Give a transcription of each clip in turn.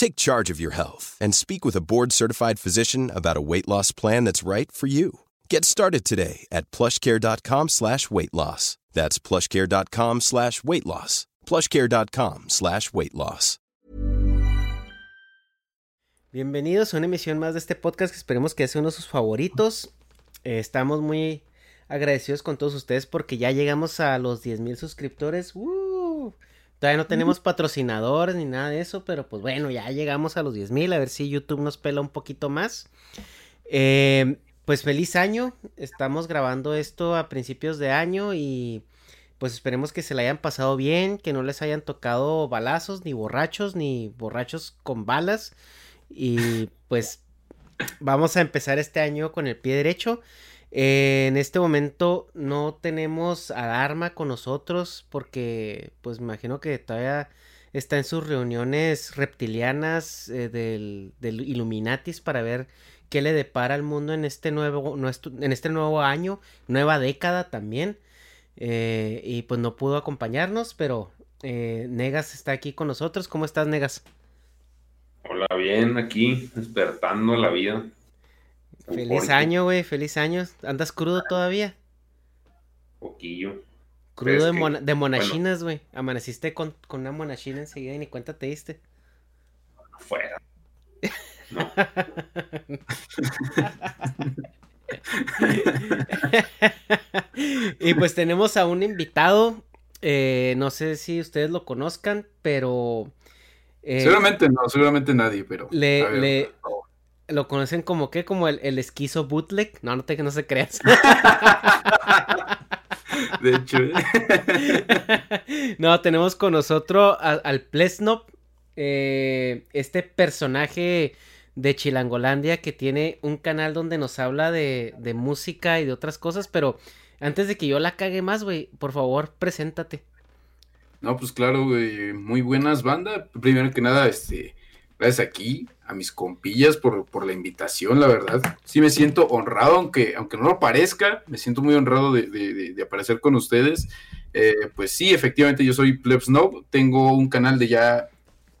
Take charge of your health and speak with a board-certified physician about a weight loss plan that's right for you. Get started today at plushcare.com slash weight loss. That's plushcare.com slash weight loss. plushcare.com slash weight loss. Bienvenidos a una emisión más de este podcast que esperemos que sea uno de sus favoritos. Eh, estamos muy agradecidos con todos ustedes porque ya llegamos a los 10.000 suscriptores. ¡Uh! Todavía no tenemos patrocinadores ni nada de eso, pero pues bueno, ya llegamos a los 10.000. A ver si YouTube nos pela un poquito más. Eh, pues feliz año. Estamos grabando esto a principios de año y pues esperemos que se le hayan pasado bien, que no les hayan tocado balazos, ni borrachos, ni borrachos con balas. Y pues vamos a empezar este año con el pie derecho. Eh, en este momento no tenemos a Arma con nosotros porque pues me imagino que todavía está en sus reuniones reptilianas eh, del, del, Illuminatis para ver qué le depara al mundo en este nuevo, en este nuevo año, nueva década también. Eh, y pues no pudo acompañarnos, pero Negas está aquí con nosotros. ¿Cómo estás, Negas? Hola, bien, aquí, despertando la vida. Feliz año, güey, feliz año. ¿Andas crudo todavía? Poquillo. Crudo de, de, monachinas, güey. Amaneciste con, con, una monachina enseguida y ni cuenta te diste. Afuera. No. y pues tenemos a un invitado. Eh, no sé si ustedes lo conozcan, pero eh, seguramente no, seguramente nadie, pero. Le, ¿Lo conocen como qué? Como el, el esquizo bootleg. No, no te que no se creas. De hecho. ¿eh? no, tenemos con nosotros al Plesnop. Eh, este personaje de Chilangolandia que tiene un canal donde nos habla de, de música y de otras cosas. Pero antes de que yo la cague más, güey, por favor, preséntate. No, pues claro, güey, muy buenas bandas. Primero que nada, este, gracias aquí a mis compillas por, por, la invitación, la verdad. Sí me siento honrado, aunque, aunque no lo parezca, me siento muy honrado de, de, aparecer con ustedes. Eh, pues sí, efectivamente yo soy Pleb Snob, tengo un canal de ya,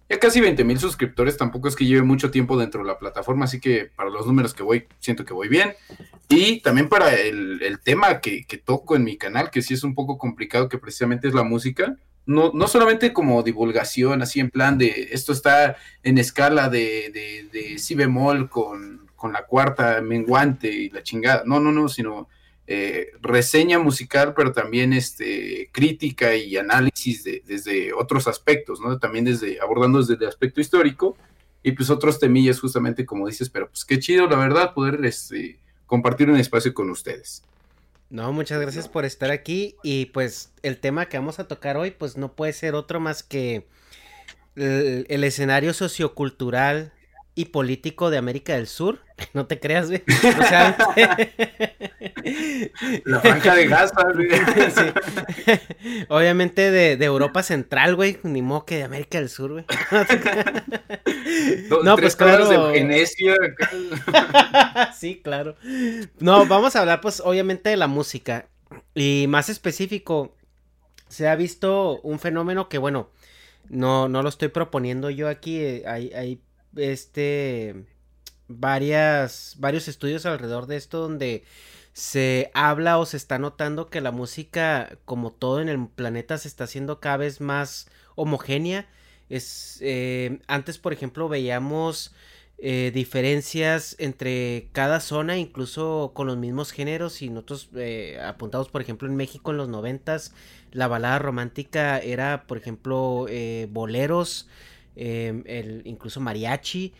ya casi 20 mil suscriptores, tampoco es que lleve mucho tiempo dentro de la plataforma, así que para los números que voy, siento que voy bien. Y también para el, tema que toco en mi canal, que sí es un poco complicado, que precisamente es la música no, no solamente como divulgación, así en plan de esto está en escala de, de, de si bemol con, con, la cuarta menguante y la chingada. No, no, no, sino eh, reseña musical, pero también este, crítica y análisis de, desde otros aspectos, ¿no? También desde, abordando desde el aspecto histórico y pues otros temillas justamente como dices, pero pues qué chido, la verdad, poder este, compartir un espacio con ustedes. No, muchas gracias por estar aquí. Y pues el tema que vamos a tocar hoy pues no puede ser otro más que el, el escenario sociocultural y político de América del Sur. No te creas, güey. O sea, la franja de Gaza, güey. Sí. Obviamente de, de, Europa Central, güey. Ni modo que de América del Sur, güey. no, pues claro. De Venecia. sí, claro. No, vamos a hablar, pues, obviamente de la música. Y más específico, se ha visto un fenómeno que, bueno, no, no lo estoy proponiendo yo aquí. Eh, hay, hay este varias, varios estudios alrededor de esto donde se habla o se está notando que la música, como todo en el planeta, se está haciendo cada vez más homogénea. Es, eh, antes, por ejemplo, veíamos eh, diferencias entre cada zona, incluso con los mismos géneros. Y nosotros eh, apuntamos, por ejemplo, en México en los noventas, la balada romántica era, por ejemplo, boleros, el, incluso mariachi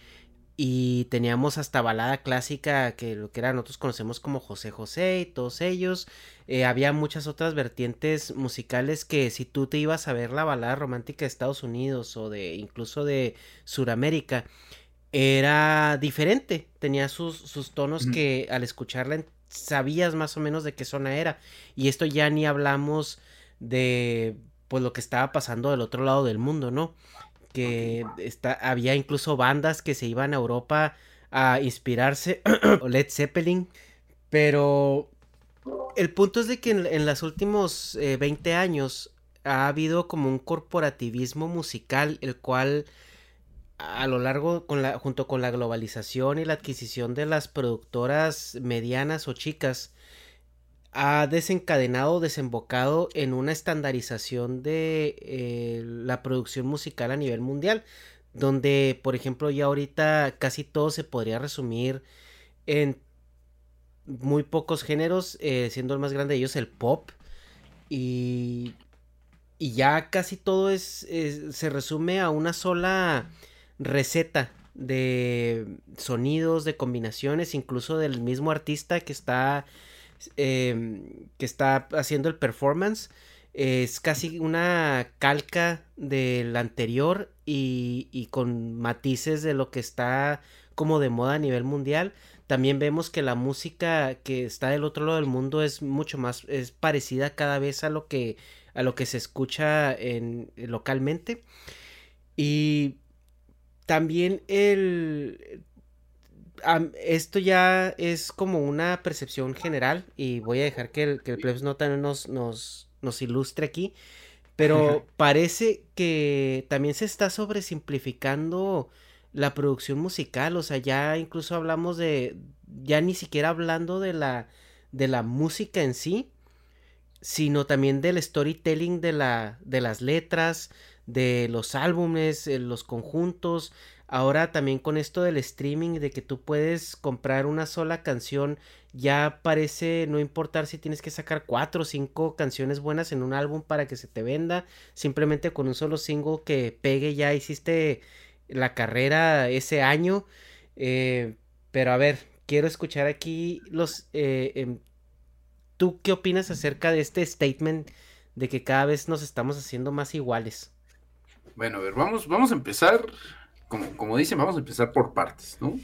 y teníamos hasta balada clásica que lo que era nosotros conocemos como José José y todos ellos. Eh, había muchas otras vertientes musicales que si tú te ibas a ver la balada romántica de Estados Unidos o de incluso de Suramérica era diferente tenía sus, sus tonos que al escucharla sabías más o menos de qué zona era. Y esto ya ni hablamos de pues lo que estaba pasando del otro lado del mundo no que está, había incluso bandas que se iban a Europa a inspirarse, o Led Zeppelin, pero el punto es de que en, los últimos 20 eh, años ha habido como un corporativismo musical, el cual a lo largo, con la, junto con la globalización y la adquisición de las productoras medianas o chicas, ha desencadenado, desembocado en una estandarización de eh, la producción musical a nivel mundial, donde, por ejemplo, ya ahorita casi todo se podría resumir en muy pocos géneros, eh, siendo el más grande de ellos el pop, y, y ya casi todo es, se resume a una sola receta de sonidos, de combinaciones, incluso del mismo artista que está Em, que está haciendo el performance es casi una calca del anterior y, con matices de lo que está como de moda a nivel mundial. También vemos que la música que está del otro lado del mundo es mucho más, es parecida cada vez a lo que, a lo que se escucha en, localmente. Y también el, esto ya es como una percepción general y voy a dejar que el, que el Plebs Nota nos, nos, nos ilustre aquí, pero parece que también se está sobresimplificando la producción musical, o sea, ya incluso hablamos de, ya ni siquiera hablando de la, de la música en sí, sino también del storytelling de, la, de las letras, de los álbumes, eh, los conjuntos, Ahora también con esto del streaming, de que tú puedes comprar una sola canción, ya parece no importar si tienes que sacar cuatro o cinco canciones buenas en un álbum para que se te venda. Simplemente con un solo single que pegue ya hiciste la carrera ese año. Eh, pero a ver, quiero escuchar aquí los... Eh, em, ¿Tú qué opinas acerca de este statement de que cada vez nos estamos haciendo más iguales? Bueno, a ver, vamos, vamos a empezar como, dicen, vamos a empezar por partes, ¿no?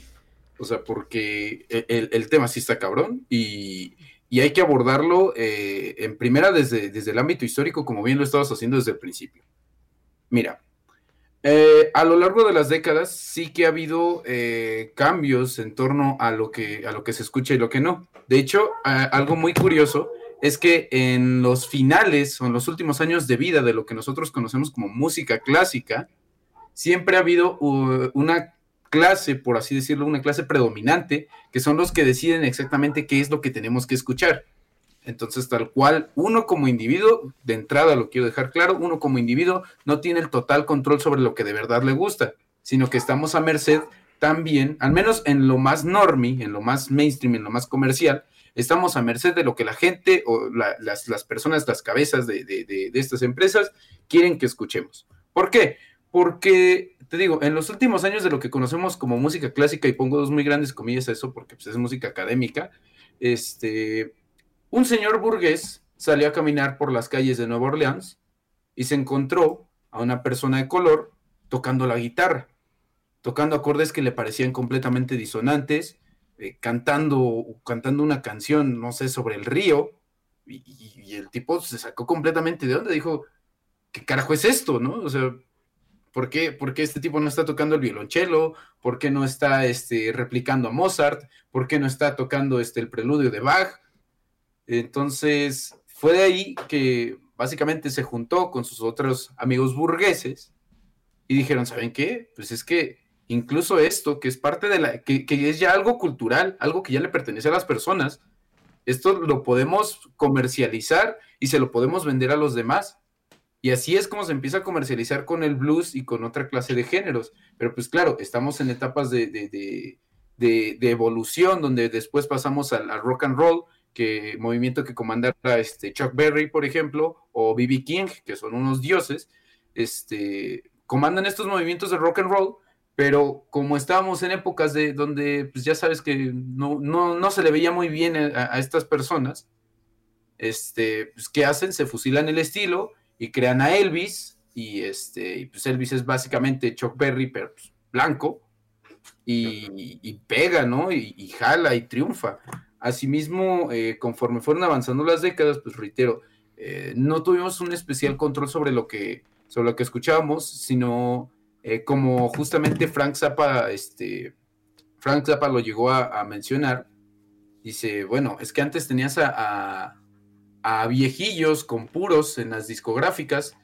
O sea, porque el, tema sí está cabrón y, hay que abordarlo eh, en primera desde, desde el ámbito histórico, como bien lo estabas haciendo desde el principio. Mira, eh, a lo largo de las décadas sí que ha habido eh, cambios en torno a lo, que, a lo que se escucha y lo que no. De hecho, algo muy curioso es que en los finales o en los últimos años de vida de lo que nosotros conocemos como música clásica, siempre ha habido una clase, por así decirlo, una clase predominante, que son los que deciden exactamente qué es lo que tenemos que escuchar. Entonces, tal cual, uno como individuo, de entrada lo quiero dejar claro, uno como individuo no tiene el total control sobre lo que de verdad le gusta, sino que estamos a merced también, al menos en lo más normie, en lo más mainstream, en lo más comercial, estamos a merced de lo que la gente o las, personas, las cabezas de, de estas empresas quieren que escuchemos. ¿Por qué? Porque, te digo, en los últimos años de lo que conocemos como música clásica, y pongo dos muy grandes comillas a eso porque pues, es música académica, este, un señor burgués salió a caminar por las calles de Nueva Orleans y se encontró a una persona de color tocando la guitarra, tocando acordes que le parecían completamente disonantes, eh, cantando, cantando una canción, no sé, sobre el río, y, el tipo se sacó completamente de onda, dijo, ¿qué carajo es esto? ¿No? O sea, ¿Por qué, este tipo no está tocando el violonchelo? ¿Por qué no está este, replicando a Mozart? ¿Por qué no está tocando este, el preludio de Bach? Entonces, fue de ahí que básicamente se juntó con sus otros amigos burgueses y dijeron, ¿saben qué? Pues es que incluso esto, que es parte de la, que, que es ya algo cultural, algo que ya le pertenece a las personas, esto lo podemos comercializar y se lo podemos vender a los demás. Y así es como se empieza a comercializar con el blues y con otra clase de géneros. Pero pues claro, estamos en etapas de, de, de, evolución, donde después pasamos al, rock and roll, que movimiento que comanda este Chuck Berry, por ejemplo, o B.B. King, que son unos dioses, este, comandan estos movimientos de rock and roll, pero como estábamos en épocas de donde, pues ya sabes que no, no, se le veía muy bien a, estas personas, este, pues, ¿qué hacen? Se fusilan el estilo y crean a Elvis, y este, pues Elvis es básicamente Chuck Berry, pero pues, blanco, y, pega, ¿no? Y, jala y triunfa. Asimismo, eh, conforme fueron avanzando las décadas, pues reitero, eh, no tuvimos un especial control sobre lo que, sobre lo que escuchábamos, sino eh, como justamente Frank Zappa, este, Frank Zappa lo llegó a, mencionar, dice, bueno, es que antes tenías a, viejillos con puros en las discográficas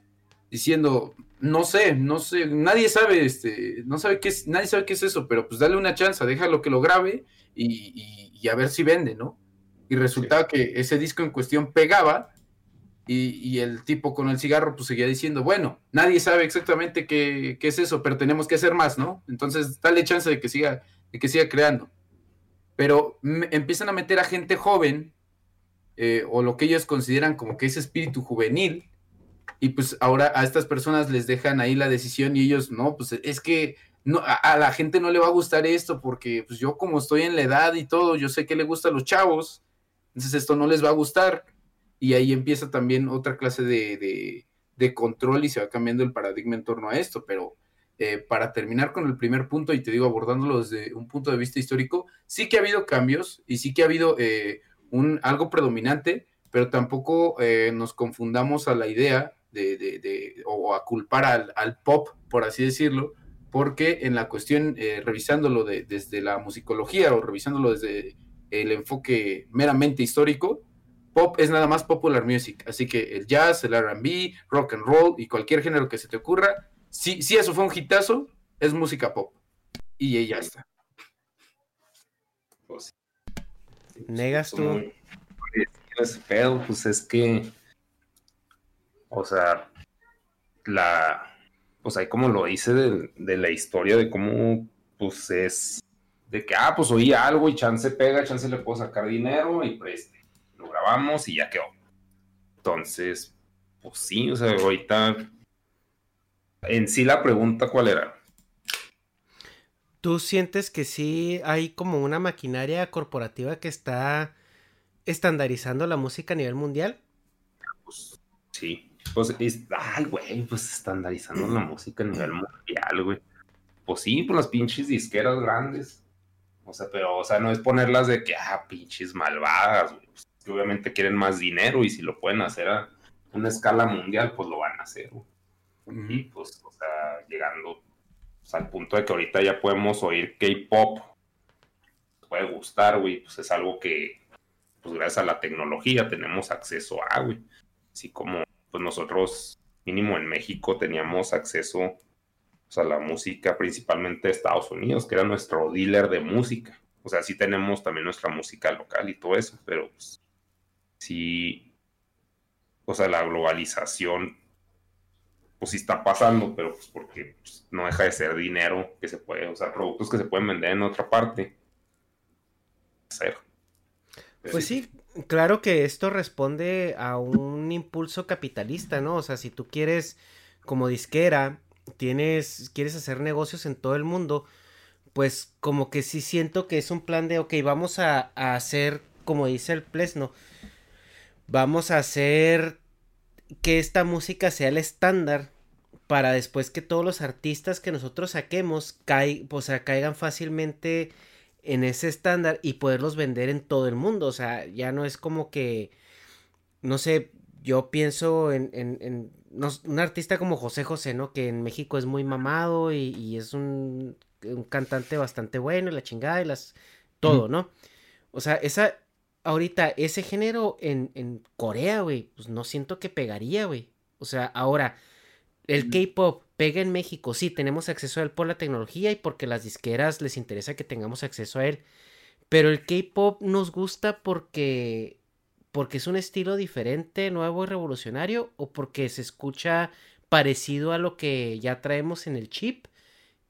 diciendo, no sé, no sé, nadie sabe, este, no sabe qué es, nadie sabe qué es eso, pero pues dale una chance, déjalo que lo grabe y, y, a ver si vende, ¿no? Y resultaba que ese disco en cuestión pegaba y, el tipo con el cigarro pues seguía diciendo, bueno, nadie sabe exactamente qué, es eso, pero tenemos que hacer más, ¿no? Entonces, dale chance de que siga, de que siga creando. Pero empiezan a meter a gente joven, eh, o lo que ellos consideran como que es espíritu juvenil, y pues ahora a estas personas les dejan ahí la decisión y ellos, no, pues es que a, la gente no le va a gustar esto porque pues yo como estoy en la edad y todo, yo sé que le gusta a los chavos, entonces esto no les va a gustar y ahí empieza también otra clase de, control y se va cambiando el paradigma en torno a esto, pero eh, para terminar con el primer punto, y te digo, abordándolo desde un punto de vista histórico, sí que ha habido cambios y sí que ha habido eh, un, algo predominante, pero tampoco eh, nos confundamos a la idea de, o a culpar al, pop, por así decirlo, porque en la cuestión, revisándolo desde la musicología o revisándolo desde el enfoque meramente histórico, pop es nada más popular music. Así que el jazz, el RB, rock and roll y cualquier género que se te ocurra, si, si eso fue un hitazo, es música pop. Y ya está. Pues, ¿Negas tú? Ese pedo, pues es que, o sea, la, pues ahí como lo hice de, de, la historia de cómo, pues es, de que, ah, pues oí algo y chance pega, chance le puedo sacar dinero y preste grabamos y ya quedó. Entonces, pues sí, o sea, ahorita en sí la pregunta cuál era. ¿Tú sientes que sí hay como una maquinaria corporativa que está estandarizando la música a nivel mundial? Pues sí. Pues, ay, güey, pues estandarizando la música a nivel mundial, güey. Pues sí, pues las pinches disqueras grandes. O sea, pero, o sea, no es ponerlas de que, ah, pinches malvadas, güey. Pues, que obviamente quieren más dinero y si lo pueden hacer a una escala mundial, pues lo van a hacer. Y pues, o sea, llegando pues, al punto de que ahorita ya podemos oír K-pop, puede gustar, güey, pues es algo que, pues gracias a la tecnología tenemos acceso a, güey. Así como, pues nosotros, mínimo en México, teníamos acceso pues, a la música principalmente de Estados Unidos, que era nuestro dealer de música. O sea, sí tenemos también nuestra música local y todo eso, pero pues, sí, o sea, la globalización, pues sí está pasando, pero pues porque pues, no deja de ser dinero que se puede, o sea, productos que se pueden vender en otra parte. Pues sí, claro que esto responde a un impulso capitalista, ¿no? O sea, si tú quieres, como disquera, tienes, quieres hacer negocios en todo el mundo, pues como que sí siento que es un plan de, ok, vamos a, a hacer, como dice el Plesno, vamos a hacer que esta música sea el estándar para después que todos los artistas que nosotros saquemos caigan fácilmente en ese estándar y poderlos vender en todo el mundo. O sea, ya no es como que, no sé, yo pienso en, en, un artista como José José, ¿no? Que en México es muy mamado y, es un, un, cantante bastante bueno y la chingada y las... todo, ¿no? O sea, esa, ahorita ese género en, en Corea, güey, pues no siento que pegaría, güey. O sea, ahora, el K-pop pega en México, sí, tenemos acceso a él por la tecnología y porque las disqueras les interesa que tengamos acceso a él. Pero el K-pop nos gusta porque porque es un estilo diferente, nuevo y revolucionario o porque se escucha parecido a lo que ya traemos en el chip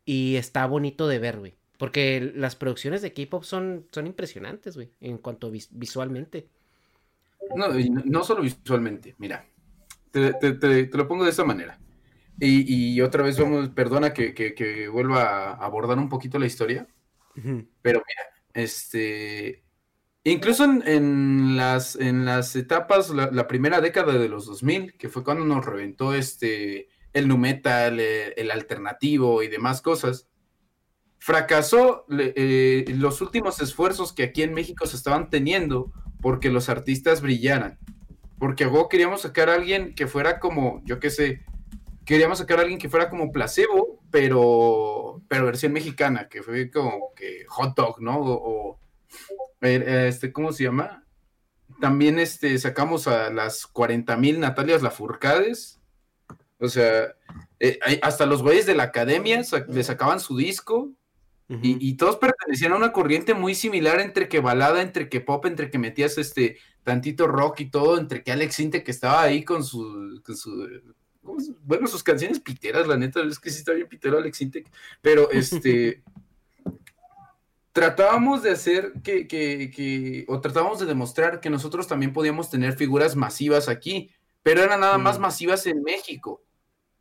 y está bonito de ver, güey. Porque las producciones de K-pop son, son impresionantes, güey, en cuanto visualmente. No, no solo visualmente, mira, te, lo pongo de esta manera. Y, otra vez vamos, perdona que, vuelva a abordar un poquito la historia, pero mira, este, incluso en, las, en las etapas, la, primera década de los 2000, que fue cuando nos reventó este, el nu metal, el alternativo y demás cosas, fracasó eh, los últimos esfuerzos que aquí en México se estaban teniendo porque los artistas brillaran. Porque luego queríamos sacar a alguien que fuera como, yo qué sé, queríamos sacar a alguien que fuera como placebo, pero, versión mexicana, que fue como que hot dog, ¿no? O, este, ¿cómo se llama? También este, sacamos a las 40 mil Natalias Lafurcades. O sea, eh, hasta los güeyes de la academia le sacaban su disco y, todos pertenecían a una corriente muy similar entre que balada, entre que pop, entre que metías este tantito rock y todo, entre que Alex Sinte que estaba ahí con su, bueno, sus canciones piteras, la neta, es que sí está bien pitero Alex Sinte, pero este tratábamos de hacer que, que, que, o tratábamos de demostrar que nosotros también podíamos tener figuras masivas aquí, pero eran nada más masivas en México.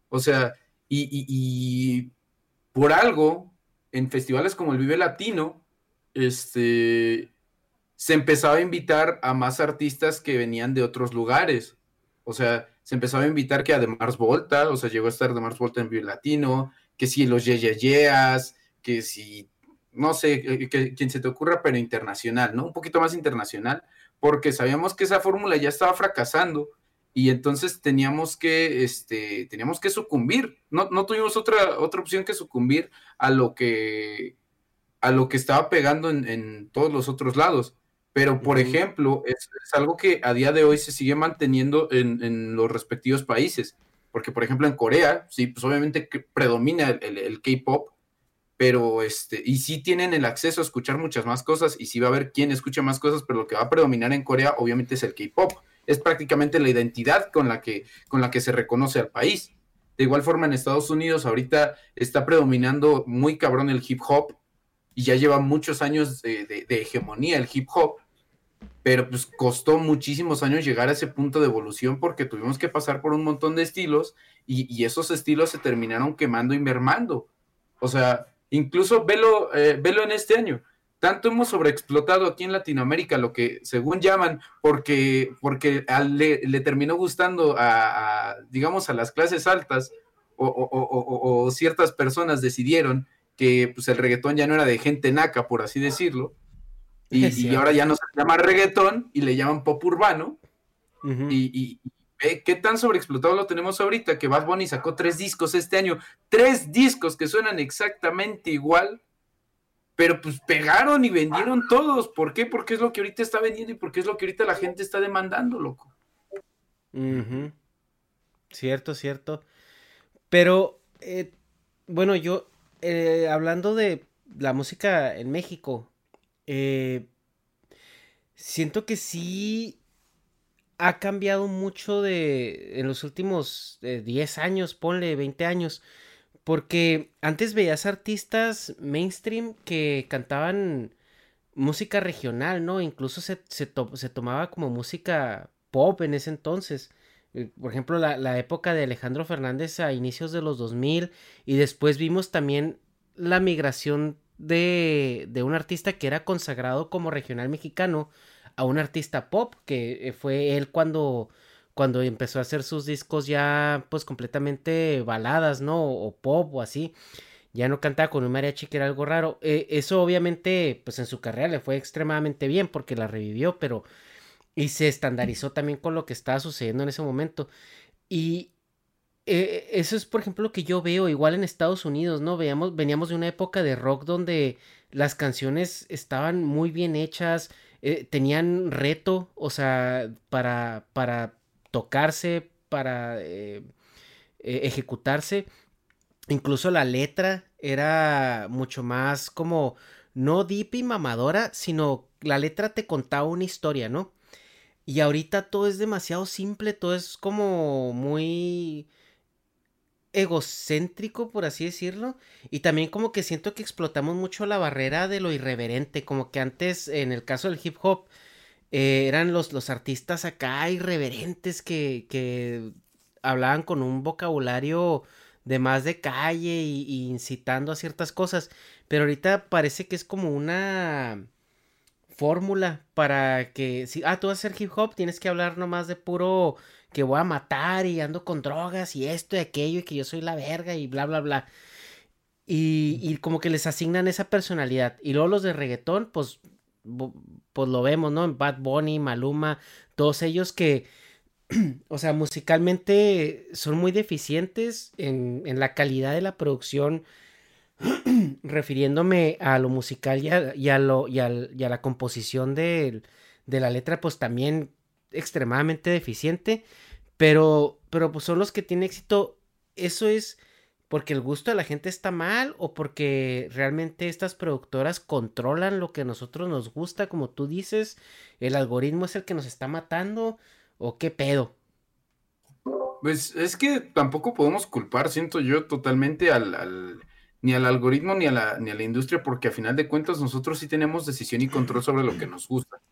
O sea, y por algo, en festivales como el Vive Latino, este, se empezaba a invitar a más artistas que venían de otros lugares. O sea, se empezaba a invitar que a Mars Volta, o sea, llegó a estar Mars Volta en Vive Latino, que si los Yeyeyeas, que si, no sé, eh, que, quien se te ocurra, pero internacional, ¿no? Un poquito más internacional, porque sabíamos que esa fórmula ya estaba fracasando y entonces teníamos que, este, teníamos que sucumbir. No, no tuvimos otra, otra opción que sucumbir a lo que, a lo que estaba pegando en, todos los otros lados. Pero, por ejemplo, es, algo que a día de hoy se sigue manteniendo en, los respectivos países. Porque, por ejemplo, en Corea, sí, pues obviamente predomina el, el K-pop, pero este, y sí tienen el acceso a escuchar muchas más cosas, y sí va a haber quien escucha más cosas, pero lo que va a predominar en Corea, obviamente, es el K-pop es prácticamente la identidad con la que, con la que se reconoce al país. De igual forma, en Estados Unidos ahorita está predominando muy cabrón el hip hop y ya lleva muchos años de, hegemonía el hip hop, pero pues costó muchísimos años llegar a ese punto de evolución porque tuvimos que pasar por un montón de estilos y, esos estilos se terminaron quemando y mermando. O sea, incluso velo, eh, velo en este año tanto hemos sobreexplotado aquí en Latinoamérica lo que según llaman, porque, porque le, terminó gustando a, digamos, a las clases altas o, ciertas personas decidieron que pues, el reggaetón ya no era de gente naca, por así decirlo, y, ahora ya no se llama reggaetón y le llaman pop urbano. Y, qué tan sobreexplotado lo tenemos ahorita, que Bad Bunny sacó tres discos este año, tres discos que suenan exactamente igual pero pues pegaron y vendieron todos. ¿Por qué? Porque es lo que ahorita está vendiendo y porque es lo que ahorita la gente está demandando, loco. Cierto, cierto. Pero, eh, bueno, yo, eh, hablando de la música en México, eh, siento que sí ha cambiado mucho de en los últimos 10 años, ponle 20 años. Porque antes veías artistas mainstream que cantaban música regional, ¿no? Incluso se, se, tomaba como música pop en ese entonces. Eh, por ejemplo, la, época de Alejandro Fernández a inicios de los 2000 y después vimos también la migración de, de un artista que era consagrado como regional mexicano a un artista pop, que eh, fue él cuando cuando empezó a hacer sus discos ya pues completamente baladas, ¿no? O, pop o así. Ya no cantaba con un mariachi que era algo raro. Eh, eso obviamente pues en su carrera le fue extremadamente bien porque la revivió, pero... Y se estandarizó también con lo que estaba sucediendo en ese momento. Y eh, eso es, por ejemplo, lo que yo veo igual en Estados Unidos, ¿no? Veíamos, veníamos de una época de rock donde las canciones estaban muy bien hechas, eh, tenían reto, o sea, para, para tocarse, para eh, eh, ejecutarse. Incluso la letra era mucho más como no deep y mamadora, sino la letra te contaba una historia, ¿no? Y ahorita todo es demasiado simple, todo es como muy egocéntrico, por así decirlo. Y también como que siento que explotamos mucho la barrera de lo irreverente, como que antes, en el caso del hip hop, eh, eran los, los artistas acá irreverentes que, que hablaban con un vocabulario de más de calle y, incitando a ciertas cosas. Pero ahorita parece que es como una fórmula para que si ah tú vas a hacer hip hop tienes que hablar nomás de puro que voy a matar y ando con drogas y esto y aquello y que yo soy la verga y bla bla bla y, y como que les asignan esa personalidad y luego los de reggaetón pues pues lo vemos no en Bad Bunny Maluma todos ellos que o sea, musicalmente son muy deficientes en, en la calidad de la producción, refiriéndome a lo musical y a, y a lo, y, a la composición de, de, la letra, pues también extremadamente deficiente, pero, pero pues son los que tienen éxito. Eso es porque el gusto de la gente está mal o porque realmente estas productoras controlan lo que a nosotros nos gusta, como tú dices, el algoritmo es el que nos está matando ¿O qué pedo? Pues es que tampoco podemos culpar, siento yo, totalmente al, ni al algoritmo ni a, la, ni a la industria, porque a final de cuentas nosotros sí tenemos decisión y control sobre lo que nos gusta.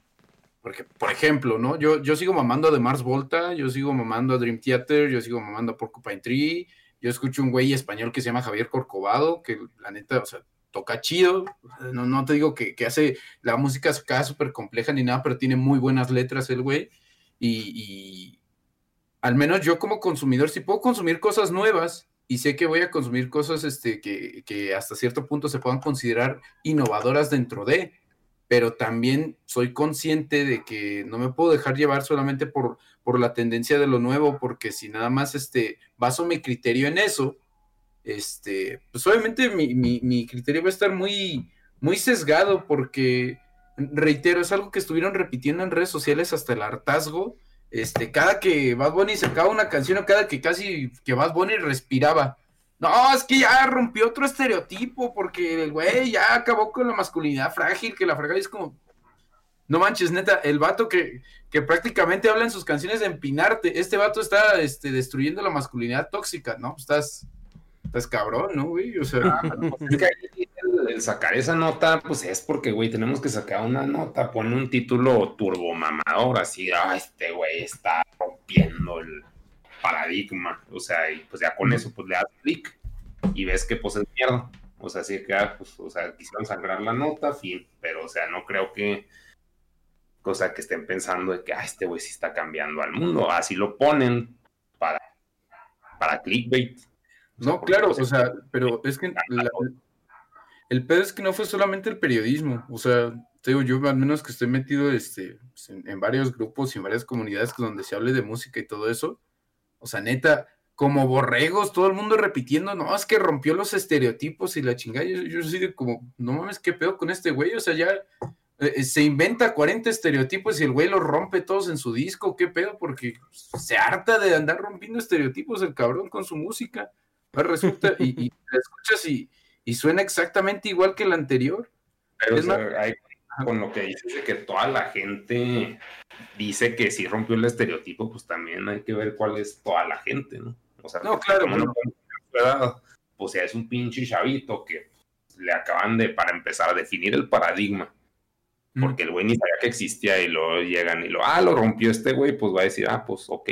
Porque, por ejemplo, ¿no? Yo, yo sigo mamando a The Mars Volta, yo sigo mamando a Dream Theater, yo sigo mamando a Porcupine Tree, yo escucho un güey español que se llama Javier Corcovado, que la neta, toca chido, no, no te digo que, que hace la música acá súper compleja ni nada, pero tiene muy buenas letras el güey. Y, al menos yo como consumidor, si puedo consumir cosas nuevas y sé que voy a consumir cosas este, que, hasta cierto punto se puedan considerar innovadoras dentro de, pero también soy consciente de que no me puedo dejar llevar solamente por, por la tendencia de lo nuevo, porque si nada más este, baso mi criterio en eso, este, pues obviamente mi, mi criterio va a estar muy, muy sesgado porque reitero, es algo que estuvieron repitiendo en redes sociales hasta el hartazgo. Este, cada que Bad Bunny sacaba una canción o cada que casi que Bad Bunny respiraba. No, es que ya rompió otro estereotipo porque el güey ya acabó con la masculinidad frágil, que la fregada es como... No manches, neta, el vato que, que prácticamente habla en sus canciones de empinarte, este vato está este, destruyendo la masculinidad tóxica, ¿no? Estás, estás cabrón, ¿no, güey? O sea... Ah, es que el sacar esa nota, pues es porque, güey, tenemos que sacar una nota, pone un título turbomamador, así, ah, este güey está rompiendo el paradigma, o sea, y pues ya con eso, pues le das clic y ves que, pues es mierda, o sea, así que, ah, pues, o sea, quisieron sangrar la nota, fin, pero, o sea, no creo que, cosa que estén pensando de que, ah, este güey sí está cambiando al mundo, así lo ponen para, para clickbait. no, claro, pues, o sea, pero es que el pedo es que no fue solamente el periodismo, o sea, te digo, yo al menos que estoy metido este, pues, en, varios grupos y en varias comunidades donde se hable de música y todo eso, o sea, neta, como borregos, todo el mundo repitiendo, no, es que rompió los estereotipos y la chingada, yo, yo de como, no mames, qué pedo con este güey, o sea, ya eh, se inventa 40 estereotipos y el güey los rompe todos en su disco, qué pedo, porque se harta de andar rompiendo estereotipos el cabrón con su música, resulta, y, y la escuchas y y suena exactamente igual que el anterior. Pero con lo que dices de que toda la gente dice que si rompió el estereotipo, pues también hay que ver cuál es toda la gente, ¿no? O sea, no, claro, pues ya es un pinche chavito que le acaban de, para empezar, a definir el paradigma. Porque el güey ni sabía que existía y lo llegan y lo, ah, lo rompió este güey, pues va a decir, ah, pues ok.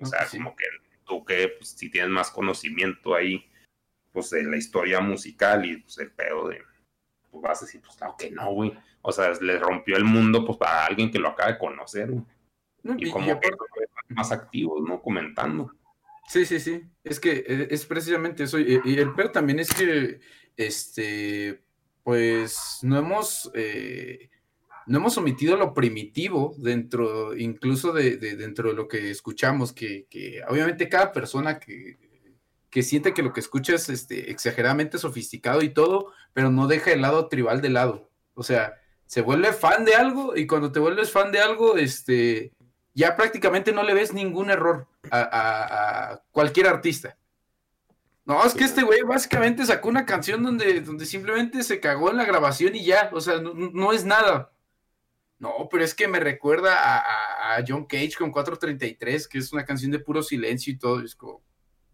O sea, como que tú que pues, si tienes más conocimiento ahí pues de la historia musical y pues el pedo de, pues vas a decir, pues claro que no, güey. O sea, le rompió el mundo pues para alguien que lo acaba de conocer, y, como que más activos, ¿no? Comentando. Sí, sí, sí. Es que e, es precisamente eso. Y, el pedo también es que, este, pues, no hemos, eh, no hemos omitido lo primitivo dentro, incluso de, dentro de lo que escuchamos, que, que obviamente cada persona que que siente que lo que escucha es este, exageradamente sofisticado y todo, pero no deja el lado tribal de lado. O sea, se vuelve fan de algo y cuando te vuelves fan de algo, este, ya prácticamente no le ves ningún error a, cualquier artista. No, es que este güey básicamente sacó una canción donde, donde simplemente se cagó en la grabación y ya, o sea, no, es nada. No, pero es que me recuerda a, a, John Cage con 433, que es una canción de puro silencio y todo, es como.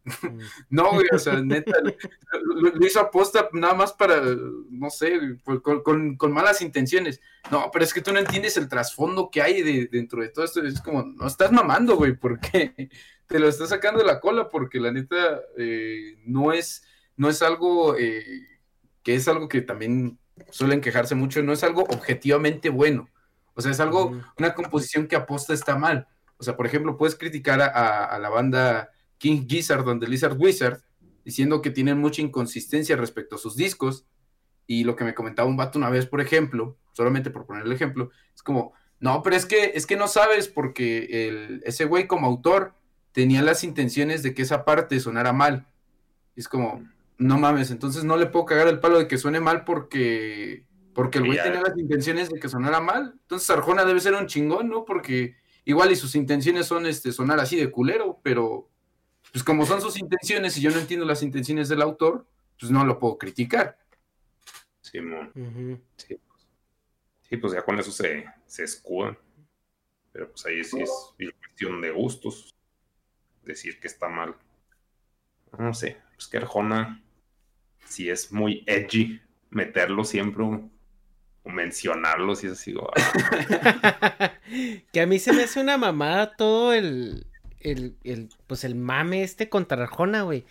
no, güey, o sea, neta, lo, hizo aposta nada más para, no sé, con, malas intenciones. No, pero es que tú no entiendes el trasfondo que hay de, dentro de todo esto. Es como, no estás mamando, güey, porque te lo estás sacando de la cola, porque la neta eh, no, es, no es algo eh, que es algo que también suelen quejarse mucho, no es algo objetivamente bueno. O sea, es algo, una composición que aposta está mal. O sea, por ejemplo, puedes criticar a la banda King Gizzard donde Lizard Wizard, diciendo que tienen mucha inconsistencia respecto a sus discos. Y lo que me comentaba un vato una vez, por ejemplo, solamente por poner el ejemplo, es como, no, pero es que, es que no sabes porque el, ese güey como autor tenía las intenciones de que esa parte sonara mal. Es como, no mames, entonces no le puedo cagar el palo de que suene mal porque, porque el güey tenía las intenciones de que sonara mal. Entonces Arjona debe ser un chingón, ¿no? Porque igual y sus intenciones son este, sonar así de culero, pero pues como son sus intenciones y yo no entiendo las intenciones del autor, pues no lo puedo criticar. Sí, sí, pues ya con eso se, se escudan. Pero pues ahí sí es cuestión de gustos. Decir que está mal. No sé, pues que Arjona, si es muy edgy, meterlo siempre o mencionarlo, si es así. que a mí se me hace una mamada todo el, el, el, pues el mame este contra Arjona, güey.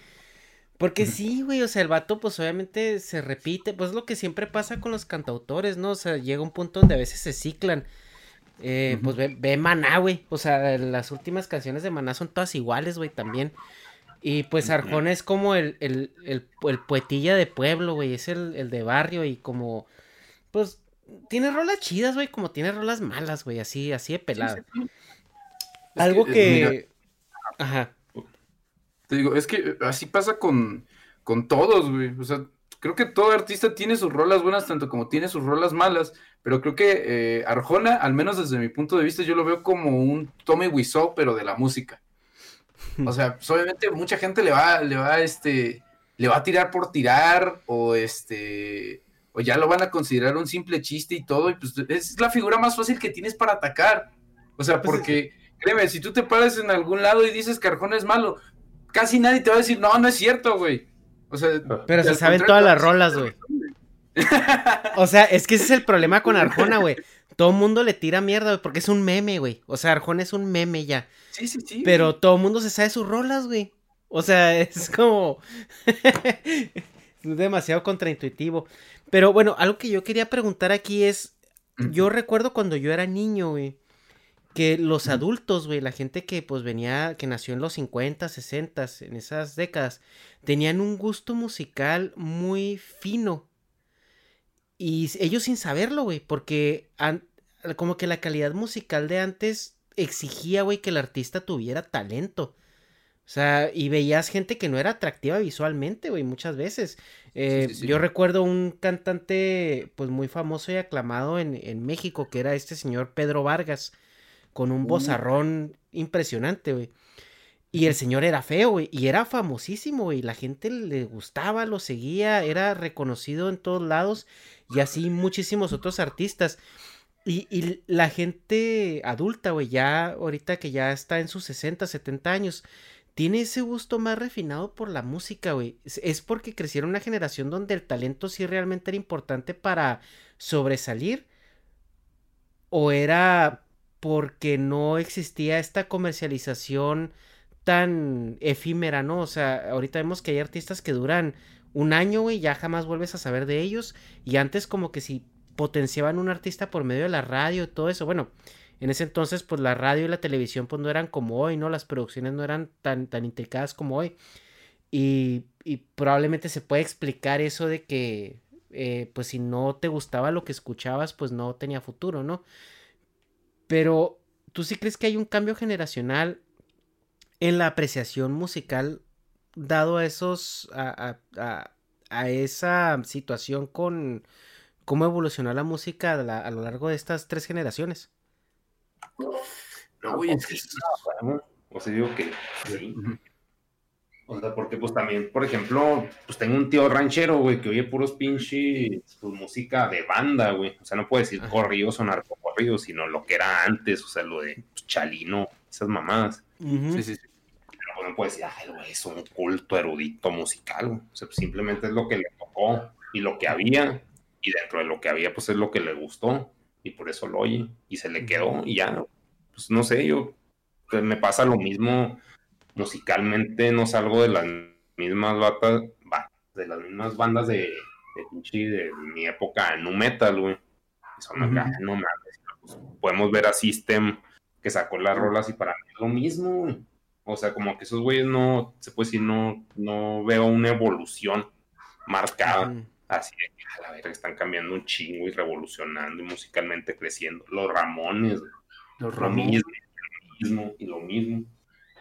Porque sí, güey, o sea, el vato, pues obviamente se repite, pues lo que siempre pasa con los cantautores, ¿no? O sea, llega un punto donde a veces se ciclan. Eh, Pues ve, ve Maná, güey. O sea, las últimas canciones de Maná son todas iguales, güey, también. Y pues Arjona es como el, el, el, el poetilla de pueblo, güey. Es el, el, de barrio y como, pues, tiene rolas chidas, güey, como tiene rolas malas, güey, así, así de pelada. Algo que... Ajá. Te digo, es que así pasa con, con todos, güey. O sea, creo que todo artista tiene sus rolas buenas, tanto como tiene sus rolas malas. Pero creo que eh, Arjona, al menos desde mi punto de vista, yo lo veo como un Tommy Wiseau, pero de la música. O sea, pues, obviamente mucha gente le va, le va, este, le va a tirar por tirar, o este, o ya lo van a considerar un simple chiste y todo, y pues es la figura más fácil que tienes para atacar. O sea, pues porque Créeme, si tú te paras en algún lado y dices que Arjona es malo, casi nadie te va a decir, no, no es cierto, güey. O sea, pero se saben todas las rolas, güey. o sea, es que ese es el problema con Arjona, güey. Todo el mundo le tira mierda, güey, porque es un meme, güey. O sea, Arjona es un meme ya. Sí, sí, sí. Pero todo el mundo se sabe sus rolas, güey. O sea, es como. es demasiado contraintuitivo. Pero bueno, algo que yo quería preguntar aquí es. Yo recuerdo cuando yo era niño, güey que los adultos, güey, la gente que pues venía, que nació en los 50, 60, en esas décadas, tenían un gusto musical muy fino. Y ellos sin saberlo, güey, porque como que la calidad musical de antes exigía, güey, que el artista tuviera talento. O sea, y veías gente que no era atractiva visualmente, güey, muchas veces. Eh, yo recuerdo un cantante, pues muy famoso y aclamado en, en México, que era este señor Pedro Vargas con un bozarrón impresionante, güey. Y el señor era feo, güey, y era famosísimo, güey. La gente le gustaba, lo seguía, era reconocido en todos lados, y así muchísimos otros artistas. Y, la gente adulta, güey, ya ahorita que ya está en sus 60, 70 años, tiene ese gusto más refinado por la música, güey. Es porque crecieron una generación donde el talento sí realmente era importante para sobresalir. O era porque no existía esta comercialización tan efímera, ¿no? O sea, ahorita vemos que hay artistas que duran un año, güey, ya jamás vuelves a saber de ellos. Y antes como que si potenciaban un artista por medio de la radio y todo eso, bueno, en ese entonces pues la radio y la televisión pues no eran como hoy, ¿no? Las producciones no eran tan, tan intricadas como hoy. Y, y probablemente se puede explicar eso de que eh, pues si no te gustaba lo que escuchabas pues no tenía futuro, ¿no? Pero, ¿tú sí crees que hay un cambio generacional en la apreciación musical dado a esos, a, a, a, esa situación con, cómo evolucionó la música a, la- a lo largo de estas tres generaciones. No, güey, es que- O sea, digo que sí. O sea, porque pues también, por ejemplo, pues tengo un tío ranchero, güey, que oye puros pinches, pues música de banda, güey. O sea, no puedo decir corridos o narcocorridos, sino lo que era antes, o sea, lo de pues, Chalino, esas mamadas. Sí, sí, sí. Pero pues, no puedo decir, ay, güey, es un culto erudito musical, güey. O sea, pues, simplemente es lo que le tocó y lo que había. Y dentro de lo que había, pues es lo que le gustó. Y por eso lo oye. Y se le quedó y ya. Pues no sé, yo. Pues, me pasa lo mismo musicalmente. No salgo de las mismas batas, ba- de las mismas bandas de, de pinche de mi época nu metal, güey. Son acá, no mames. pues, podemos ver a System que sacó las rolas y para mí es lo mismo. güey. O sea, como que esos güeyes no, se puede decir, no, no veo una evolución marcada. Así de que a la verga están cambiando un chingo y revolucionando y musicalmente creciendo. Los Ramones, güey, Los lo Ramones. lo mismo y lo mismo.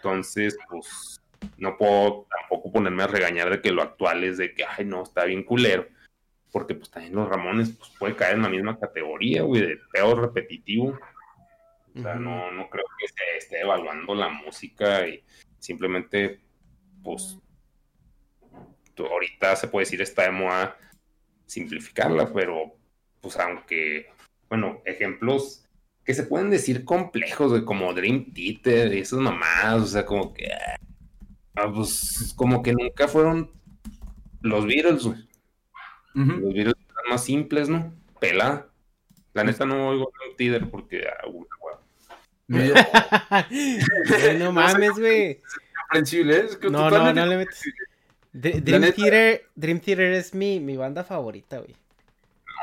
Entonces, pues, no puedo tampoco ponerme a regañar de que lo actual es de que, ay, no, está bien culero. Porque, pues, también los Ramones, pues, puede caer en la misma categoría, güey, de peor repetitivo. O sea, no, no creo que se esté evaluando la música y simplemente, pues, ahorita se puede decir está de moda simplificarla, pero, pues, aunque, bueno, ejemplos que se pueden decir complejos, de como Dream Theater y esas mamadas, o sea, como que, ah, pues, como que nunca fueron los Beatles, güey. Los Beatles eran más simples, ¿no? Pela. La neta no oigo Dream Theater porque, ah, güey, güey. Güey, no mames, güey. comprensible, ¿eh? es que No, no, no le metes. Dr- Dream neta- Theater, Dream Theater es mi, mi banda favorita, güey.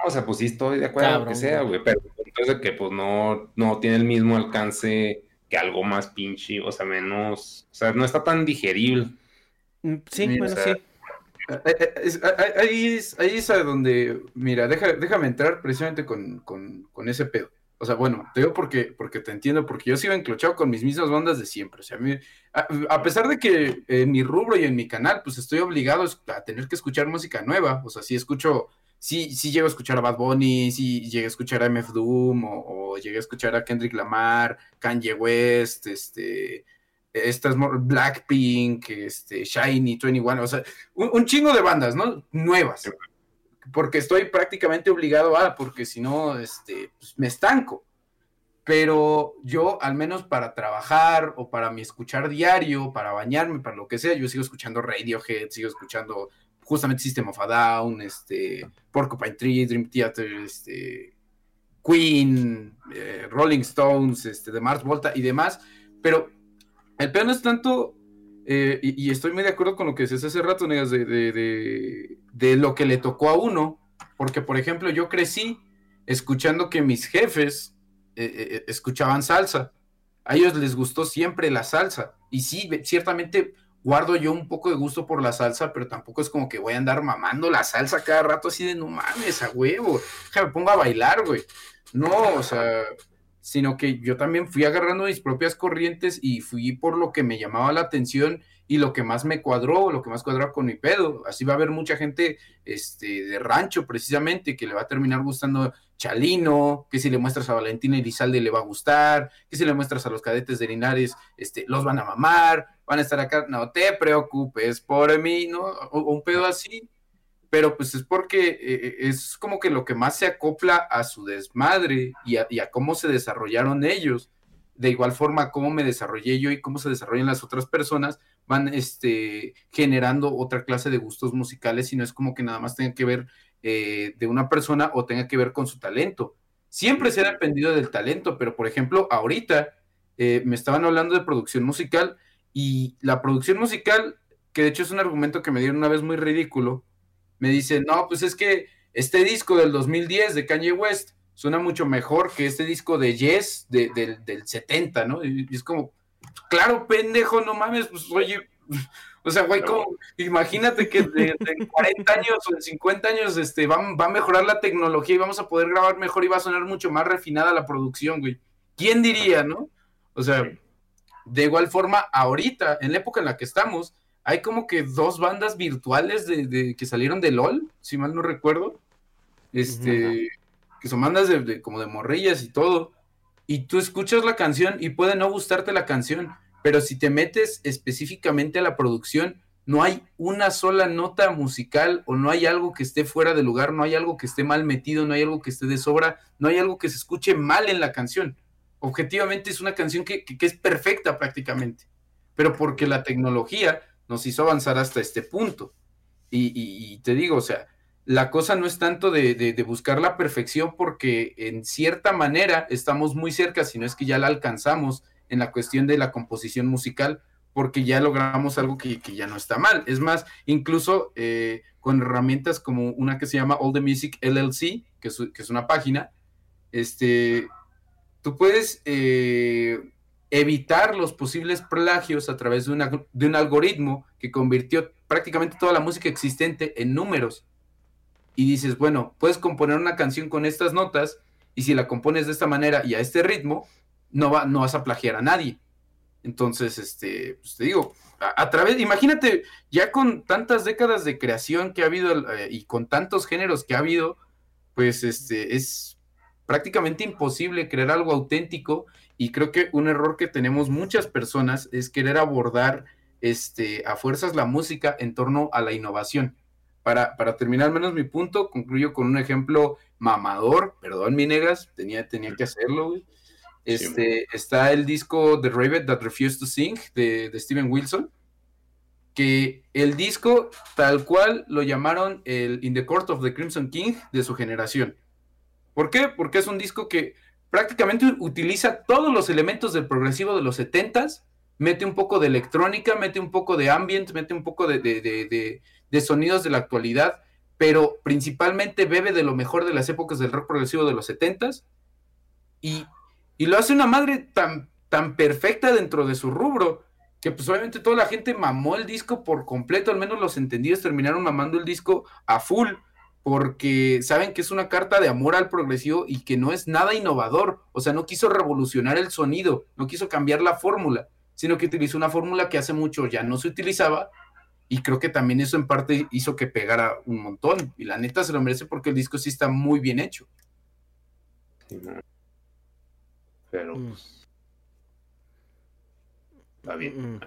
O sea, pues sí estoy de acuerdo Cabrón, que sea, güey. pero entonces que pues no, no tiene el mismo alcance que algo más pinche, o sea, menos, o sea, no está tan digerible. Sí, Mira, bueno, o sea, sí. Ahí- es, ahí es a donde, mira, deja- déjame entrar precisamente con, con- con ese pedo. O sea, bueno, te digo porque, porque te entiendo, porque yo sigo enclochado con mis mismas bandas de siempre. O sea, a, mí- a, a pesar de que en mi rubro y en mi canal, pues estoy obligado a tener que escuchar música nueva. O sea, si escucho, sí, sí llego a escuchar a Bad Bunny, sí llegué a escuchar a MF Doom, o, o llegué a escuchar a Kendrick Lamar, Kanye West, este, estas Blackpink, este, Shiny, 21, o sea, un, un chingo de bandas, ¿no? Nuevas. Porque estoy prácticamente obligado a, porque si no, este, pues, me estanco. Pero yo, al menos para trabajar o para mi escuchar diario, para bañarme, para lo que sea, yo sigo escuchando Radiohead, sigo escuchando justamente System of a Down, este, Porcupine Tree, Dream Theater, este, Queen, eh, Rolling Stones, este, de Mars Volta y demás. Pero el peor no es tanto eh, y, estoy muy de acuerdo con lo que decías hace rato, Negas, de, de, de- lo que le tocó a uno. Porque, por ejemplo, yo crecí escuchando que mis jefes eh, escuchaban salsa. A ellos les gustó siempre la salsa. Y sí, ciertamente guardo yo un poco de gusto por la salsa, pero tampoco es como que voy a andar mamando la salsa cada rato así de no mames, a huevo. Déjame pongo a bailar, güey. No, o sea, sino que yo también fui agarrando mis propias corrientes y fui por lo que me llamaba la atención y lo que más me cuadró, lo que más cuadró con mi pedo. Así va a haber mucha gente este, de rancho precisamente que le va a terminar gustando Chalino, que si le muestras a Valentina Elizalde le va a gustar, que si le muestras a los cadetes de Linares, este, los van a mamar, van a estar acá, no te preocupes por mí, ¿no? O, un pedo así pero pues es porque eh, es como que lo que más se acopla a su desmadre y a, y a cómo se desarrollaron ellos. De igual forma, cómo me desarrollé yo y cómo se desarrollan las otras personas van este, generando otra clase de gustos musicales y no es como que nada más tenga que ver eh, de una persona o tenga que ver con su talento. Siempre se ha dependido del talento, pero por ejemplo, ahorita eh, me estaban hablando de producción musical y la producción musical, que de hecho es un argumento que me dieron una vez muy ridículo, me dicen, no, pues es que este disco del 2010 de Kanye West suena mucho mejor que este disco de Yes de- del- del 70, ¿no? Y, es como, claro, pendejo, no mames, pues oye, o sea, güey, como, imagínate que de, de 40 años o de 50 años este, va, va a mejorar la tecnología y vamos a poder grabar mejor y va a sonar mucho más refinada la producción, güey. ¿Quién diría, no? O sea, de igual forma, ahorita, en la época en la que estamos, hay como que dos bandas virtuales de, de- que salieron de LOL, si mal no recuerdo. este, que son bandas de, como de morrillas y todo, y tú escuchas la canción y puede no gustarte la canción, pero si te metes específicamente a la producción, no hay una sola nota musical o no hay algo que esté fuera de lugar, no hay algo que esté mal metido, no hay algo que esté de sobra, no hay algo que se escuche mal en la canción. Objetivamente es una canción que, es perfecta prácticamente, pero porque la tecnología nos hizo avanzar hasta este punto. Y, te digo, o sea, la cosa no es tanto de, buscar la perfección porque en cierta manera estamos muy cerca, sino es que ya la alcanzamos en la cuestión de la composición musical, porque ya logramos algo que, ya no está mal. Es más, incluso eh, con herramientas como una que se llama All the Music LLC, que es, que es una página, este, tú puedes eh, evitar los posibles plagios a través de, un algoritmo que convirtió prácticamente toda la música existente en números. Y dices, bueno, puedes componer una canción con estas notas y si la compones de esta manera y a este ritmo, no, va, no vas a plagiar a nadie. Entonces, este, pues te digo, a, través, imagínate, ya con tantas décadas de creación que ha habido eh, y con tantos géneros que ha habido, pues este, es prácticamente imposible crear algo auténtico y creo que un error que tenemos muchas personas es querer abordar este, a fuerzas la música en torno a la innovación. Para, para terminar menos mi punto, concluyo con un ejemplo mamador, perdón mi negas, tenía, tenía que hacerlo, güey. Este, está el disco The Rabbit That Refused to Sing de, Steven Wilson, que el disco tal cual lo llamaron el In the Court of the Crimson King de su generación. ¿Por qué? Porque es un disco que prácticamente utiliza todos los elementos del progresivo de los 70s, mete un poco de electrónica, mete un poco de ambient, mete un poco de, de sonidos de la actualidad, pero principalmente bebe de lo mejor de las épocas del rock progresivo de los 70s y y lo hace una madre tan, tan perfecta dentro de su rubro, que pues obviamente toda la gente mamó el disco por completo, al menos los entendidos terminaron mamando el disco a full, porque saben que es una carta de amor al progresivo y que no es nada innovador, o sea, no quiso revolucionar el sonido, no quiso cambiar la fórmula, sino que utilizó una fórmula que hace mucho ya no se utilizaba y creo que también eso en parte hizo que pegara un montón y la neta se lo merece porque el disco sí está muy bien hecho. Pero mm. pues. Está bien. Mm.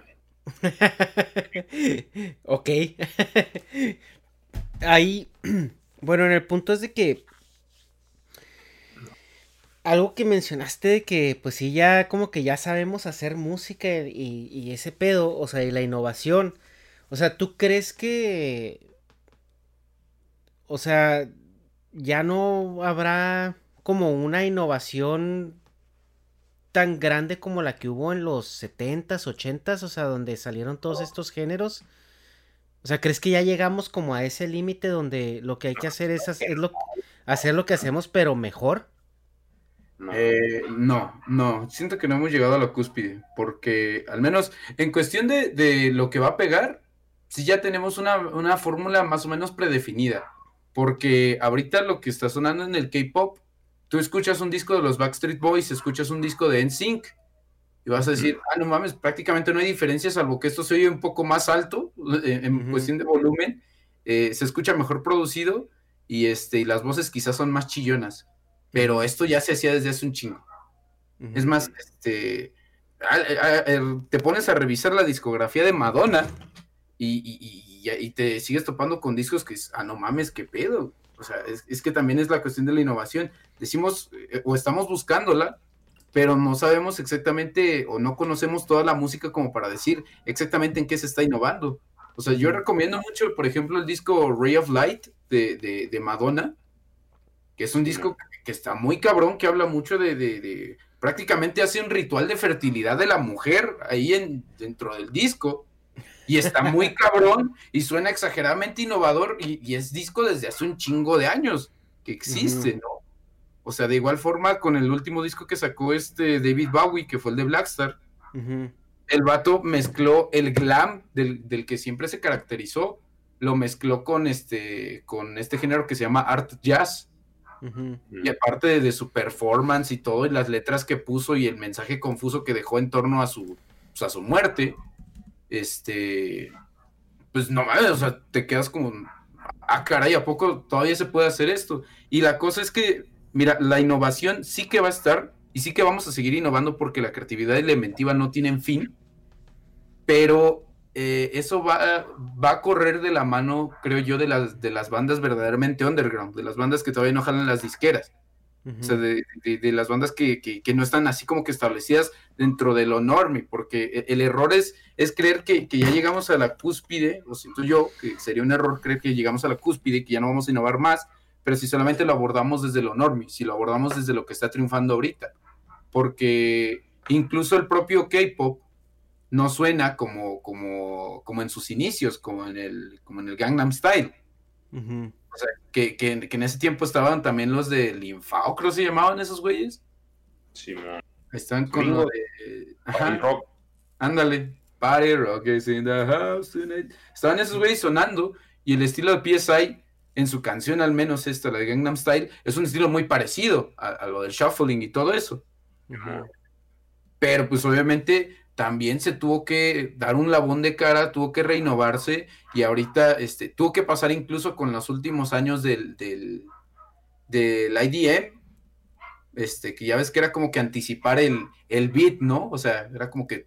ok. Ahí. Bueno, en el punto es de que. Algo que mencionaste de que, pues sí, ya como que ya sabemos hacer música y, y ese pedo, o sea, y la innovación. O sea, ¿tú crees que. O sea, ya no habrá como una innovación tan grande como la que hubo en los 70s, 80s, o sea, donde salieron todos estos géneros? O sea, ¿crees que ya llegamos como a ese límite donde lo que hay que hacer es, hacer lo, hacer lo que hacemos, pero mejor? Eh, no, no, siento que no hemos llegado a la cúspide, porque al menos en cuestión de, lo que va a pegar, sí ya tenemos una, una fórmula más o menos predefinida, porque ahorita lo que está sonando en el K-Pop tú escuchas un disco de los Backstreet Boys, escuchas un disco de NSYNC y vas a decir, ah, no mames, prácticamente no hay diferencia, salvo que esto se oye un poco más alto eh, en, cuestión de volumen, eh, se escucha mejor producido y, este, y las voces quizás son más chillonas, pero esto ya se hacía desde hace un chingo. Es más, este, te pones a revisar la discografía de Madonna y, y, te sigues topando con discos que, ah, no mames, qué pedo. O sea, es, que también es la cuestión de la innovación. Decimos eh, o estamos buscándola, pero no sabemos exactamente o no conocemos toda la música como para decir exactamente en qué se está innovando. O sea, yo recomiendo mucho, por ejemplo, el disco Ray of Light de, Madonna, que es un disco que, está muy cabrón, que habla mucho de, prácticamente hace un ritual de fertilidad de la mujer ahí en, dentro del disco. Y está muy cabrón y suena exageradamente innovador y, es disco desde hace un chingo de años que existe, ¿no? O sea, de igual forma con el último disco que sacó este David Bowie, que fue el de Blackstar, el vato mezcló el glam del, del, que siempre se caracterizó, lo mezcló con este, con este género que se llama art jazz. Y aparte de, su performance y todo, y las letras que puso y el mensaje confuso que dejó en torno a su, pues, a su muerte, este, pues no mames, o sea, te quedas como, ah, caray, ¿a poco todavía se puede hacer esto? Y la cosa es que, mira, la innovación sí que va a estar y sí que vamos a seguir innovando porque la creatividad y la inventiva no tienen fin, pero eh, eso va, va a correr de la mano, creo yo, de las, de las bandas verdaderamente underground, de las bandas que todavía no jalan las disqueras. O sea, de, las bandas que, no están así como que establecidas dentro de lo norme, porque e, el, error es, es creer que, ya llegamos a la cúspide, lo siento yo, que sería un error creer que llegamos a la cúspide, que ya no vamos a innovar más, pero si solamente lo abordamos desde lo norme, si lo abordamos desde lo que está triunfando ahorita, porque incluso el propio K-pop no suena como, como, como en sus inicios, como en el, como en el Gangnam Style. O sea, que, en ese tiempo estaban también los de Linfao, creo que se llamaban esos güeyes. Sí, man. Están con lo de. Ajá. Rock. Ándale. Party rock is in the house tonight. Estaban esos güeyes sonando y el estilo de PSI, en su canción al menos esta, la de Gangnam Style, es un estilo muy parecido a, lo del shuffling y todo eso. Pero pues obviamente también se tuvo que dar un labón de cara, tuvo que renovarse y ahorita este, tuvo que pasar incluso con los últimos años del, del, del IDM, este, que ya ves que era como que anticipar el, el beat, ¿no? O sea, era como que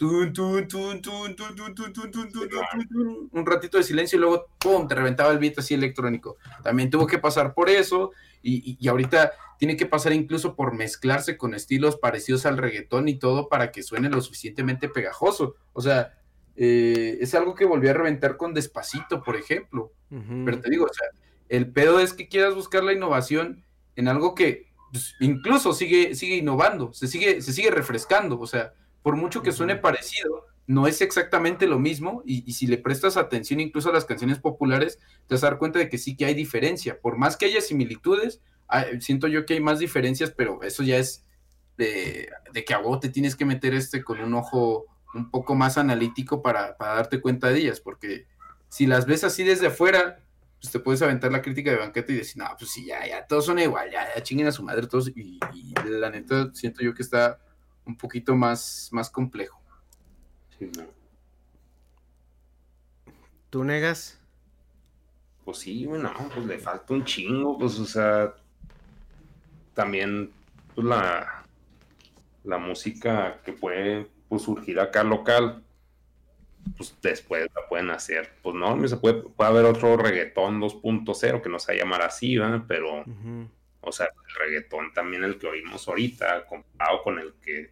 un ratito de silencio y luego ¡pum! te reventaba el beat así electrónico. También tuvo que pasar por eso y, y ahorita tiene que pasar incluso por mezclarse con estilos parecidos al reggaetón y todo para que suene lo suficientemente pegajoso. O sea, eh, es algo que volvió a reventar con Despacito, por ejemplo. Pero te digo, o sea, el pedo es que quieras buscar la innovación en algo que pues, incluso sigue, sigue innovando, se sigue, se sigue refrescando. O sea, por mucho que suene parecido, no es exactamente lo mismo y, y, si le prestas atención incluso a las canciones populares, te vas a dar cuenta de que sí que hay diferencia. Por más que haya similitudes, siento yo que hay más diferencias, pero eso ya es de, que a vos te tienes que meter este con un ojo un poco más analítico para, darte cuenta de ellas, porque si las ves así desde afuera, pues te puedes aventar la crítica de banqueta y decir, no, pues sí, ya, ya, todos son igual, ya, ya chinguen a su madre todos, y, la neta siento yo que está un poquito más, más complejo. ¿Tú negas? Pues sí, bueno, pues le falta un chingo, pues, o sea, también pues, la, la música que puede pues, surgir acá local, pues después la pueden hacer. Pues no, se puede, puede haber otro reggaetón 2.0 que no se va a llamar así, pero, o sea, el reggaetón también el que oímos ahorita, comparado con el que,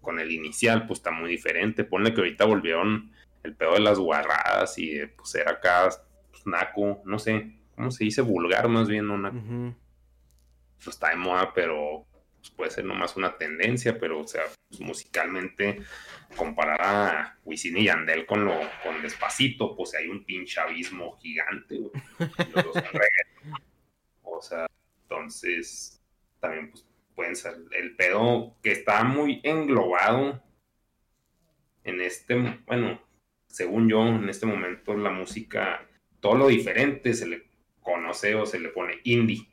con el inicial, pues está muy diferente. Ponle que ahorita volvieron el pedo de las guarradas y pues era acá, pues, naco, no sé, ¿cómo se dice? Vulgar más bien, ¿no? Naco pues, está de moda, pero pues, puede ser nomás una tendencia, pero o sea, pues, musicalmente comparar a Wisin y Yandel con lo con Despacito, pues hay un pinche abismo gigante, o sea, entonces también pues pueden ser el pedo que está muy englobado en este, bueno, según yo, en este momento la música, todo lo diferente se le conoce o se le pone indie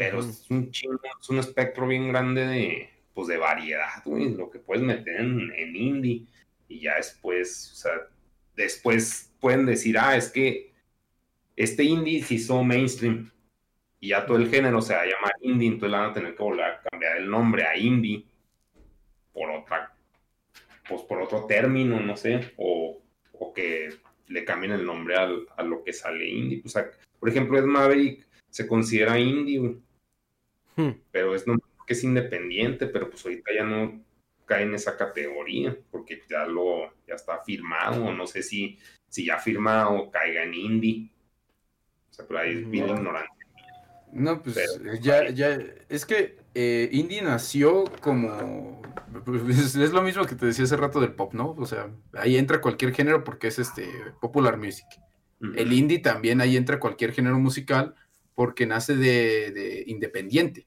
pero es un chingo, es un espectro bien grande de, pues de variedad, güey, lo que puedes meter en, indie. Y ya después, o sea, después pueden decir, ah, es que este indie se hizo mainstream. Y ya todo el género se va a llamar indie, entonces van a tener que volver a cambiar el nombre a indie por otra, pues por otro término, no sé, o, o que le cambien el nombre al, a lo que sale indie. O sea, por ejemplo, es Maverick se considera indie, güey. Hmm. Pero es no, que es independiente, pero pues ahorita ya no cae en esa categoría, porque ya lo, ya está firmado, no sé si, si ya firmado caiga en indie. O sea, pero ahí es bien ignorante. No, pues ya, ya, es que eh, indie nació como, pues, es, lo mismo que te decía hace rato del pop, ¿no? O sea, ahí entra cualquier género porque es este popular music. El indie también ahí entra cualquier género musical porque nace de, de independiente.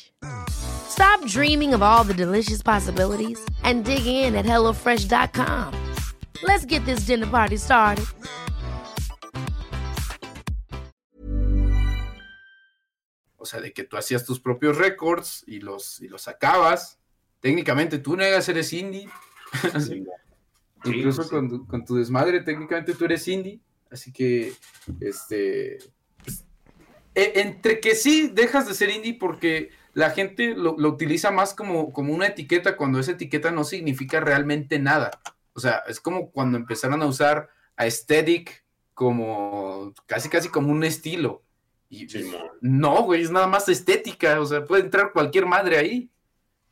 Stop dreaming of all the delicious possibilities and dig in at HelloFresh.com. Let's get this dinner party started. O sea, de que tú hacías tus propios récords y los, y los sacabas. Técnicamente tú negas, eres indie. Sí, Incluso sí. Con, tu, con tu desmadre, técnicamente tú eres indie. Así que, este. pues, e- entre que sí dejas de ser indie porque la gente lo, lo utiliza más como, como una etiqueta cuando esa etiqueta no significa realmente nada. O sea, es como cuando empezaron a usar a aesthetic como casi casi como un estilo. Y no, güey, es nada más estética. O sea, puede entrar cualquier madre ahí.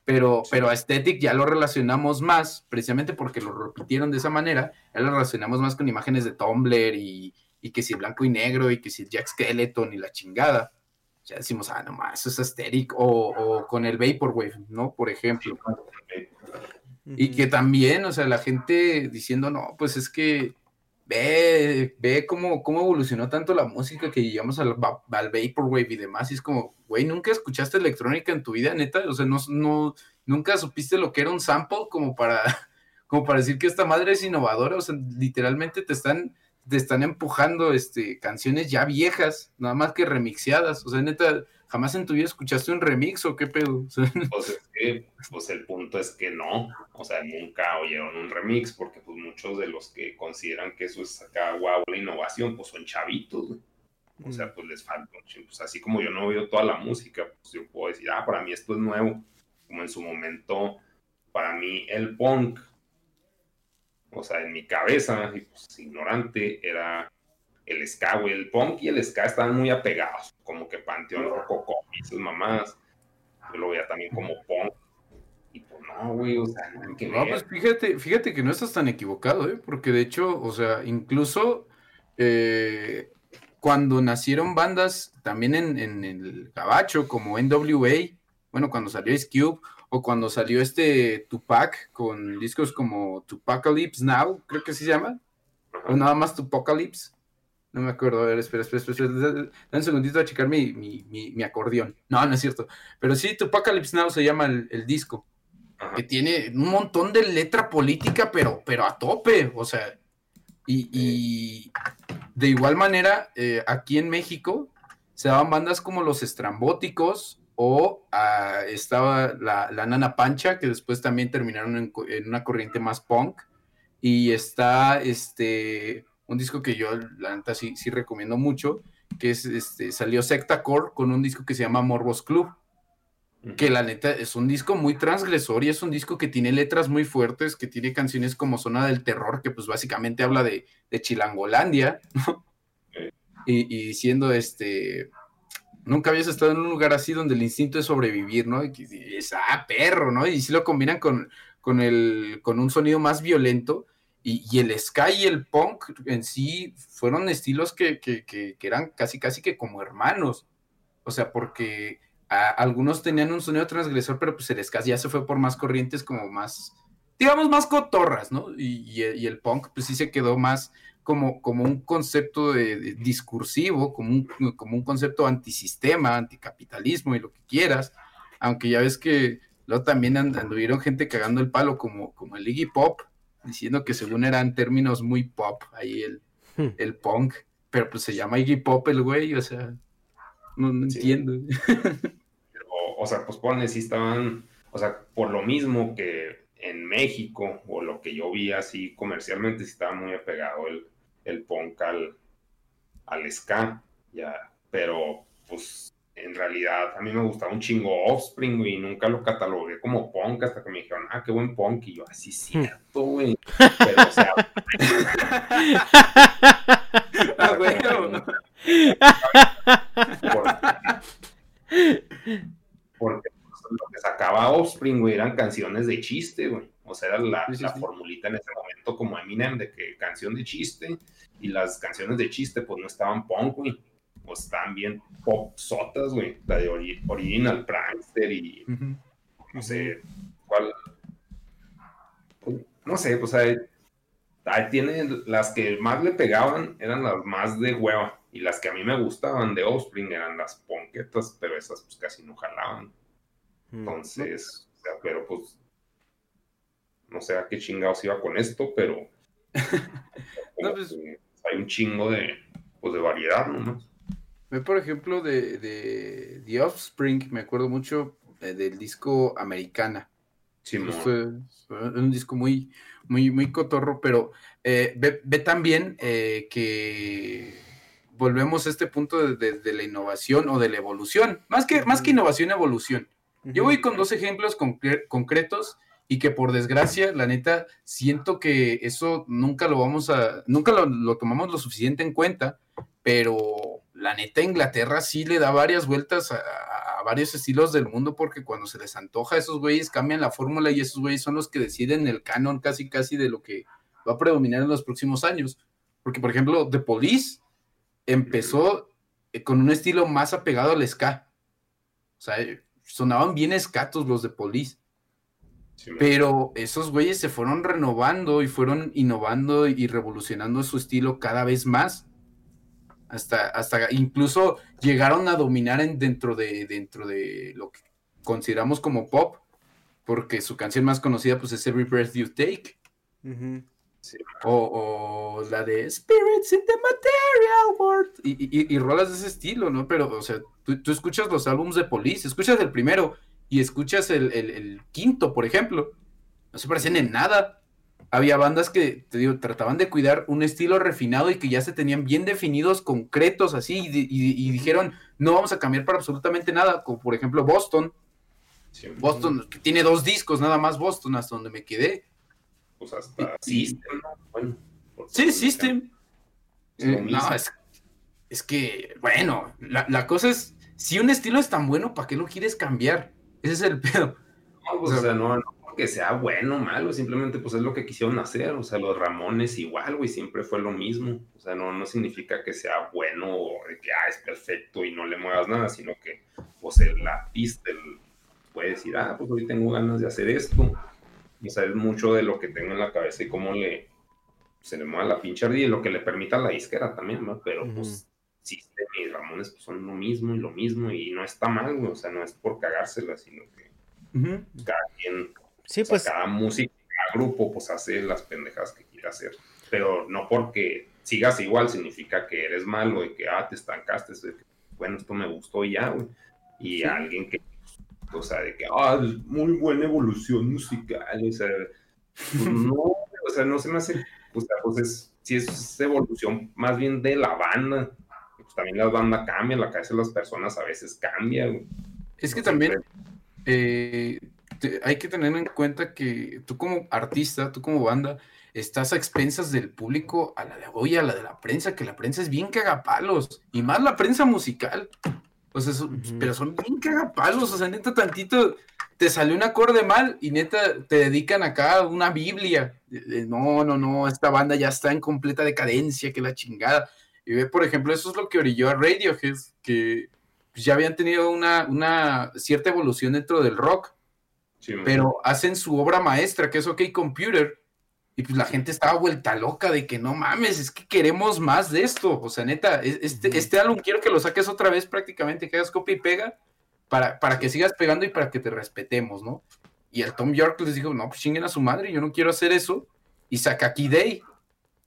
Pero, pero aesthetic ya lo relacionamos más, precisamente porque lo repitieron de esa manera, ya lo relacionamos más con imágenes de Tumblr y, y que si blanco y negro y que si Jack Skeleton y la chingada. Ya decimos, ah, no más, eso es aesthetic. O, o con el Vaporwave, ¿no? Por ejemplo. Y que también, o sea, la gente diciendo, no, pues es que ve, ve cómo, cómo evolucionó tanto la música que llegamos al, al Vaporwave y demás. Y es como, güey, ¿nunca escuchaste electrónica en tu vida, neta? O sea, no, no, nunca supiste lo que era un sample como para, como para decir que esta madre es innovadora. O sea, literalmente te están, te están empujando este, canciones ya viejas, nada más que remixeadas. O sea, neta, ¿jamás en tu vida escuchaste un remix o qué pedo? O sea, Pues es que, pues el punto es que no, o sea, nunca oyeron un remix, porque pues muchos de los que consideran que eso es acá, guau, la innovación, pues son chavitos, güey. O sea, pues les falta. Pues así como yo no oído toda la música, pues yo puedo decir, ah, para mí esto es nuevo. Como en su momento, para mí el punk, o sea, en mi cabeza, pues ignorante, era el ska, güey. El punk y el ska estaban muy apegados, como que Panteón Rococó y sus mamás. Yo lo veía también como punk. Y pues no, güey, o sea, nada que No, pues fíjate, fíjate que no estás tan equivocado, ¿eh? Porque de hecho, o sea, incluso eh, cuando nacieron bandas también en, en el gabacho, como NWA, bueno, cuando salió Ice Cube, o cuando salió este Tupac con discos como Tupacalypse Now, creo que así se llama, o nada más Tupacalypse. No me acuerdo, a ver, espera, espera, espera, espera, un segundito a checar mi, mi, mi, mi acordeón. No, no es cierto. Pero sí, Tupacalypse Now se llama el, el disco Ajá. que tiene un montón de letra política, pero, pero a tope, o sea, y, y de igual manera, eh, aquí en México se daban bandas como Los Estrambóticos o ah, estaba la, la Nana Pancha, que después también terminaron en, una corriente más punk, y está este, un disco que yo, la neta, sí, sí recomiendo mucho, que es, este, salió Secta Core con un disco que se llama Morbos Club que la neta es un disco muy transgresor y es un disco que tiene letras muy fuertes, que tiene canciones como Zona del Terror, que pues básicamente habla de, de Chilangolandia. Y, y diciendo, este, nunca habías estado en un lugar así donde el instinto es sobrevivir, ¿no? Y es, ah, perro, ¿no? Y si lo combinan con, con, el, con un sonido más violento. Y, el ska y el punk en sí fueron estilos que, que, que, eran casi, casi que como hermanos. O sea, porque algunos tenían un sonido transgresor, pero pues el ska ya se fue por más corrientes, como más, digamos, más cotorras, ¿no? Y, y el punk, pues sí se quedó más como, como un concepto de, de discursivo, como un, como un concepto antisistema, anticapitalismo y lo que quieras, aunque ya ves que luego también and- anduvieron gente cagando el palo como, como el Iggy Pop, diciendo que según eran términos muy pop, ahí el, Hmm. el punk, pero pues se llama Iggy Pop el güey, o sea, no, no Sí. entiendo. o, o sea, pues ponle, si estaban, o sea, por lo mismo que en México, o lo que yo vi así comercialmente, sí estaba muy apegado el, el punk al, al ska, ya, pero pues en realidad a mí me gustaba un chingo Offspring, güey, y nunca lo catalogué como punk hasta que me dijeron, ah, qué buen punk, y yo, así es cierto, güey, pero o sea, Ah, bueno. porque, porque lo que sacaba canciones de chiste, güey. O sea, era la, Sí, sí, la sí. formulita en ese momento como Eminem de que canción de chiste y las canciones de chiste pues no estaban punk, güey. Pues estaban bien pop sotas, güey. La de ori- Original Prankster y no sé cuál. No sé, pues ahí, ahí tiene las que más le pegaban eran las más de hueva y las que a mí me gustaban de Offspring eran las ponquetas, pero esas pues casi no jalaban. Entonces, o sea, pero pues no sé a qué chingados iba con esto, pero No, pues- que hay un chingo de pues de variedad, ¿no? Ve, por ejemplo, de, de The Offspring, me acuerdo mucho eh, del disco Americana. Simón. Fue, fue un disco muy, muy, muy cotorro, pero eh, ve, ve también eh, que volvemos a este punto de, de- de la innovación o de la evolución. Más que, más que innovación, evolución. Yo voy con dos ejemplos concre- concretos y que por desgracia, la neta, siento que eso nunca lo vamos a, nunca lo, lo tomamos lo suficiente en cuenta, pero la neta Inglaterra sí le da varias vueltas a, a varios estilos del mundo porque cuando se les antoja esos güeyes cambian la fórmula y esos güeyes son los que deciden el canon casi casi de lo que va a predominar en los próximos años. Porque por ejemplo, The Police empezó eh, con un estilo más apegado al ska. O sea, sonaban bien escatos los de Police. Simón. Pero esos güeyes se fueron renovando y fueron innovando y revolucionando su estilo cada vez más. Hasta, hasta incluso llegaron a dominar en, dentro, de, dentro de lo que consideramos como pop, porque su canción más conocida pues es Every Breath You Take, O, o la de Spirits in the Material World, y, y- y rolas de ese estilo, ¿no? Pero, o sea, tú, tú escuchas los álbumes de Police, escuchas el primero y escuchas el, el- el quinto, por ejemplo, no se parecen en nada. Había bandas que, te digo, trataban de cuidar un estilo refinado y que ya se tenían bien definidos, concretos, así, y, di- y- y dijeron, no vamos a cambiar para absolutamente nada, como por ejemplo Boston. Boston, que tiene dos discos, nada más Boston, hasta donde me quedé. Pues hasta System, ¿no? Bueno, Sí, System. Eh, no, es, es que, bueno, la, la cosa es, si un estilo es tan bueno, ¿para qué lo quieres cambiar? Ese es el pedo. No, pues, o sea, no, no porque sea bueno o malo, simplemente pues es lo que quisieron hacer, o sea, los Ramones igual, güey, siempre fue lo mismo, o sea, no, no significa que sea bueno o que, ah, es perfecto y no le muevas nada, sino que, pues, el artista el- puede decir, ah, pues hoy tengo ganas de hacer esto, sea, es mucho de lo que tengo en la cabeza y cómo le, se le mueve la pinche ardilla y lo que le permita la disquera también, ¿no? Pero, pues, System y Ramones pues, son lo mismo y lo mismo y no está mal, güey, o sea, no es por cagársela, sino que cada quien Sí, o sea, pues cada música, cada grupo, pues hace las pendejas que quiera hacer. Pero no porque sigas igual significa que eres malo y que, ah, te estancaste. bueno, esto me gustó y ya, güey. Y Sí. alguien que, o sea, de que, ah, es muy buena evolución musical. O sea, pues, no, o sea, no se me hace, o sea, pues es, si es evolución más bien de la banda. Pues también la banda cambia, la cabeza de las personas a veces cambia, güey. Es que también siempre- eh, te- hay que tener en cuenta que tú como artista, tú como banda, estás a expensas del público, a la de hoy, a la de la prensa, que la prensa es bien cagapalos, y más la prensa musical. O sea, son- pero son bien cagapalos, o sea, neta, tantito te salió un acorde mal y neta te dedican acá una Biblia. de- de, no, no, no, esta banda ya está en completa decadencia, que la chingada. Y ve, por ejemplo, eso es lo que orilló a Radiohead, que ya habían tenido una, una cierta evolución dentro del rock, Sí, pero hacen su obra maestra, que es OK Computer, y pues la gente estaba vuelta loca de que no mames, es que queremos más de esto. O sea, neta, es- este, este álbum quiero que lo saques otra vez prácticamente, que hagas copia y pega, para, para que sigas pegando y para que te respetemos, ¿no? Y el Tom York les dijo, no, pues chinguen a su madre, yo no quiero hacer eso. Y saca Key Day,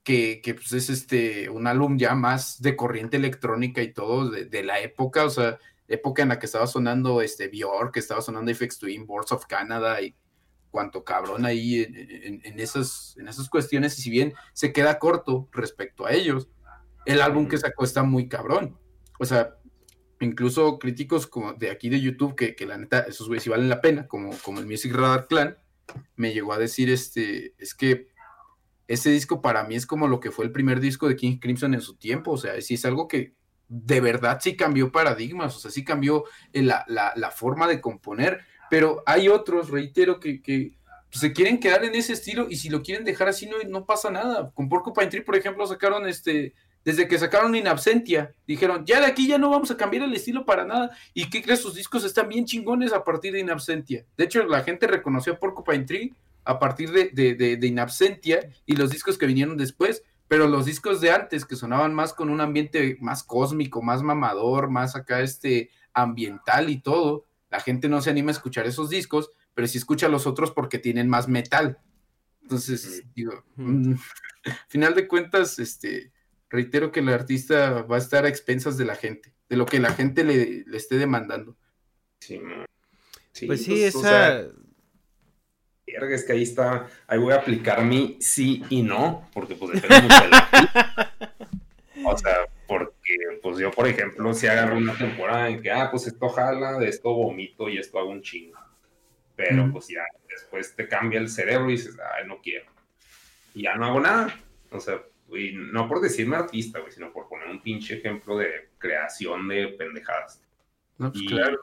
que, que, pues es este, un álbum ya más de corriente electrónica y todo, de, de la época, o sea, época en la que estaba sonando este Bjork, que estaba sonando FX Twin, Boards of Canada y cuanto cabrón ahí en, en- en esas, en esas cuestiones, y si bien se queda corto respecto a ellos, el álbum que sacó está muy cabrón. O sea, incluso críticos como de aquí de YouTube, que, que la neta, esos güeyes sí valen la pena, como, como el Music Radar Clan, me llegó a decir, este, es que ese disco para mí es como lo que fue el primer disco de King Crimson en su tiempo, o sea, sí es algo que de verdad sí cambió paradigmas, o sea, sí cambió eh, la, la- la forma de componer, pero hay otros, reitero, que, que se quieren quedar en ese estilo y si lo quieren dejar así no, no pasa nada. Con Porcupine Tree, por ejemplo, sacaron este, desde que sacaron In Absentia, dijeron, ya de aquí ya no vamos a cambiar el estilo para nada. ¿Y qué crees? Sus discos están bien chingones a partir de In Absentia. De hecho, la gente reconoció a Porcupine Tree a partir de, de, de, de In Absentia y los discos que vinieron después, pero los discos de antes que sonaban más con un ambiente más cósmico, más mamador, más acá este ambiental y todo, la gente no se anima a escuchar esos discos pero si escucha los otros porque tienen más metal. Entonces, digo, mm, final de cuentas, este, reitero que el artista va a estar a expensas de la gente, de lo que la gente le, le esté demandando. Sí, pues sí, esa... es que ahí está, ahí voy a aplicar mi sí y no, porque pues depende mucho de la O sea, pues yo, por ejemplo, si agarro una temporada en que, ah, pues esto jala, de esto vomito y esto hago un chingo pero pues ya después te cambia el cerebro y dices, ay, no quiero. Y ya no hago nada. O sea, y no por decirme artista, güey, sino por poner un pinche ejemplo de creación de pendejadas. No, pues y, claro.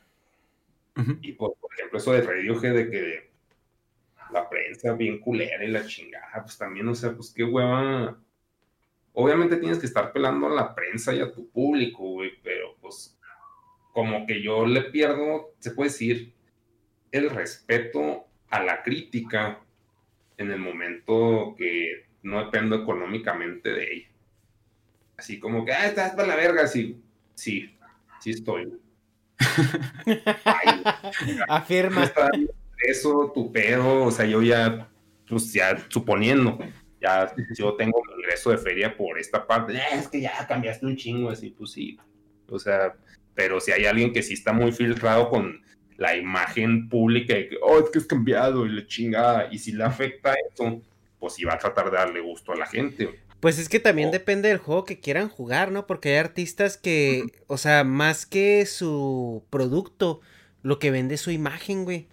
Y por, ejemplo, eso de Radiohead de que la prensa bien culera y la chingada, pues también, o sea, pues qué hueva. Obviamente tienes que estar pelando a la prensa y a tu público, güey, pero pues como que yo le pierdo, se puede decir, el respeto a la crítica en el momento que no dependo económicamente de ella. Así como que, ah, estás para la verga, sí, sí, sí estoy. Afirma. Eso, tu pedo, o sea, yo ya, pues ya suponiendo, ya yo tengo un ingreso de feria por esta parte, eh, es que ya cambiaste un chingo, así, pues sí. O sea, pero si hay alguien que sí está muy filtrado con la imagen pública de que, oh, es que es cambiado y le chingada. Y si le afecta eso, pues iba a tratar de darle gusto a la gente. Pues es que también depende del juego que quieran jugar, ¿no? Porque hay artistas que, o sea, más que su producto, lo que vende es su imagen, güey.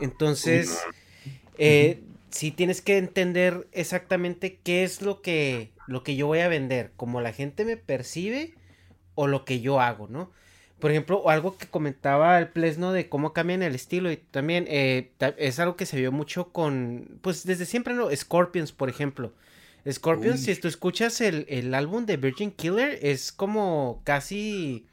Entonces, eh, sí tienes que entender exactamente qué es lo que, lo que yo voy a vender, como la gente me percibe o lo que yo hago, ¿no? Por ejemplo, algo que comentaba el Plesno de cómo cambian el estilo y también eh, es algo que se vio mucho con, pues desde siempre, ¿no? Scorpions, por ejemplo. Scorpions, si tú escuchas el, álbum de Virgin Killer, es como casi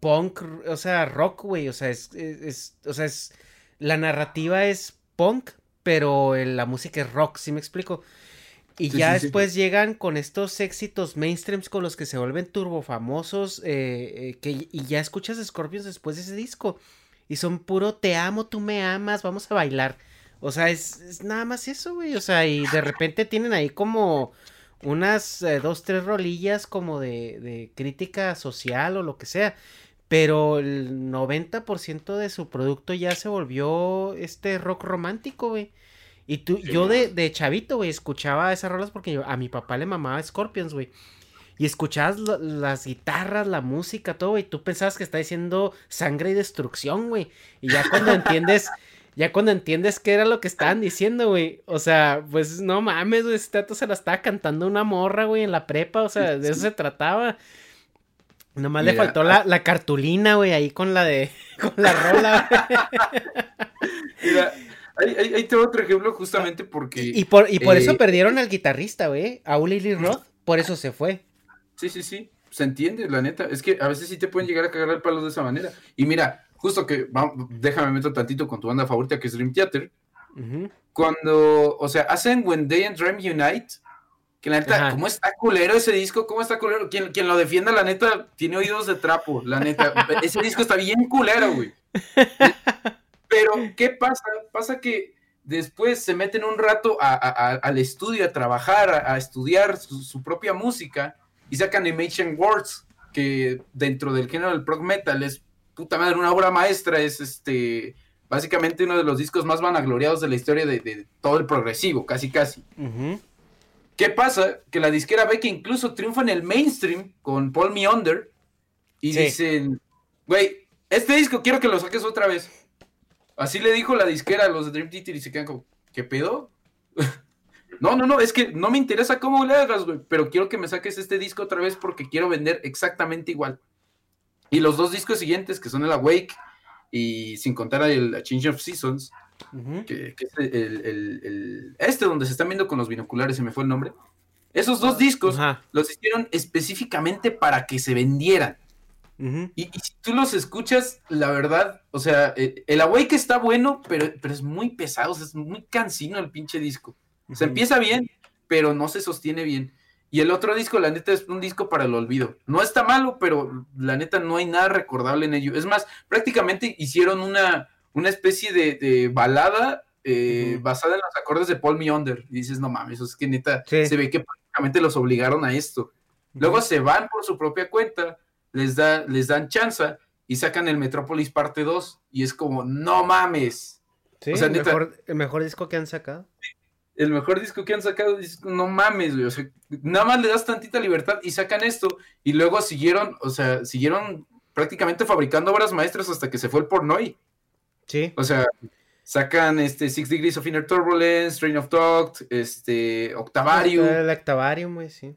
punk, o sea, rock, güey, o sea, es, es, o sea, es, la narrativa es punk, pero la música es rock, ¿sí me explico? Y ya después llegan con estos éxitos mainstreams con los que se vuelven turbo famosos. Eh, eh, que, y ya escuchas Scorpions después de ese disco. Y son puro te amo, tú me amas, vamos a bailar. O sea, es, nada más eso, güey. O sea, y de repente tienen ahí como unas eh, dos, tres rolillas como de, de crítica social o lo que sea. Pero el 90% de su producto ya se volvió este rock romántico, güey. Y tú, yo de, de, chavito, güey, escuchaba esas rolas porque a mi papá le mamaba Scorpions, güey. Y escuchabas las guitarras, la música, todo, y tú pensabas que está diciendo sangre y destrucción, güey. Y ya cuando entiendes, ya cuando entiendes qué era lo que estaban diciendo, güey. O sea, pues no mames, güey, este se la estaba cantando una morra, güey, en la prepa, o sea, de eso se trataba. Nomás le faltó la, la cartulina, güey, ahí con la de, con la rola. Mira, Ahí, ahí, tengo otro ejemplo justamente porque... Y, por, y por eso eh, perdieron al guitarrista, güey, a Uli Roth, por eso se fue. Sí, sí, sí, se entiende, la neta. Es que a veces sí te pueden llegar a cagar el palo de esa manera. Y mira, justo que, vamos, déjame meter tantito con tu banda favorita que es Dream Theater. Cuando, o sea, hacen When Day and Dream Unite, que la neta, ¿cómo está culero ese disco? ¿Cómo está culero? Quien, quien lo defienda, la neta, tiene oídos de trapo, la neta. ese disco está bien culero, güey. Pero, ¿qué pasa? Pasa que después se meten un rato al estudio, a trabajar, a, estudiar su, propia música y sacan Animation Words, que dentro del género del prog metal es puta madre, una obra maestra, es este básicamente uno de los discos más vanagloriados de la historia de, todo el progresivo, casi casi. ¿Qué pasa? Que la disquera ve que incluso triunfa en el mainstream con Paul Me Under y dicen, güey, este disco quiero que lo saques otra vez. Así le dijo la disquera a los de Dream Theater y se quedan como, ¿qué pedo? no, no, no, es que no me interesa cómo le hagas, güey, pero quiero que me saques este disco otra vez porque quiero vender exactamente igual. Y los dos discos siguientes, que son el Awake y sin contar el Change of Seasons, que, es el, este donde se están viendo con los binoculares, se me fue el nombre. Esos dos discos los hicieron específicamente para que se vendieran. y, si tú los escuchas, la verdad, o sea, eh, el, Awake está bueno, pero, pero es muy pesado, es muy cansino el pinche disco. O sea, empieza bien, pero no se sostiene bien. Y el otro disco, la neta, es un disco para el olvido. No está malo, pero la neta no hay nada recordable en ello. Es más, prácticamente hicieron una, una especie de, balada eh, basada en los acordes de Paul Meonder. Y dices, no mames, eso es que neta se ve que prácticamente los obligaron a esto. Luego se van por su propia cuenta, les, da, les dan chance y sacan el Metrópolis parte 2. Y es como, no mames. Sí, o sea, el, mejor, el mejor disco que han sacado el mejor disco que han sacado, no mames, güey, o sea, nada más le das tantita libertad y sacan esto, y luego siguieron, o sea, siguieron prácticamente fabricando obras maestras hasta que se fue el pornoy. Sí. O sea, sacan este Six Degrees of Inner Turbulence, Train of Thought, este Octavarium. El Octavarium, güey, sí.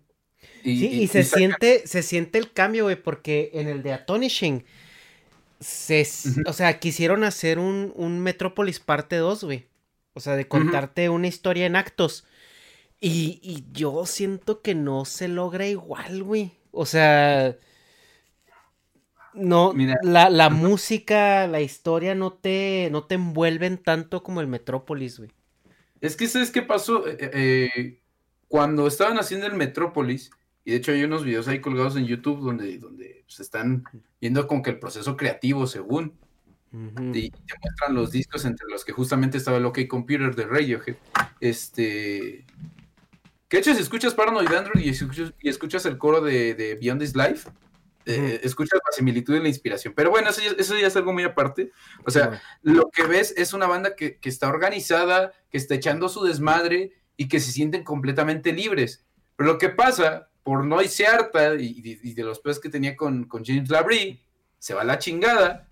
Y, sí, y, se siente, se siente el cambio, güey, porque en el de Atonishing, se, o sea, quisieron hacer un, un Metropolis parte 2, güey. O sea, de contarte una historia en actos. Y, yo siento que no se logra igual, güey. O sea, no, la, música, la historia no te, no te envuelven tanto como el Metrópolis, güey. Es que, ¿sabes qué pasó? Eh, eh, cuando estaban haciendo el Metrópolis, y de hecho hay unos videos ahí colgados en YouTube donde, donde se están viendo con que el proceso creativo, según, y te muestran los discos entre los que justamente estaba el OK Computer de Radiohead. Este. Que de hecho, si escuchas Paranoid Android y escuchas, el coro de, Beyond This Life, eh, escuchas la similitud y la inspiración. Pero bueno, eso ya, es algo muy aparte. O sea, lo que ves es una banda que, está organizada, que está echando su desmadre y que se sienten completamente libres. Pero lo que pasa, por no irse harta y, de los pedos que tenía con, con James Labrie, se va a la chingada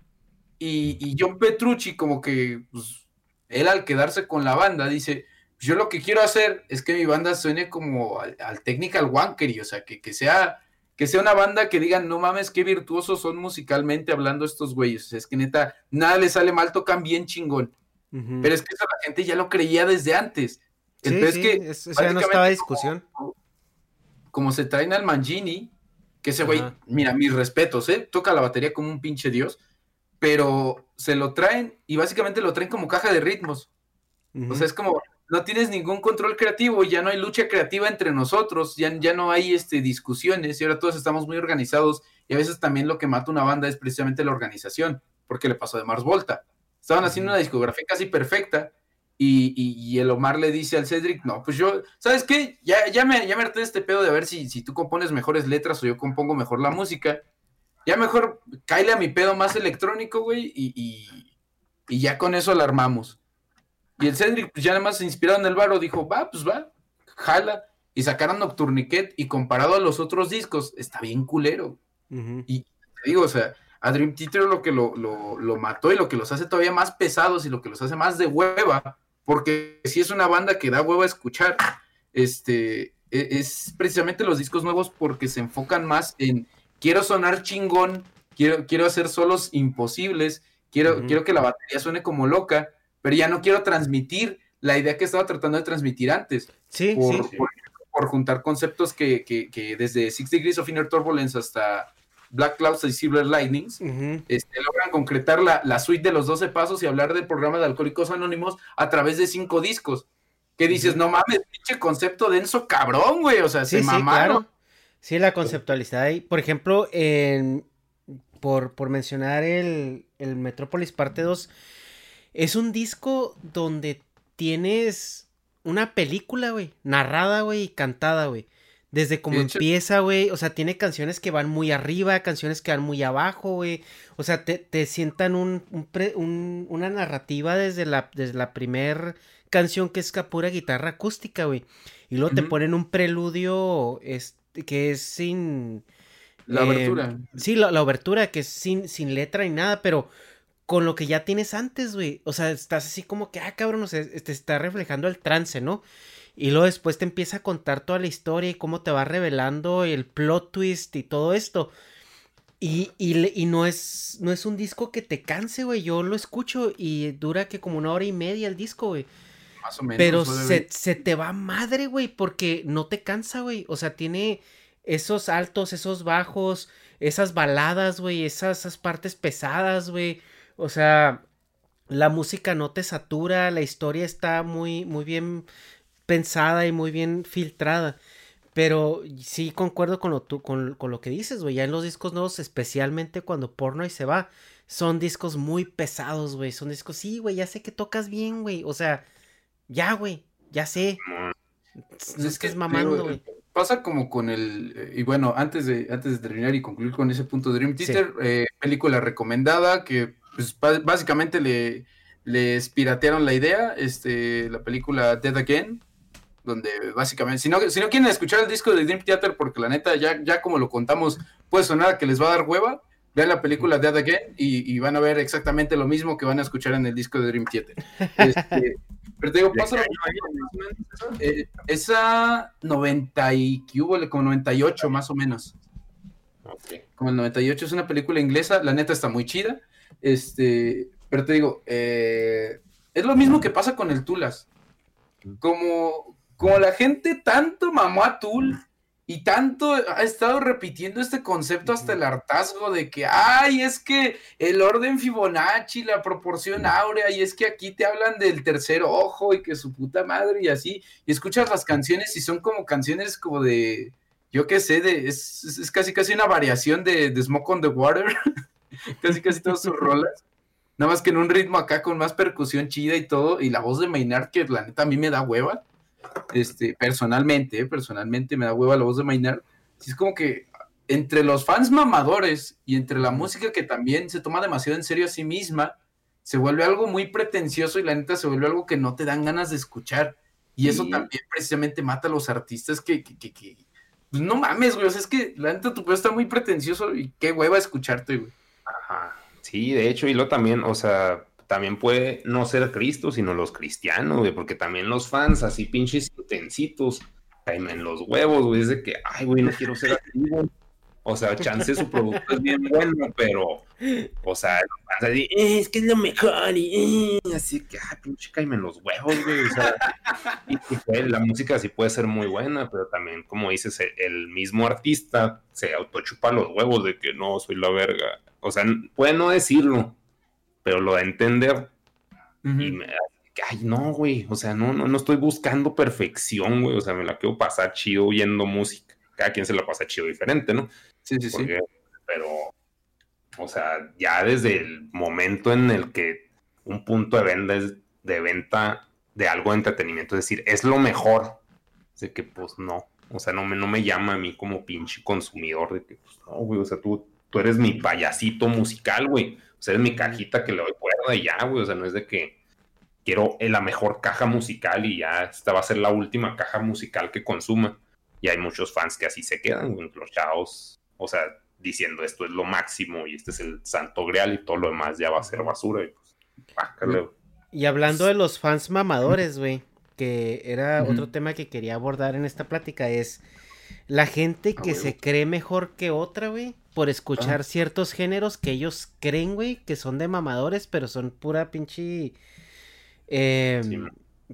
y, John Petrucci, como que pues, él al quedarse con la banda, dice: Yo lo que quiero hacer es que mi banda suene como al, Technical Wankery, o sea, que, que, sea, que sea una banda que digan: No mames, qué virtuosos son musicalmente hablando estos güeyes. Es que neta, nada les sale mal, tocan bien chingón. Pero es que eso la gente ya lo creía desde antes. Entonces, que. Eso ya no estaba discusión. Como, se traen al Mangini, que ese güey, mira, mis respetos, ¿eh? Toca la batería como un pinche dios pero se lo traen y básicamente lo traen como caja de ritmos. O sea, es como, no tienes ningún control creativo, ya no hay lucha creativa entre nosotros, ya, ya no hay este, discusiones y ahora todos estamos muy organizados y a veces también lo que mata una banda es precisamente la organización, porque le pasó de Mars Volta. Estaban haciendo una discografía casi perfecta y, el Omar le dice al Cedric, no, pues yo, ¿sabes qué? Ya, ya, me, ya me harté de este pedo de a ver si, si tú compones mejores letras o yo compongo mejor la música ya mejor caile a mi pedo más electrónico, güey, y, y, ya con eso la armamos. Y el Cedric, pues ya nada más inspirado en el baro, dijo, va, pues va, jala. Y sacaron Nocturniquet y comparado a los otros discos, está bien culero. Y te digo, o sea, a Dream Theater lo que lo, lo, mató y lo que los hace todavía más pesados y lo que los hace más de hueva, porque si es una banda que da hueva a escuchar, este, e, es precisamente los discos nuevos porque se enfocan más en quiero sonar chingón, quiero, quiero hacer solos imposibles, quiero, quiero que la batería suene como loca, pero ya no quiero transmitir la idea que estaba tratando de transmitir antes. Sí, por, sí. Por, juntar conceptos que, que, que, desde Six Degrees of Inner Turbulence hasta Black Clouds y Silver Lightnings, este, logran concretar la, la, suite de los 12 pasos y hablar del programa de Alcohólicos Anónimos a través de cinco discos. Que dices, no mames, pinche concepto denso cabrón, güey. O sea, se mamaron. Sí, la conceptualidad ahí. Por ejemplo, en, por, por mencionar el, el Metrópolis Parte 2, es un disco donde tienes una película, güey, narrada, güey, y cantada, güey. Desde cómo empieza, güey. O sea, tiene canciones que van muy arriba, canciones que van muy abajo, güey. O sea, te, te sientan un, un, una narrativa desde la, desde la primer canción que es pura guitarra acústica, güey. Y luego te ponen un preludio, este que es sin... La abertura. Sí, la, la, abertura, que es sin, sin letra ni nada, pero con lo que ya tienes antes, güey. O sea, estás así como que, ah, cabrón, o sea, te está reflejando el trance, ¿no? Y luego después te empieza a contar toda la historia y cómo te va revelando el plot twist y todo esto. Y, y, y, no, es, no es un disco que te canse, güey. Yo lo escucho y dura que como una hora y media el disco, güey. Más o menos. Pero se, se, te va madre, güey, porque no te cansa, güey. O sea, tiene esos altos, esos bajos, esas baladas, güey, esas, esas partes pesadas, güey. O sea, la música no te satura, la historia está muy, muy bien pensada y muy bien filtrada. Pero sí concuerdo con lo, con, con lo que dices, güey. Ya en los discos nuevos, especialmente cuando Porno y se va, son discos muy pesados, güey. Son discos, sí, güey, ya sé que tocas bien, güey. O sea, ya, güey, ya sé. Pues no es que es mamando, güey. Pasa como con el. Y bueno, antes de, antes de terminar y concluir con ese punto de Dream Theater, eh, película recomendada que pues, básicamente le, les piratearon la idea, este, la película Dead Again, donde básicamente, si no, si no quieren escuchar el disco de Dream Theater, porque la neta, ya, ya como lo contamos, puede sonar que les va a dar hueva, vean la película Dead Again y, van a ver exactamente lo mismo que van a escuchar en el disco de Dream Theater. Este, pero te digo, pasa eh, esa 90 y que hubo, como 98 más o menos. Como el 98 es una película inglesa, la neta está muy chida. Este, pero te digo, eh, es lo mismo que pasa con el Tulas. Como, como la gente tanto mamó a Tul y tanto ha estado repitiendo este concepto hasta el hartazgo de que, ay, es que el orden Fibonacci, la proporción áurea, y es que aquí te hablan del tercer ojo y que su puta madre y así, y escuchas las canciones y son como canciones como de, yo qué sé, de, es, es, casi casi una variación de, de Smoke on the Water, casi casi todas sus rolas. Nada más que en un ritmo acá con más percusión chida y todo, y la voz de Maynard, que la neta a mí me da hueva este, personalmente, eh, personalmente me da hueva la voz de Maynard. es como que entre los fans mamadores y entre la música que también se toma demasiado en serio a sí misma, se vuelve algo muy pretencioso y la neta se vuelve algo que no te dan ganas de escuchar. Y eso también precisamente mata a los artistas que, que, pues no mames, güey. O sea, es que la neta tu pedo está muy pretencioso y qué hueva escucharte, güey. Ajá. Sí, de hecho, y lo también, o sea, también puede no ser Cristo, sino los cristianos, güey, porque también los fans así pinches intensitos caen en los huevos, güey, es de que, ay, güey, no quiero ser activo. O sea, chance su producto es bien bueno, pero, o sea, así, eh, es que es lo mejor, y eh", así que, ay, pinche caime en los huevos, güey, o sea, y, la música sí puede ser muy buena, pero también, como dices, el mismo artista se autochupa los huevos de que no, soy la verga. O sea, puede no decirlo, pero lo da a entender. Y me, ay, no, güey, o sea, no, no, no estoy buscando perfección, güey, o sea, me la quiero pasar chido oyendo música. Cada quien se la pasa chido diferente, ¿no? Sí, sí, sí. Pero, o sea, ya desde el momento en el que un punto de venta es de venta de algo de entretenimiento, es decir, es lo mejor, de que pues no, o sea, no me, no me llama a mí como pinche consumidor de que pues no, güey, o sea, tú, tú eres mi payasito musical, güey o sea, es mi cajita que le doy cuerda y ya, güey. O sea, no es de que quiero la mejor caja musical y ya esta va a ser la última caja musical que consuma. Y hay muchos fans que así se quedan, güey, enclochados. O sea, diciendo esto es lo máximo y este es el santo grial y todo lo demás ya va a ser basura. Y, pues, y hablando de los fans mamadores, güey, que era otro tema que quería abordar en esta plática, es la gente que se cree mejor que otra, güey por escuchar ah. ciertos géneros que ellos creen, güey, que son de mamadores, pero son pura pinche em,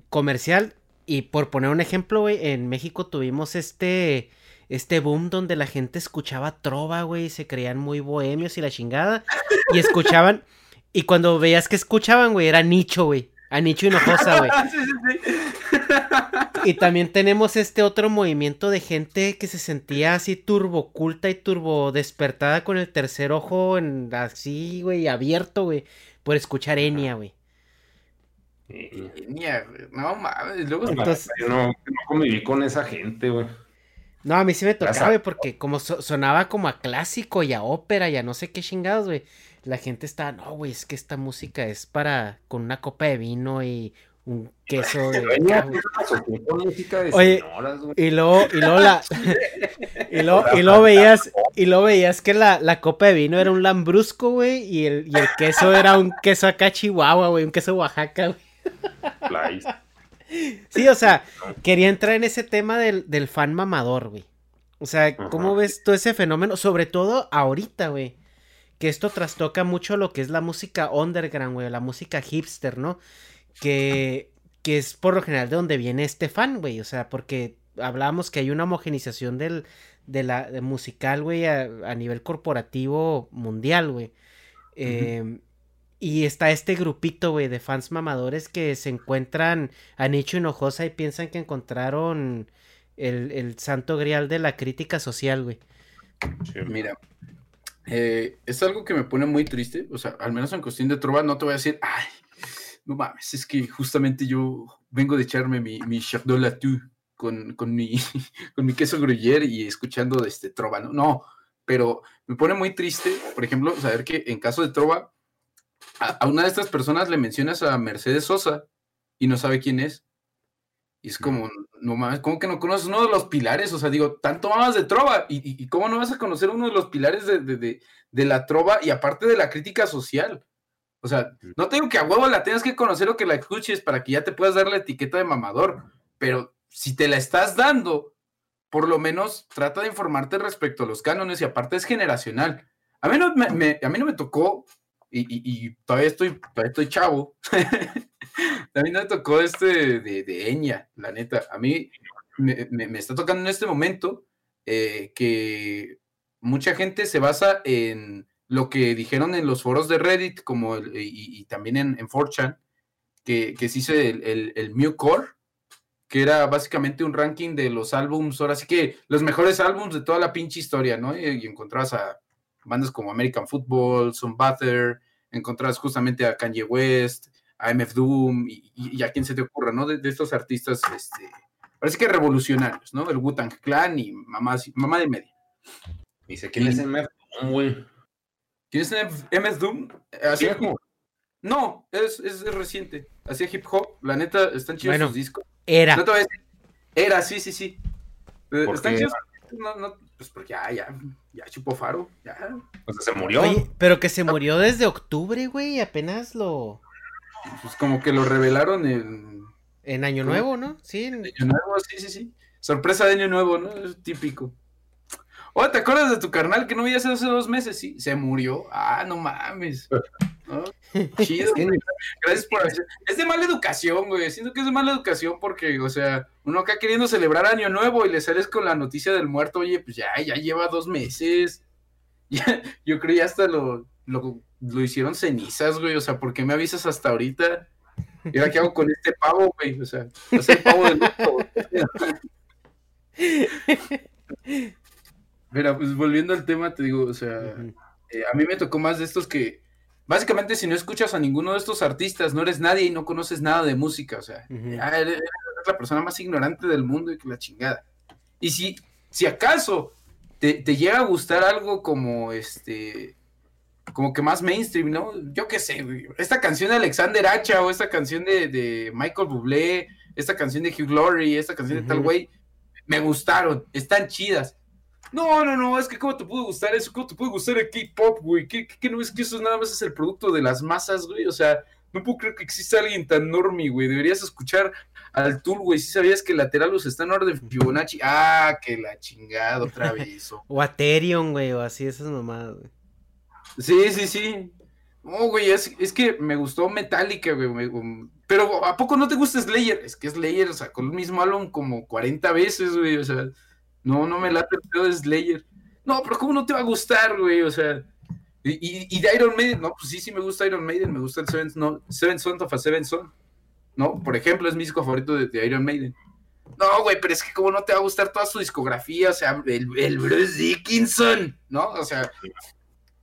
comercial. Y por poner un ejemplo, güey, en México tuvimos este este boom donde la gente escuchaba trova, güey, se creían muy bohemios y la chingada. Y escuchaban, y cuando veías que escuchaban, güey, era Nicho, güey. A Nicho Hinojosa, güey. sí, sí, sí. Y también tenemos este otro movimiento de gente que se sentía así turbo culta y turbo despertada con el tercer ojo en, así, güey, abierto, güey, por escuchar Enya, güey. Enya, no mames, luego Entonces, yo no, no conviví con esa gente, güey. No, a mí sí me tocaba, güey, porque como sonaba como a clásico y a ópera y a no sé qué chingados, güey. La gente está, no, güey, es que esta música es para con una copa de vino y un queso de Oye, y luego, y luego la y luego, y luego veías, y luego veías que la, la, copa de vino era un lambrusco, güey, y el, y el queso era un queso acá chihuahua, güey, un queso Oaxaca, güey. Sí, o sea, quería entrar en ese tema del, del fan mamador, güey. O sea, ¿cómo ves todo ese fenómeno? Sobre todo ahorita, güey. Que esto trastoca mucho lo que es la música underground, güey, la música hipster, ¿no? Que, que es por lo general de donde viene este fan, güey. O sea, porque hablábamos que hay una homogenización del, de la musical, güey, a, nivel corporativo mundial, güey. Em, y está este grupito, güey, de fans mamadores que se encuentran a Nicho Hinojosa y piensan que encontraron el, santo grial de la crítica social, güey. Mira, eh, es algo que me pone muy triste, o sea, al menos en cuestión de trova, no te voy a decir, ay, no mames, es que justamente yo vengo de echarme mi, mi Chardonnay la con, con, mi, con mi queso gruyere y escuchando este trova, ¿no? No, pero me pone muy triste, por ejemplo, saber que en caso de trova, a, una de estas personas le mencionas a Mercedes Sosa y no sabe quién es. Y es como, no mames, ¿cómo que no conoces uno de los pilares? O sea, digo, tanto más de trova. ¿Y, cómo no vas a conocer uno de los pilares de, de, la trova y aparte de la crítica social? O sea, no tengo que a huevo la tengas que conocer o que la escuches para que ya te puedas dar la etiqueta de mamador. Pero si te la estás dando, por lo menos trata de informarte respecto a los cánones y aparte es generacional. A mí no me, a mí no me tocó, y, todavía, estoy, todavía estoy chavo, a mí no me tocó este de, de Eña, la neta. A mí me, me, está tocando en este momento eh, que mucha gente se basa en lo que dijeron en los foros de Reddit como y, también en, en 4chan, que, que se hizo el, el, el Mucore, que era básicamente un ranking de los álbums, ahora sí que los mejores álbums de toda la pinche historia, ¿no? Y, y encontrabas a bandas como American Football, Some Butter, encontrabas justamente a Kanye West, AMF Doom y, a quien se te ocurra, ¿no? De, estos artistas, este, parece que revolucionarios, ¿no? El Wu-Tang Clan y mamá, mamá de media. Dice, ¿quién es MF Doom, güey? ¿Quién es MF Doom? Así como... No, es, es, reciente. Hacía hip hop. La neta, están chidos sus discos. Era. Era, sí, sí, sí. Eh, están chidos. No, no, pues porque ya, ya, ya chupó faro. Ya. O sea, se murió. pero que se murió desde octubre, güey. Apenas lo. Pues como que lo revelaron en. En Año Nuevo, ¿no? Sí. En Año Nuevo, sí, sí, sí. Sorpresa de Año Nuevo, ¿no? Es típico. Oh, ¿te acuerdas de tu carnal que no veías hace dos meses? Sí, se murió. Ah, no mames. Chido, Gracias por hacer. Es de mala educación, güey. Siento que es de mala educación porque, o sea, uno acá queriendo celebrar Año Nuevo y le sales con la noticia del muerto, oye, pues ya, ya lleva dos meses. yo creo ya hasta lo, lo, lo hicieron cenizas, güey. O sea, ¿por qué me avisas hasta ahorita? ¿Y ahora qué hago con este pavo, güey? O sea, es el pavo del luto. Mira, pues volviendo al tema, te digo, o sea, eh, a mí me tocó más de estos que, básicamente, si no escuchas a ninguno de estos artistas, no eres nadie y no conoces nada de música, o sea, eres, la persona más ignorante del mundo y que la chingada. Y si, si acaso te, te llega a gustar algo como este, como que más mainstream, ¿no? Yo qué sé, esta canción de Alexander Hacha o esta canción de, Michael Bublé, esta canción de Hugh Laurie, esta canción de tal güey, me gustaron, están chidas. No, no, no, es que cómo te puede gustar eso, cómo te puede gustar el K-pop, güey, ¿Qué, no es que eso nada más es el producto de las masas, güey, o sea, no puedo creer que exista alguien tan normie, güey, deberías escuchar al Tool, güey, si sabías que Lateralus está en orden Fibonacci, ah, que la chingada otra vez. o Aterion, güey, o así, esas mamadas, güey. Sí, sí, sí. No, güey, es, es, que me gustó Metallica, güey. Um, pero ¿a poco no te gusta Slayer? Es que Slayer con el mismo álbum como 40 veces, güey. O sea, no, no me late el pedo de Slayer. No, pero ¿cómo no te va a gustar, güey? O sea, y, de Iron Maiden, no, pues sí, sí me gusta Iron Maiden, me gusta el Seven, no, Seven Son of a Seven Son. ¿No? Por ejemplo, es mi disco favorito de, Iron Maiden. No, güey, pero es que cómo no te va a gustar toda su discografía, o sea, el, el Bruce Dickinson, ¿no? O sea,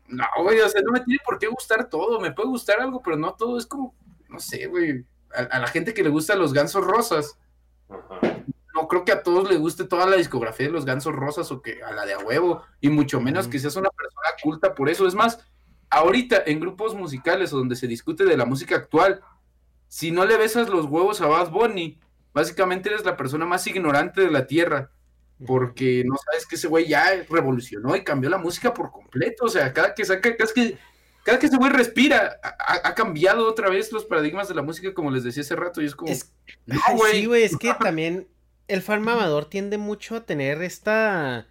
no, güey, o sea, no me tiene por qué gustar todo. Me puede gustar algo, pero no todo. Es como, no sé, güey. A, la gente que le gusta los gansos rosas. No creo que a todos les guste toda la discografía de los gansos rosas o que a la de a huevo. Y mucho menos que seas una persona culta por eso. Es más, ahorita en grupos musicales donde se discute de la música actual, si no le besas los huevos a Bad Bunny, básicamente eres la persona más ignorante de la tierra porque no sabes que ese güey ya revolucionó y cambió la música por completo, o sea, cada que saca, cada que, cada que ese güey respira, ha, cambiado otra vez los paradigmas de la música, como les decía hace rato, y es como, no, güey. Sí, güey, es que también el fan mamador tiende mucho a tener esta,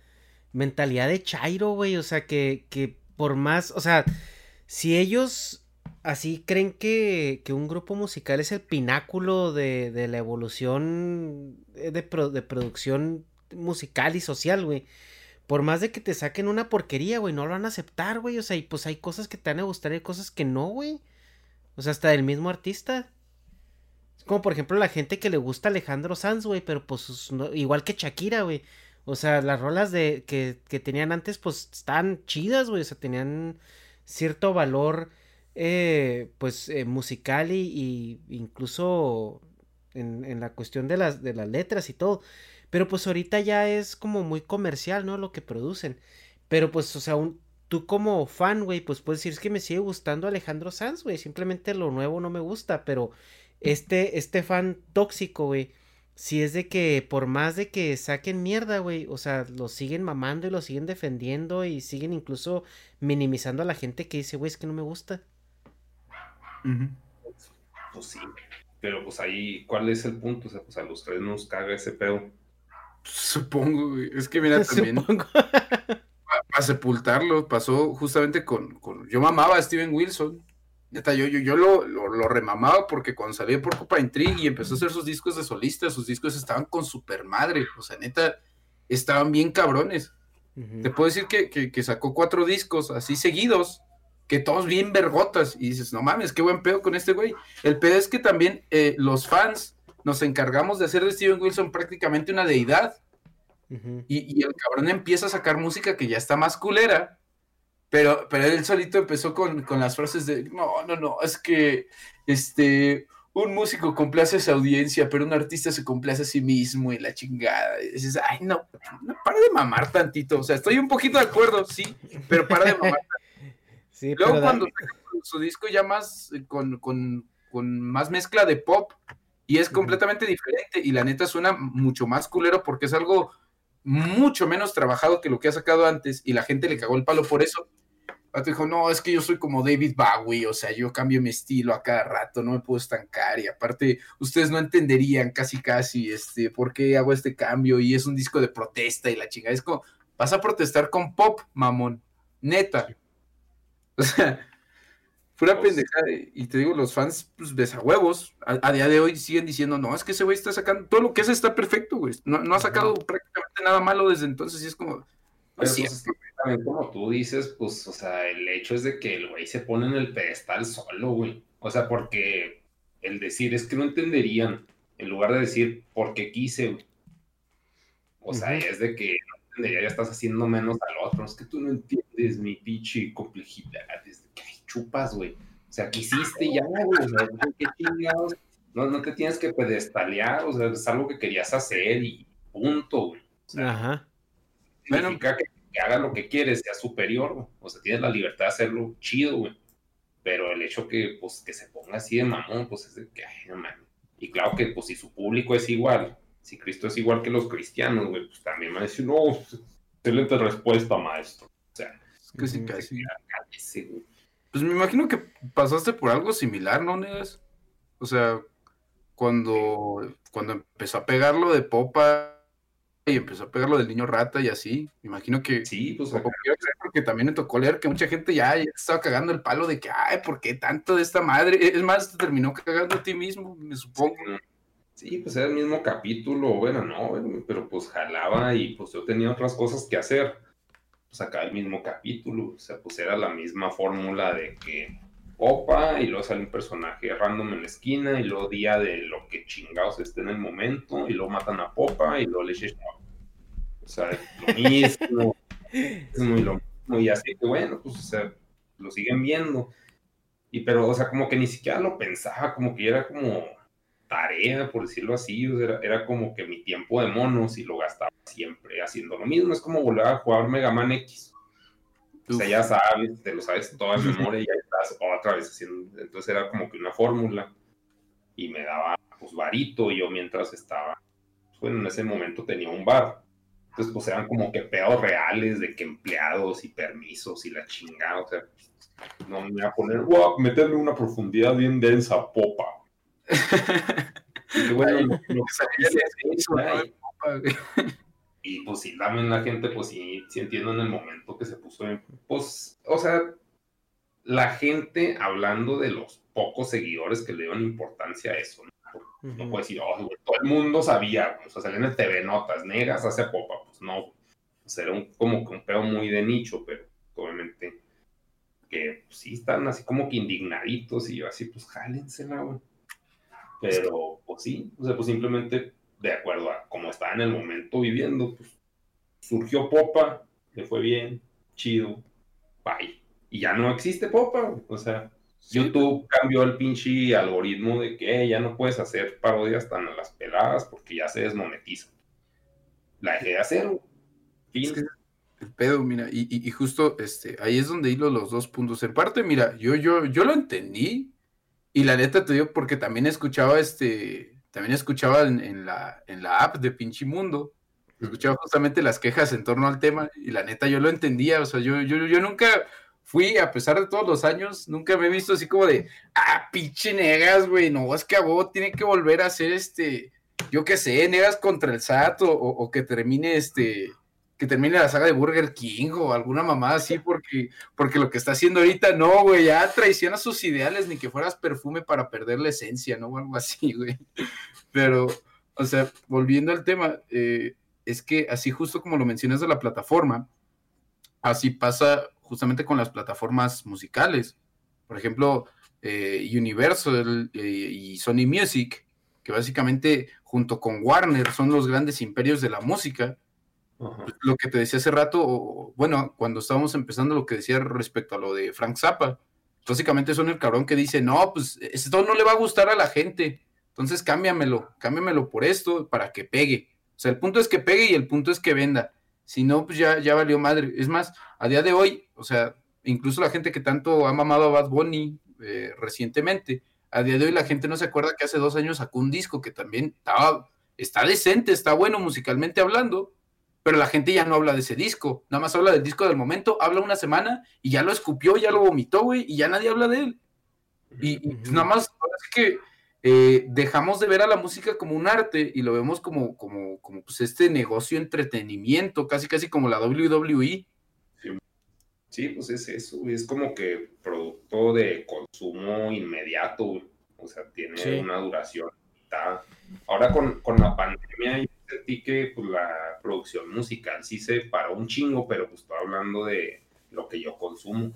mentalidad de Chairo, güey. O sea, que, que por más, o sea, si ellos así creen que, que un grupo musical es el pináculo de, de la evolución de, de producción musical y social, güey. Por más de que te saquen una porquería, güey, no lo van a aceptar, güey. O sea, y pues hay cosas que te van a gustar y cosas que no, güey. O sea, hasta del mismo artista. Es como por ejemplo la gente que le gusta Alejandro Sanz, güey, pero pues igual que Shakira, güey. O sea, las rolas de que, que tenían antes, pues estaban chidas, güey. O sea, tenían cierto valor, eh, pues, eh, musical y, incluso en, en, la cuestión de las, de las letras y todo. Pero pues ahorita ya es como muy comercial, ¿no? Lo que producen. Pero pues, o sea, tú como fan, güey, pues puedes decir es que me sigue gustando Alejandro Sanz, güey. Simplemente lo nuevo no me gusta, pero este, este fan tóxico, güey. Si es de que por más de que saquen mierda, güey, o sea, lo siguen mamando y lo siguen defendiendo y siguen incluso minimizando a la gente que dice, güey, es que no me gusta. Pues sí, pero pues ahí, ¿cuál es el punto? O sea, pues a los tres nos caga ese pedo. Supongo, güey. Es que mira, también. a, sepultarlo pasó justamente con, con, Yo mamaba a Steven Wilson. Neta, yo, yo, yo lo, lo, remamaba porque cuando salía por Copa Intrigue y empezó a hacer sus discos de solista, sus discos estaban con super madre. O sea, neta, estaban bien cabrones. Te puedo decir que, que, sacó cuatro discos así seguidos, que todos bien vergotas. Y dices, no mames, qué buen pedo con este güey. El pedo es que también eh, los fans nos encargamos de hacer de Steven Wilson prácticamente una deidad. y, y, el cabrón empieza a sacar música que ya está más culera pero, pero él solito empezó con, con, las frases de, no, no, no, es que este, un músico complace a su audiencia, pero un artista se complace a sí mismo y la chingada. Y dices, ay, no, no, para de mamar tantito. O sea, estoy un poquito de acuerdo, sí, pero para de mamar sí, Luego cuando su disco ya más, eh, con, con, con, más mezcla de pop, y es completamente diferente, y la neta suena mucho más culero porque es algo mucho menos trabajado que lo que ha sacado antes, y la gente le cagó el palo por eso dijo, no, es que yo soy como David Bowie, o sea, yo cambio mi estilo a cada rato, no me puedo estancar, y aparte, ustedes no entenderían casi casi, este, por qué hago este cambio, y es un disco de protesta y la chingada, es como, vas a protestar con pop, mamón, neta. O sea, pura pues pendejada, y te digo, los fans, pues, besahuevos, a, a día de hoy siguen diciendo, no, es que ese güey está sacando, todo lo que hace está perfecto, güey, no, no ha sacado prácticamente nada malo desde entonces, y es como pues sí, también como tú dices, pues, o sea, el hecho es de que el güey se pone en el pedestal solo, güey. O sea, porque el decir es que no entenderían, en lugar de decir porque quise, güey. O sea, es de que no entendería, ya estás haciendo menos al otro. Es que tú no entiendes mi pinche complejidad. Es de que chupas, güey. O sea, quisiste ya, güey. O sea, ¿qué chingados? No, no te tienes que pedestalear, o sea, es algo que querías hacer y punto, güey. Ajá bueno, que, que haga lo que quieres, sea superior, o sea, tienes la libertad de hacerlo chido, güey. Pero el hecho que, pues, que se ponga así de mamón, pues es de que, ay, no mames. Y claro que, pues, si su público es igual, si Cristo es igual que los cristianos, güey, pues también van a decir, no, excelente respuesta, maestro. O sea, es que casi. Pues me imagino que pasaste por algo similar, ¿no, Negas? O sea, cuando, cuando empezó a pegarlo de popa y empezó a pegar lo del niño rata y así. Me imagino que. Sí, pues. Porque también me tocó leer que mucha gente ya, estaba cagando el palo de que, ay, ¿por qué tanto de esta madre? Es más, te terminó cagando a ti mismo, me supongo. Sí, pues era el mismo capítulo, bueno, no, pero pues jalaba y pues yo tenía otras cosas que hacer. Pues acá el mismo capítulo, o sea, pues era la misma fórmula de que opa y luego sale un personaje random en la esquina y luego día de lo que chingados esté en el momento y luego matan a Popa y luego le o sea, lo mismo, es muy lo mismo, y así que bueno, pues, o sea, lo siguen viendo. Y pero, o sea, como que ni siquiera lo pensaba, como que era como tarea, por decirlo así, era, era, como que mi tiempo de monos y lo gastaba siempre haciendo lo mismo, es como volver a jugar Mega Man X. O sea, ya sabes, te lo sabes toda en memoria y ya estás otra vez haciendo, entonces era como que una fórmula. Y me daba pues varito, yo mientras estaba, bueno, en ese momento tenía un bar, entonces, pues eran como que pedos reales de que empleados y permisos y la chingada. O sea, no me voy a poner, wow, meterle una profundidad bien densa, popa. y bueno, lo, que y, y pues sí, también la gente, pues sí, sí entiendo en el momento que se puso en, pues, o sea, la gente hablando de los pocos seguidores que le dieron importancia a eso, ¿no? No puedo decir, oh, güey, todo el mundo sabía, güey, o sea, salían en TV Notas, negas hace popa, pues no, era un, como que un pedo muy de nicho, pero obviamente que pues, sí están así como que indignaditos y yo así, pues jálensela, güey. Pero, pues sí, o sea, pues simplemente de acuerdo a cómo estaba en el momento viviendo, pues surgió Popa, le fue bien, chido, bye. Y ya no existe Popa, güey. o sea, YouTube cambió el pinche algoritmo de que ya no puedes hacer parodias tan a las peladas porque ya se desmonetiza. La dejé de hacer. Fin. El pedo, mira, y, y- y justo este, ahí es donde hilo los dos puntos. En parte, mira, yo, yo, yo lo entendí, y la neta te digo, porque también escuchaba este, también escuchaba en, en la, en la app de Pinche Mundo, escuchaba justamente las quejas en torno al tema, y la neta yo lo entendía, o sea, yo, yo, yo nunca fui, a pesar de todos los años, nunca me he visto así como de, ah, pinche negas, güey, no, es que a vos tiene que volver a hacer este, yo qué sé, negas contra el SAT, o, que termine este, que termine la saga de Burger King o alguna mamada así, porque, porque lo que está haciendo ahorita, no, güey, ya traiciona sus ideales, ni que fueras perfume para perder la esencia, ¿no? O algo así, güey. Pero, o sea, volviendo al tema, eh, es que así justo como lo mencionas de la plataforma, así pasa justamente con las plataformas musicales. Por ejemplo, eh, Universal eh, y Sony Music, que básicamente junto con Warner son los grandes imperios de la música lo que te decía hace rato, bueno, cuando estábamos empezando lo que decía respecto a lo de Frank Zappa, básicamente son el cabrón que dice, no, pues esto no le va a gustar a la gente, entonces cámbiamelo, cámbiamelo por esto para que pegue. O sea, el punto es que pegue y el punto es que venda. Si no, pues ya, ya valió madre. Es más, a día de hoy, o sea, incluso la gente que tanto ha mamado a Bad Bunny eh, recientemente, a día de hoy la gente no se acuerda que hace dos años sacó un disco que también estaba, está decente, está bueno musicalmente hablando, pero la gente ya no habla de ese disco, nada más habla del disco del momento, habla una semana y ya lo escupió, ya lo vomitó, güey, y ya nadie habla de él. Y, y, pues, nada más, sí que eh, dejamos de ver a la música como un arte y lo vemos como, como, como pues este negocio entretenimiento, casi casi como la WWE. Sí, pues es eso, es como que producto de consumo inmediato, o sea, tiene Sí. una duración limitada. Ahora con, con la pandemia yo sentí que pues, la producción musical sí se paró un chingo, pero pues estoy hablando de lo que yo consumo.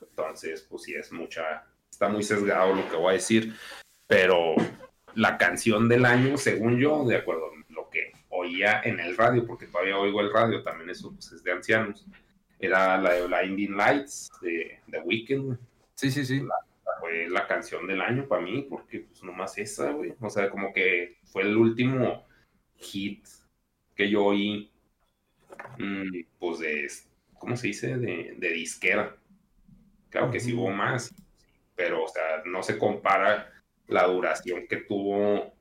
Entonces, pues sí es mucha, está muy sesgado lo que voy a decir, pero la canción del año, según yo, de acuerdo a lo que oía en el radio, porque todavía oigo el radio, también eso pues, es de ancianos, era la de Blinding Lights de The Weeknd. Sí, sí, sí. Fue la canción del año para mí, porque pues nomás esa, güey. O sea, como que fue el último hit que yo oí, mm, pues de, ¿cómo se dice? De, de disquera. Claro que sí hubo más, pero, o sea, no se compara la duración que tuvo,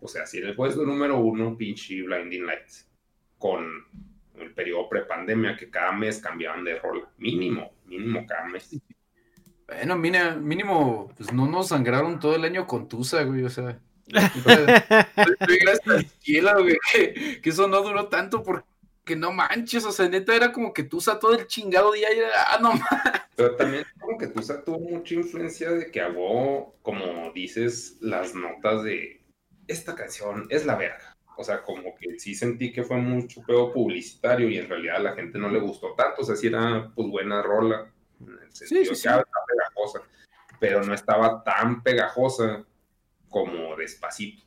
o sea, si en el puesto número uno, pinche Blinding Lights, con el periodo prepandemia, que cada mes cambiaban de rol, mínimo, mínimo cada mes. Bueno, mira, mínimo, pues no nos sangraron todo el año con Tusa, güey, o sea. gracias al cielo, güey, que, que eso no duró tanto porque no manches, o sea, neta era como que Tusa todo el chingado día y era, ah, no manches. Pero también como que Tusa tuvo mucha influencia de que hago, como dices, las notas de esta canción es la verga. O sea, como que sí sentí que fue mucho pedo publicitario y en realidad a la gente no le gustó tanto. O sea, sí era pues buena rola. En el sentido sí, que sí. ah, pegajosa. Pero no estaba tan pegajosa como despacito.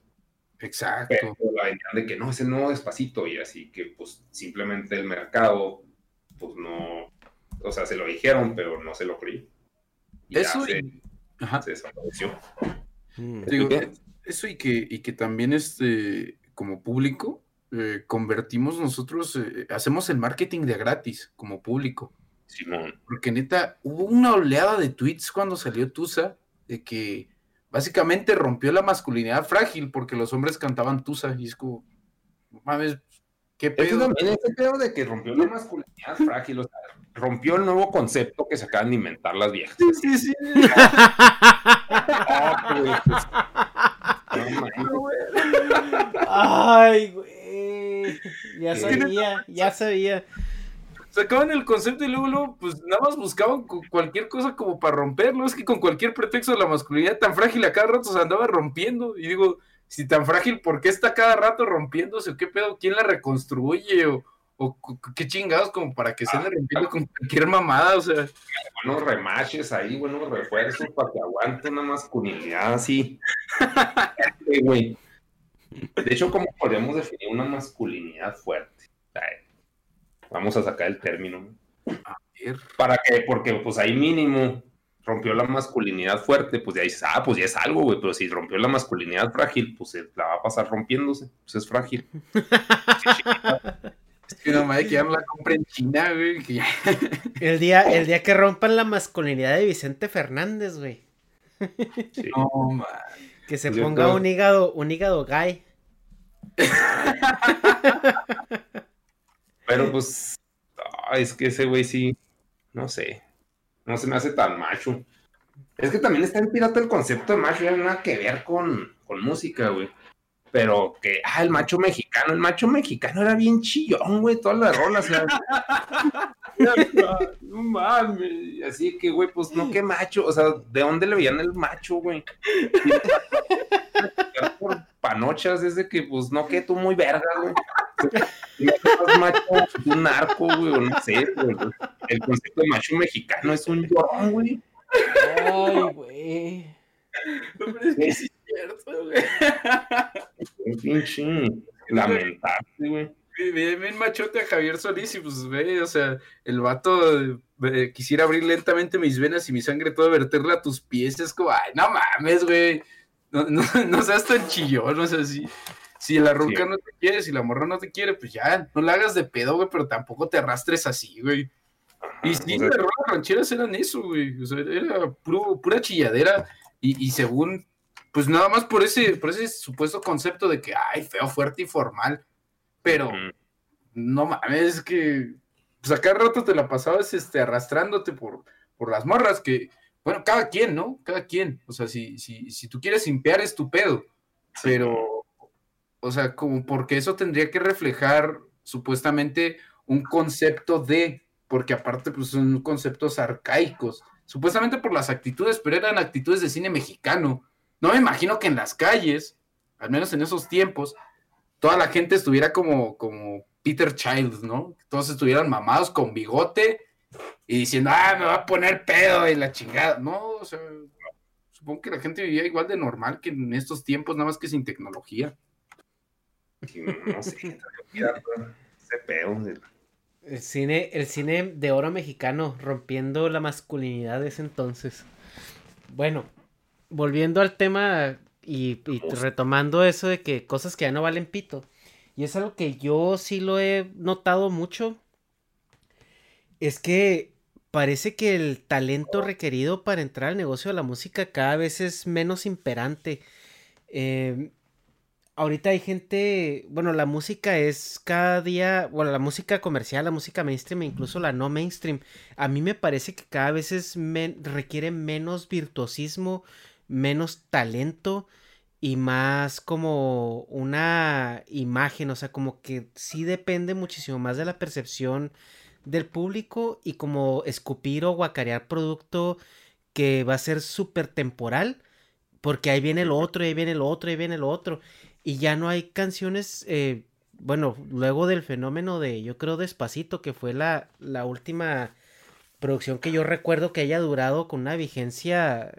Exacto. Pero la vendían de que no, ese no despacito. Y así que pues simplemente el mercado, pues no, o sea, se lo dijeron, pero no se lo creí. Y ya Eso se, y, ajá. se desapareció. Eso y que, y que también este, como público, eh, convertimos nosotros, eh, hacemos el marketing de gratis como público. Simón. Porque neta, hubo una oleada de tweets cuando salió Tusa de que básicamente rompió la masculinidad frágil porque los hombres cantaban Tusa y es como, mames, qué pedo. también ese pedo de que rompió la masculinidad frágil, o sea, rompió el nuevo concepto que se acaban de inventar las viejas. Sí, sí. Ah, güey, pues, no mames. Ay, güey. Ya sabía, ya sabía. Sacaban el concepto y luego, luego, pues nada más buscaban cualquier cosa como para romperlo. Es que con cualquier pretexto la masculinidad tan frágil a cada rato se andaba rompiendo. Y digo, si tan frágil, ¿por qué está cada rato rompiéndose? ¿O qué pedo? ¿Quién la reconstruye? ¿O, o qué chingados como para que se ande rompiendo con cualquier mamada? O sea. Buenos remaches ahí, buenos refuerzos para que aguante una masculinidad así. güey. De hecho, ¿cómo podemos definir una masculinidad fuerte? Vamos a sacar el término. A ver. ¿Para qué? Porque pues ahí mínimo rompió la masculinidad fuerte, pues ya dices, ah, pues ya es algo, güey, pero si rompió la masculinidad frágil, pues la va a pasar rompiéndose, pues es frágil. es que no me que ya me la compré en China, güey. el, día, el día que rompan la masculinidad de Vicente Fernández, güey. No, man. Que se ponga un hígado, un hígado gay. Pero pues, es que ese güey sí, no sé, no se me hace tan macho. Es que también está en pirata el concepto de macho, ya no nada que ver con, con música, güey. Pero que, ah, el macho mexicano, el macho mexicano era bien chillón, güey, todas las rolas. no mames. Así que, güey, pues no, qué macho. O sea, ¿de dónde le veían el macho, güey? Por panochas, desde que, pues no, que tú muy verga, güey. No macho, un narco, güey, o no sé, güey. El concepto de macho mexicano es un llorón, güey. Ay, güey. es cierto, güey. Un pinche lamentable, güey. Bien, bien machote a Javier Solís y pues ve, o sea, el vato eh, quisiera abrir lentamente mis venas y mi sangre todo verterla a tus pies, es como, ay, no mames, güey, no, no, no seas tan chillón, o sea, si, si la ruca no te quiere, si la morra no te quiere, pues ya, no la hagas de pedo, güey, pero tampoco te arrastres así, güey. Y sí, las rancheras eran eso, güey, o sea, era pura chilladera y, y según, pues nada más por ese, por ese supuesto concepto de que, ay, feo, fuerte y formal pero no mames, es que pues a cada rato te la pasabas este, arrastrándote por, por las morras, que, bueno, cada quien, ¿no? Cada quien. O sea, si, si, si tú quieres limpiar es tu pedo, pero, o sea, como porque eso tendría que reflejar supuestamente un concepto de, porque aparte pues son conceptos arcaicos, supuestamente por las actitudes, pero eran actitudes de cine mexicano. No me imagino que en las calles, al menos en esos tiempos, toda la gente estuviera como, como Peter Childs, ¿no? Todos estuvieran mamados con bigote y diciendo, ah, me va a poner pedo y la chingada. No, o sea, supongo que la gente vivía igual de normal que en estos tiempos, nada más que sin tecnología. No sé, ese pedo. El cine, el cine de oro mexicano, rompiendo la masculinidad de ese entonces. Bueno, volviendo al tema y, retomando eso de que cosas que ya no valen pito. Y es algo que yo sí lo he notado mucho. Es que parece que el talento requerido para entrar al negocio de la música cada vez es menos imperante. Em, ahorita hay gente, bueno, la música es cada día, bueno, la música comercial, la música mainstream, incluso la no mainstream, a mí me parece que cada vez es requiere menos virtuosismo, menos talento y más como una imagen, o sea, como que sí depende muchísimo más de la percepción del público y como escupir o guacarear producto que va a ser súper temporal, porque ahí viene el otro, ahí viene el otro, ahí viene el otro, y ya no hay canciones, eh, bueno, luego del fenómeno de, yo creo, Despacito, que fue la, la última producción que yo recuerdo que haya durado con una vigencia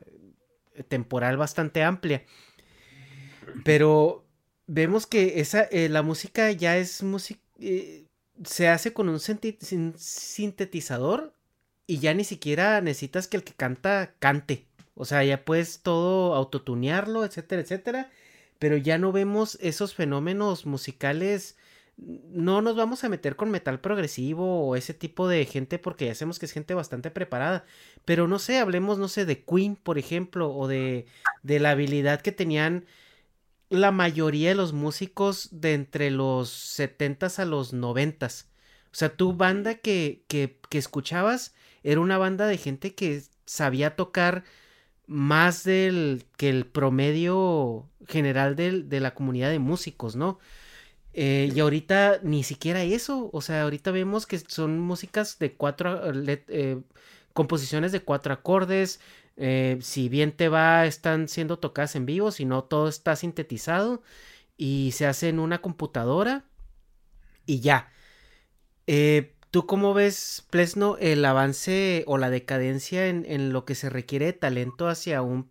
temporal bastante amplia. Pero vemos que esa, eh, la música ya es música, eh, se hace con un sintetizador y ya ni siquiera necesitas que el que canta cante. O sea, ya puedes todo autotunearlo, etcétera, etcétera. Pero ya no vemos esos fenómenos musicales no nos vamos a meter con metal progresivo o ese tipo de gente porque ya sabemos que es gente bastante preparada. Pero no sé, hablemos, no sé, de Queen, por ejemplo, o de, de la habilidad que tenían la mayoría de los músicos de entre los 70 a los 90 O sea, tu banda que, que, que escuchabas era una banda de gente que sabía tocar más del que el promedio general de la comunidad de músicos, ¿no? Eh, y ahorita ni siquiera eso, o sea, ahorita vemos que son músicas de cuatro, eh, composiciones de cuatro acordes, eh, si bien te va, están siendo tocadas en vivo, si no, todo está sintetizado y se hace en una computadora y ya. ¿Tú cómo ves, Plesno, el avance o la decadencia en, lo que se requiere de talento hacia un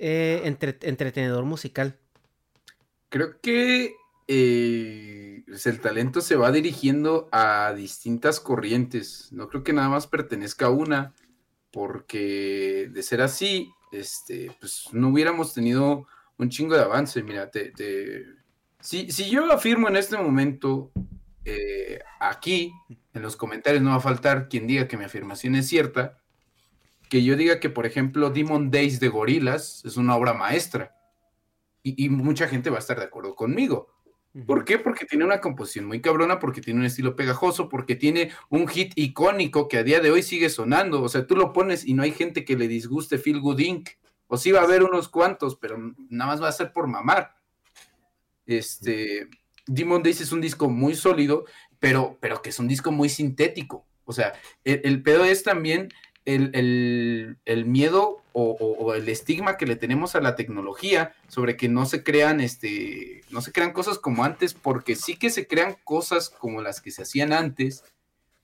entretenedor musical? Creo que eh, pues, el talento se va dirigiendo a distintas corrientes. No creo que nada más pertenezca a una, porque de ser así, este, pues no hubiéramos tenido un chingo de avance. Mira, te, Si, si, yo afirmo en este momento, eh, aquí, en los comentarios no va a faltar quien diga que mi afirmación es cierta, que yo diga que, por ejemplo, Demon Days de Gorilas es una obra maestra. y mucha gente va a estar de acuerdo conmigo. ¿Por qué? Porque tiene una composición muy cabrona, porque tiene un estilo pegajoso, porque tiene un hit icónico que a día de hoy sigue sonando. O sea, tú lo pones y no hay gente que le disguste Feel Good Inc. O sí va a haber unos cuantos, pero nada más va a ser por mamar. Este, Demon Days es un disco muy sólido, pero, pero que es un disco muy sintético. O sea, el pedo es también el, miedo o, el estigma que le tenemos a la tecnología sobre que no se crean este no se crean cosas como antes porque sí que se crean cosas como las que se hacían antes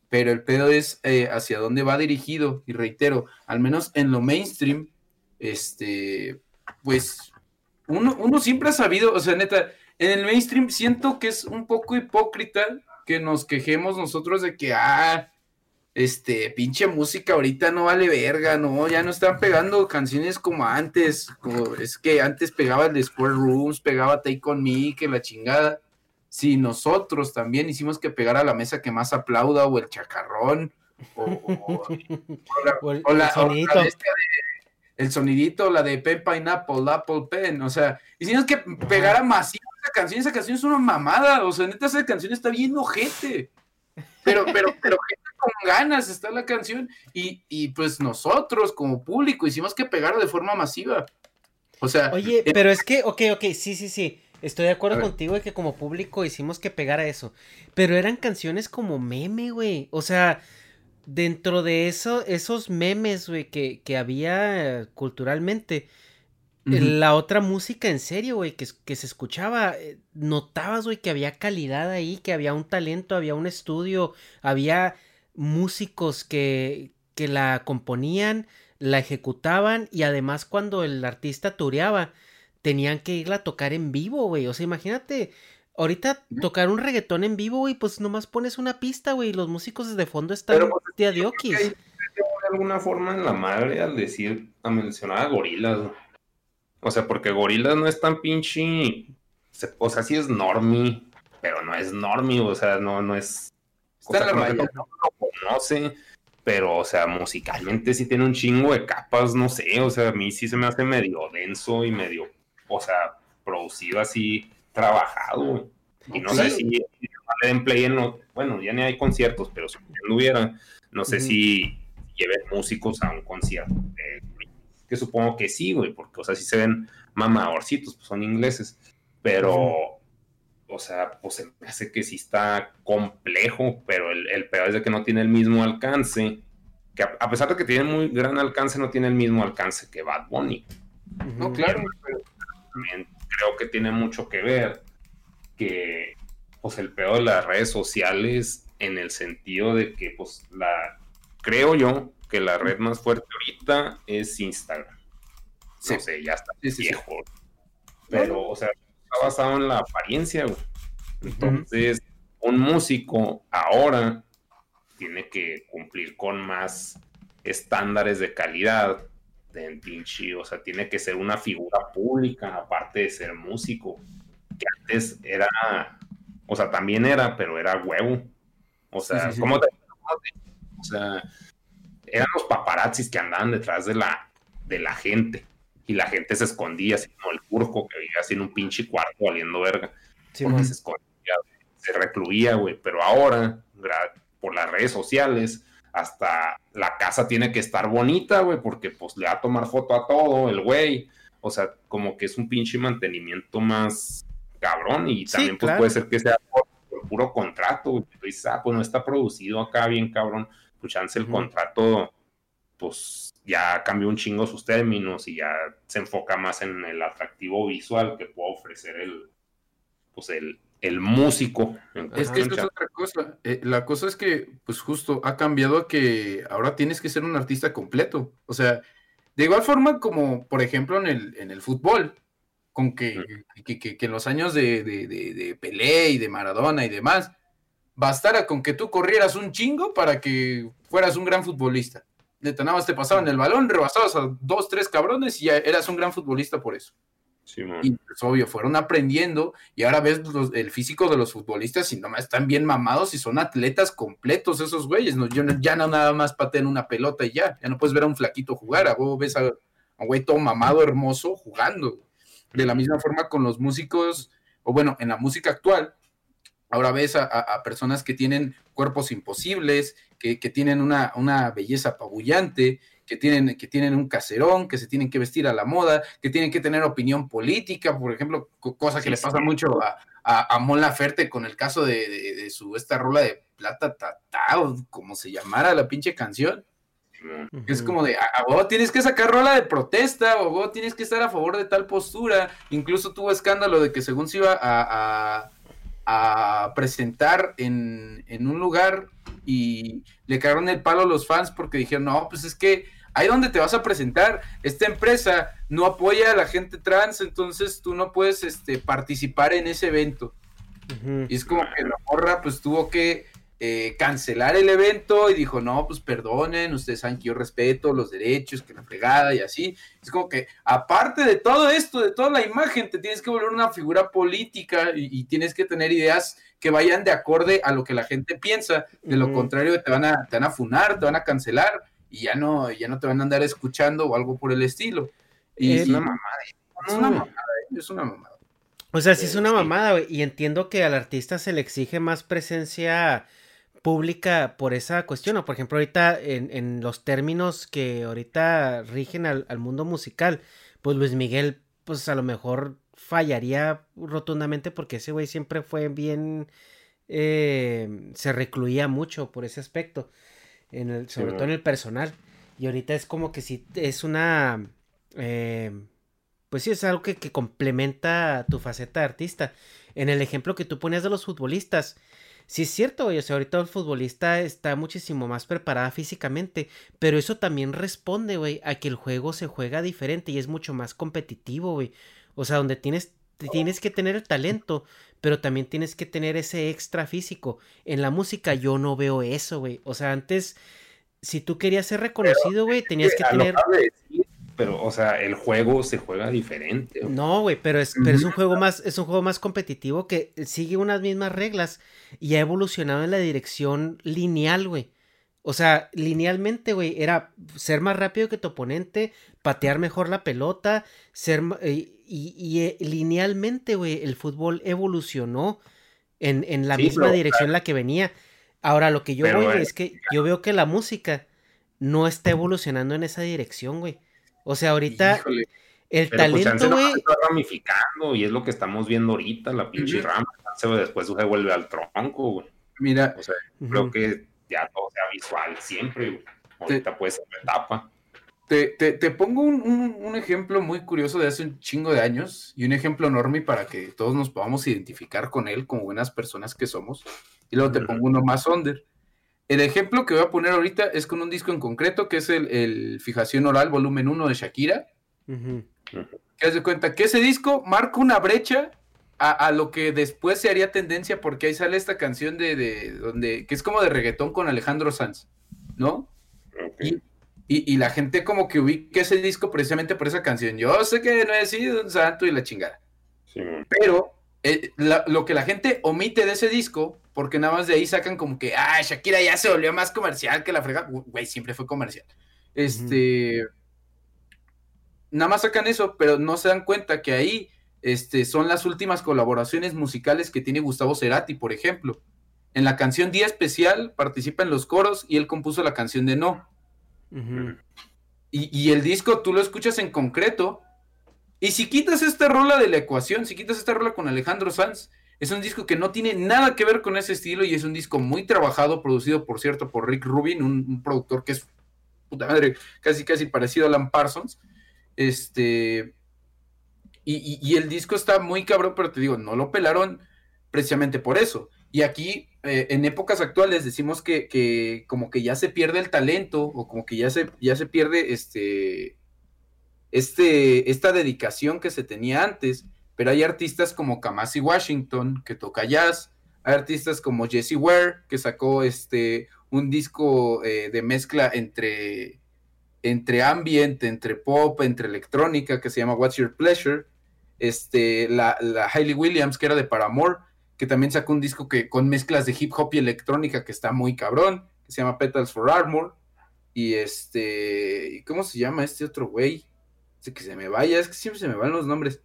pero el pedo es eh, hacia dónde va dirigido y reitero al menos en lo mainstream este pues uno, uno siempre ha sabido o sea neta en el mainstream siento que es un poco hipócrita que nos quejemos nosotros de que ah este, pinche música ahorita no vale verga, no, ya no están pegando canciones como antes, como, es que antes pegaba el de Square Rooms, pegaba Take On Me, que la chingada. Si nosotros también hicimos que pegara la mesa que más aplauda, o el chacarrón, o, la, sonidito. el sonidito, la de Pen Pineapple, Apple Pen, o sea, hicimos que pegara masiva esa canción, esa canción es una mamada, o sea, neta, esa canción está bien ojete. Pero, pero, pero con ganas está la canción y, pues nosotros como público hicimos que pegar de forma masiva. O sea... Oye, eh, pero es que, ok, ok, sí, sí, sí. Estoy de acuerdo contigo de que como público hicimos que pegara eso. Pero eran canciones como meme, güey. O sea, dentro de eso, esos memes, güey, que, que había culturalmente, la otra música en serio, güey, que, que, se escuchaba, eh, notabas, güey, que había calidad ahí, que había un talento, había un estudio, había músicos que, que la componían, la ejecutaban y además cuando el artista tureaba, tenían que irla a tocar en vivo, güey. O sea, imagínate, ahorita tocar un reggaetón en vivo, güey, pues nomás pones una pista, güey, y los músicos desde fondo están Pero, pues, de adiokis. De alguna forma en la madre al decir, a mencionar a gorilas, o sea, porque Gorilas no es tan pinche. O sea, sí es normie, pero no es normie, o sea, no, no es. Está la no, lo conoce, pero, o sea, musicalmente sí tiene un chingo de capas, no sé, o sea, a mí sí se me hace medio denso y medio, o sea, producido así, trabajado. Y no sé si, le den play en bueno, ya ni hay conciertos, pero si no hubiera, no sé si lleven músicos a un concierto que supongo que sí, güey, porque, o sea, si se ven mamadorcitos, pues son ingleses, pero, o sea, pues se me hace que sí está complejo, pero el, el peor es de que no tiene el mismo alcance, que a, pesar de que tiene muy gran alcance, no tiene el mismo alcance que Bad Bunny. No, claro, pero también creo que tiene mucho que ver que, pues, el peor de las redes sociales en el sentido de que, pues, la, creo yo, que la red más fuerte ahorita es Instagram. No sé, ya está viejo. Pero, o sea, está basado en la apariencia, Entonces, un músico ahora tiene que cumplir con más estándares de calidad de pinche, o sea, tiene que ser una figura pública, aparte de ser músico, que antes era, o sea, también era, pero era huevo. O sea, ¿cómo te, o sea, eran los paparazzis que andaban detrás de la, de la gente. Y la gente se escondía, así como el curco que vivía así en un pinche cuarto valiendo verga. porque se escondía, se recluía, güey. Pero ahora, por las redes sociales, hasta la casa tiene que estar bonita, güey, porque pues le va a tomar foto a todo el güey. O sea, como que es un pinche mantenimiento más cabrón y también pues, puede ser que sea por, puro contrato. Pues, ah, pues no está producido acá bien cabrón. Pues el contrato, pues ya cambió un chingo sus términos y ya se enfoca más en el atractivo visual que puede ofrecer el, pues el, el músico. Es que eso es otra cosa. Eh, la cosa es que, pues justo, ha cambiado que ahora tienes que ser un artista completo. O sea, de igual forma como, por ejemplo, en el, en el fútbol, con que, que, en los años de, de, de, Pelé y de Maradona y demás, bastara con que tú corrieras un chingo para que fueras un gran futbolista. De te pasaban el balón, rebasabas a dos, tres cabrones y ya eras un gran futbolista por eso y pues obvio, fueron aprendiendo y ahora ves el físico de los futbolistas y nomás están bien mamados y son atletas completos esos güeyes, ¿no? Yo, ya no nada más patean una pelota y ya, ya no puedes ver a un flaquito jugar, a vos ves a, un güey todo mamado, hermoso, jugando. De la misma forma con los músicos, o bueno, en la música actual, ahora ves a, personas que tienen cuerpos imposibles, que, que tienen una, una belleza apabullante, que tienen, que tienen un caserón, que se tienen que vestir a la moda, que tienen que tener opinión política, por ejemplo, cosa que le pasa mucho a, a, Mon Laferte con el caso de, su esta rola de plata tata, o como se llamara la pinche canción. Es como de, a, vos tienes que sacar rola de protesta, o vos tienes que estar a favor de tal postura. Incluso tuvo escándalo de que según se iba a, a presentar en, en, un lugar y le cagaron el palo a los fans porque dijeron, no, pues es que ahí donde te vas a presentar, esta empresa no apoya a la gente trans, entonces tú no puedes este, participar en ese evento. Y es como que la morra pues tuvo que eh, cancelar el evento y dijo, no, pues perdonen, ustedes saben que yo respeto los derechos, que la fregada y así. Es como que aparte de todo esto, de toda la imagen, te tienes que volver una figura política y, tienes que tener ideas que vayan de acorde a lo que la gente piensa. De lo contrario, te van, a, te van a funar, te van a cancelar y ya no, ya no te van a andar escuchando o algo por el estilo. Y es una mamada, es una mamada, es una mamada. O sea, sí es una mamada, güey, y entiendo que al artista se le exige más presencia pública por esa cuestión, o por ejemplo ahorita en, en los términos que ahorita rigen al, al, mundo musical, pues Luis Miguel, pues a lo mejor fallaría rotundamente porque ese güey siempre fue bien, eh, se recluía mucho por ese aspecto en el, sobre todo en el personal. Y ahorita es como que si es una... Eh, pues sí, es algo que, que, complementa tu faceta de artista. En el ejemplo que tú ponías de los futbolistas, sí es cierto, güey, o sea, ahorita el futbolista está muchísimo más preparada físicamente, pero eso también responde, güey, a que el juego se juega diferente y es mucho más competitivo, güey. O sea, donde tienes, tienes que tener el talento, pero también tienes que tener ese extra físico. En la música yo no veo eso, güey. O sea, antes, si tú querías ser reconocido, güey, tenías que tener... pero, o sea, el juego se juega diferente. No, güey, pero es, pero es un juego más, es un juego más competitivo que sigue unas mismas reglas y ha evolucionado en la dirección lineal, güey. O sea, linealmente, güey, era ser más rápido que tu oponente, patear mejor la pelota, ser eh, y, eh, linealmente, güey, el fútbol evolucionó en, en la misma dirección en la que venía. Ahora, lo que yo voy es que yo veo que la música no está evolucionando en esa dirección, güey. O sea, ahorita el pues, talento, güey. está ramificando y es lo que estamos viendo ahorita, la pinche rama. Después se vuelve al tronco, güey. Mira, o sea, creo que ya todo sea visual siempre, güey. Ahorita puede ser etapa. Te, te, pongo un, ejemplo muy curioso de hace un chingo de años y un ejemplo enorme para que todos nos podamos identificar con él como buenas personas que somos. Y luego te pongo uno más under. El ejemplo que voy a poner ahorita es con un disco en concreto que es el, Fijación Oral Volumen 1 de Shakira. Que haz de cuenta que ese disco marca una brecha a, lo que después se haría tendencia porque ahí sale esta canción de, de, donde que es como de reggaetón con Alejandro Sanz, ¿no? Y, y, la gente como que ubica ese disco precisamente por esa canción. Yo sé que no he sido un santo y la chingada. Pero eh, lo que la gente omite de ese disco, porque nada más de ahí sacan como que, ah, Shakira ya se volvió más comercial que la frega. Güey, siempre fue comercial. Este. Nada más sacan eso, pero no se dan cuenta que ahí este, son las últimas colaboraciones musicales que tiene Gustavo Cerati, por ejemplo. En la canción Día Especial participa en los coros y él compuso la canción de No y, el disco tú lo escuchas en concreto Y si quitas esta rola de la ecuación, si quitas esta rola con Alejandro Sanz, es un disco que no tiene nada que ver con ese estilo y es un disco muy trabajado, producido, por cierto, por Rick Rubin, un, productor que es, puta madre, casi, casi parecido a Alan Parsons. Este, y, el disco está muy cabrón, pero te digo, no lo pelaron precisamente por eso. Y aquí, eh, en épocas actuales, decimos que, que, como que ya se pierde el talento o como que ya se, ya se pierde este, este, esta dedicación que se tenía antes, pero hay artistas como Kamasi Washington, que toca jazz, hay artistas como Jesse Ware, que sacó este, un disco eh, de mezcla entre, entre ambient, entre pop, entre electrónica, que se llama What's Your Pleasure, este, la, la Hayley Williams, que era de Paramore, que también sacó un disco que, con mezclas de hip hop y electrónica que está muy cabrón, que se llama Petals for Armor, y este, ¿cómo se llama este otro güey? que se me vaya, es que siempre se me van los nombres.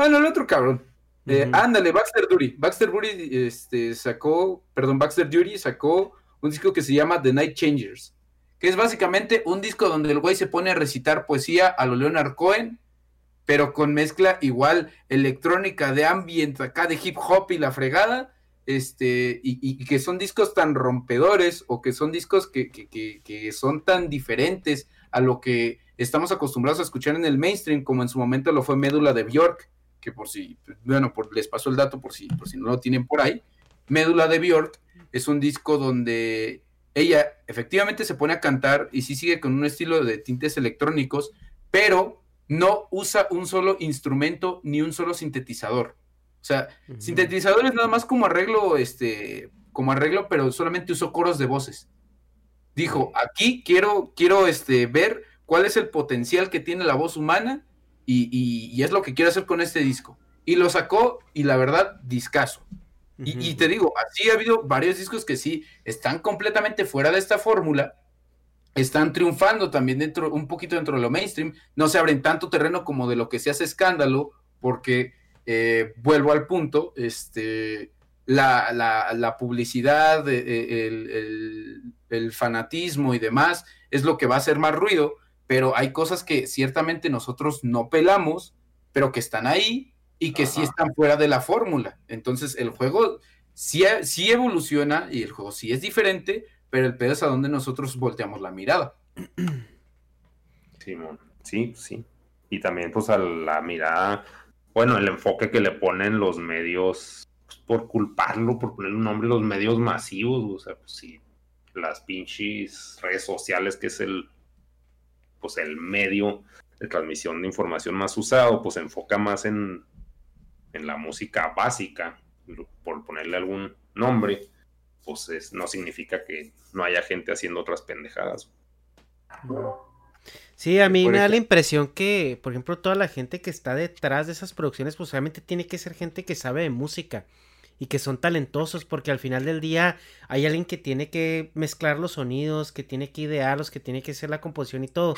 Bueno, el otro cabrón. Eh, ándale, Baxter Duty. Baxter Duty este, sacó, perdón, Baxter Duty sacó un disco que se llama The Night Changers, que es básicamente un disco donde el güey se pone a recitar poesía a lo Leonard Cohen, pero con mezcla igual electrónica de ambient acá de hip hop y la fregada, este, y, que son discos tan rompedores o que son discos que, que, que son tan diferentes a lo que estamos acostumbrados a escuchar en el mainstream, como en su momento lo fue Médula de Bjork, que por si, bueno, por, les paso el dato por si, por si no lo tienen por ahí. Médula de Bjork es un disco donde ella efectivamente se pone a cantar y sí sigue con un estilo de tintes electrónicos, pero no usa un solo instrumento ni un solo sintetizador. O sea, sintetizadores nada más como arreglo, este, como arreglo, pero solamente usó coros de voces. Dijo, aquí quiero, quiero este, ver cuál es el potencial que tiene la voz humana y, es lo que quiero hacer con este disco. Y lo sacó y la verdad, discaso. y, te digo, así ha habido varios discos que sí están completamente fuera de esta fórmula, están triunfando también dentro, un poquito dentro de lo mainstream, no se abren tanto terreno como de lo que se hace escándalo, porque eh, vuelvo al punto, este, la, publicidad, eh, el, el, fanatismo y demás es lo que va a hacer más ruido, pero hay cosas que ciertamente nosotros no pelamos, pero que están ahí y que sí están fuera de la fórmula. Entonces el juego sí, sí evoluciona y el juego sí es diferente, pero el pedo es a donde nosotros volteamos la mirada. Simón, sí, sí. Y también pues a la mirada, bueno, el enfoque que le ponen los medios, pues, por culparlo, por ponerle un nombre, los medios masivos, o sea, pues sí, las pinches redes sociales, que es el pues el medio de transmisión de información más usado, pues se enfoca más en, en la música básica, por ponerle algún nombre, pues no significa que no haya gente haciendo otras pendejadas. Sí, a mí me da la impresión que, por ejemplo, toda la gente que está detrás de esas producciones, pues obviamente tiene que ser gente que sabe de música y que son talentosos, porque al final del día hay alguien que tiene que mezclar los sonidos, que tiene que idearlos, que tiene que hacer la composición y todo.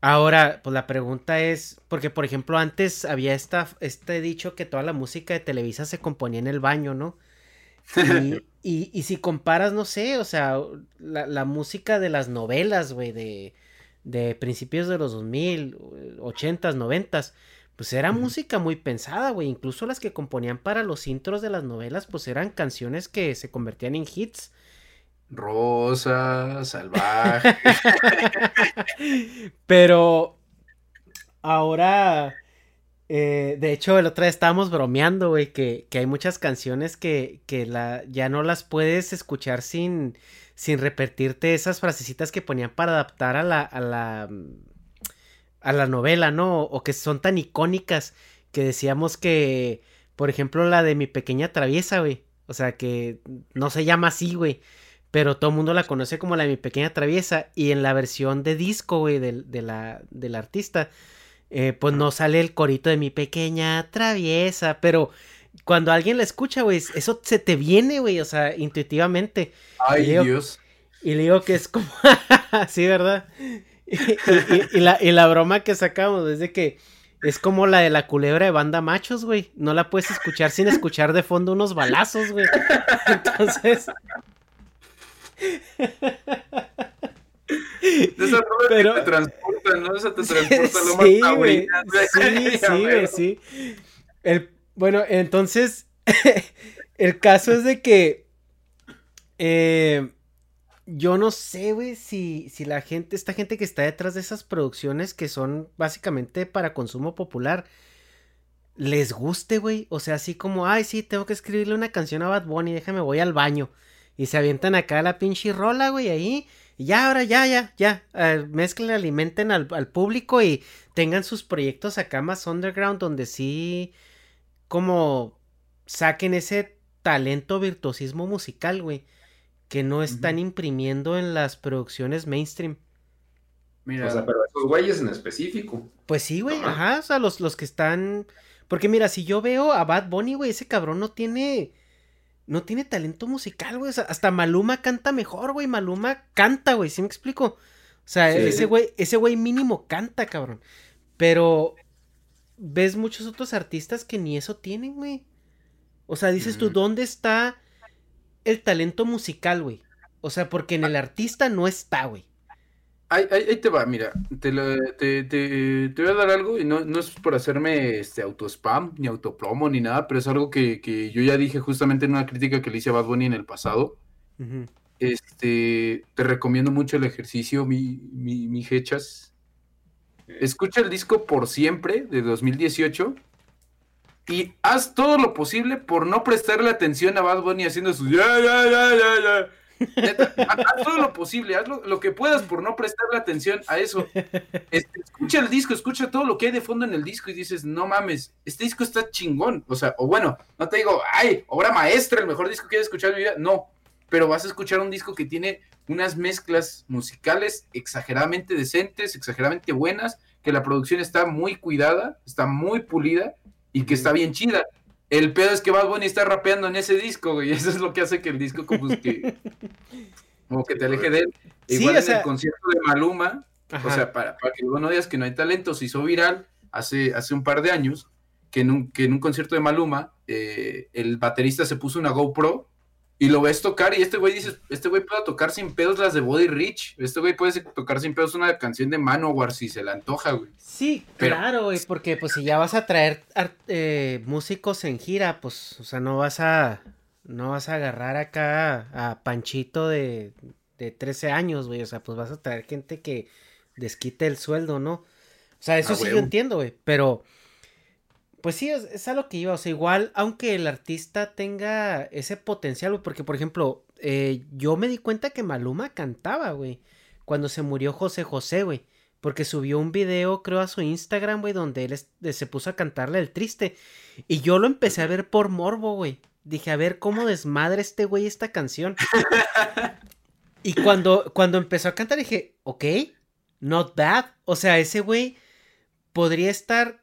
Ahora, pues la pregunta es, porque por ejemplo antes había esta, este dicho que toda la música de Televisa se componía en el baño, ¿no? Y, y, si comparas, no sé, o sea, la, la música de las novelas, güey, de, de principios de los 2000, 80s, 90s, pues era música muy pensada, güey. Incluso las que componían para los intros de las novelas, pues eran canciones que se convertían en hits. Rosa, salvaje. Pero ahora, eh, de hecho, el otro día estábamos bromeando, güey, que, que, hay muchas canciones que, que la, ya no las puedes escuchar sin, sin repetirte esas frasecitas que ponían para adaptar a la, a la a la novela, ¿no? O que son tan icónicas que decíamos que, por ejemplo, la de mi pequeña traviesa, güey. O sea, que no se llama así, güey. Pero todo el mundo la conoce como la de mi pequeña traviesa. Y en la versión de disco, güey, de, de la, del artista, eh, pues no sale el corito de mi pequeña traviesa. Pero cuando alguien la escucha, güey, eso se te viene, güey, o sea, intuitivamente. Ay, Dios. Y le digo que es como. sí, ¿verdad? y, la, y la broma que sacamos es de que es como la de la culebra de banda machos, güey. No la puedes escuchar sin escuchar de fondo unos balazos, güey. Entonces. Rolas Pero- que te transportan, ¿no? Esa te transporta lo sí, más güey. Sí, sí, güey, güey. sí. El, bueno, entonces, el caso es de que eh, yo no sé, güey, si, si la gente, esta gente que está detrás de esas producciones que son básicamente para consumo popular, les guste, güey. O sea, así como, ay, sí, tengo que escribirle una canción a Bad Bunny, déjame, voy al baño. Y se avientan acá la pinche rola, güey, ahí. Y ya, ahora, ya, ya, ya. eh, mezclen, alimenten al, al público y tengan sus proyectos acá más underground donde sí, como saquen ese talento virtuosismo musical, güey. Que no están imprimiendo en las producciones mainstream. Mira, O sea, pero esos güeyes en específico. Pues sí, güey, Ajá. ajá, o sea, los, los que están... Porque mira, si yo veo a Bad Bunny, güey, ese cabrón no tiene... No tiene talento musical, güey, o sea, hasta Maluma canta mejor, güey, Maluma canta, güey, ¿sí me explico? O sea, Sí. ese güey, ese güey mínimo canta, cabrón. Pero ves muchos otros artistas que ni eso tienen, güey. O sea, dices tú. ¿dónde está el talento musical, güey? O sea, porque en el artista no está, güey. ahí, ahí- ahí te va, mira, te, lo- te, te- te voy a dar algo y no, no es por hacerme este autospam, ni autopromo, ni nada, pero es algo que, que yo ya dije justamente en una crítica que le hice a Bad Bunny en el pasado. Este, te recomiendo mucho el ejercicio, mi, mi, mi hechas. Escucha el disco por siempre de 2018 y haz todo lo posible por no prestarle atención a Bad Bunny haciendo su ya, ya, ya, ya, ya. Haz todo lo posible, haz lo, lo que puedas por no prestarle atención a eso. Este, escucha el disco, escucha todo lo que hay de fondo en el disco y dices, no mames, este disco está chingón. O sea, o bueno, no te digo, ay, obra maestra, el mejor disco que he escuchado en mi vida. No, pero vas a escuchar un disco que tiene unas mezclas musicales exageradamente decentes, exageradamente buenas, que la producción está muy cuidada, está muy pulida y que está bien chida. El pedo es que Bad Bunny está rapeando en ese disco, güey, y eso es lo que hace que el disco como que, como que te aleje de él. Sí, Igual en sea- el concierto de Maluma, Ajá. o sea, para, para que luego no digas que no hay talento, se hizo viral hace, hace un par de años que en un, que en un concierto de Maluma eh, el baterista se puso una GoPro y lo ves tocar y este güey dice, este güey puede tocar sin pedos las de Body Rich, este güey puede tocar sin pedos una canción de Manowar si se le antoja, güey. Sí, Pero- claro, güey, porque pues si ya vas a traer eh, músicos en gira, pues, o sea, no vas a, no vas a agarrar acá a Panchito de, de 13 años, güey, o sea, pues vas a traer gente que desquite el sueldo, ¿no? O sea, eso sí yo entiendo, güey, pero, pues sí, es, es a lo que iba, o sea, igual, aunque el artista tenga ese potencial, porque, por ejemplo, eh, yo me di cuenta que Maluma cantaba, güey, cuando se murió José José, güey. Porque subió un video, creo, a su Instagram, güey, donde él es- se puso a cantarle el triste. Y yo lo empecé a ver por morbo, güey. Dije, a ver cómo desmadre este güey esta canción. y cuando, cuando empezó a cantar dije, ok, not bad. O sea, ese güey podría estar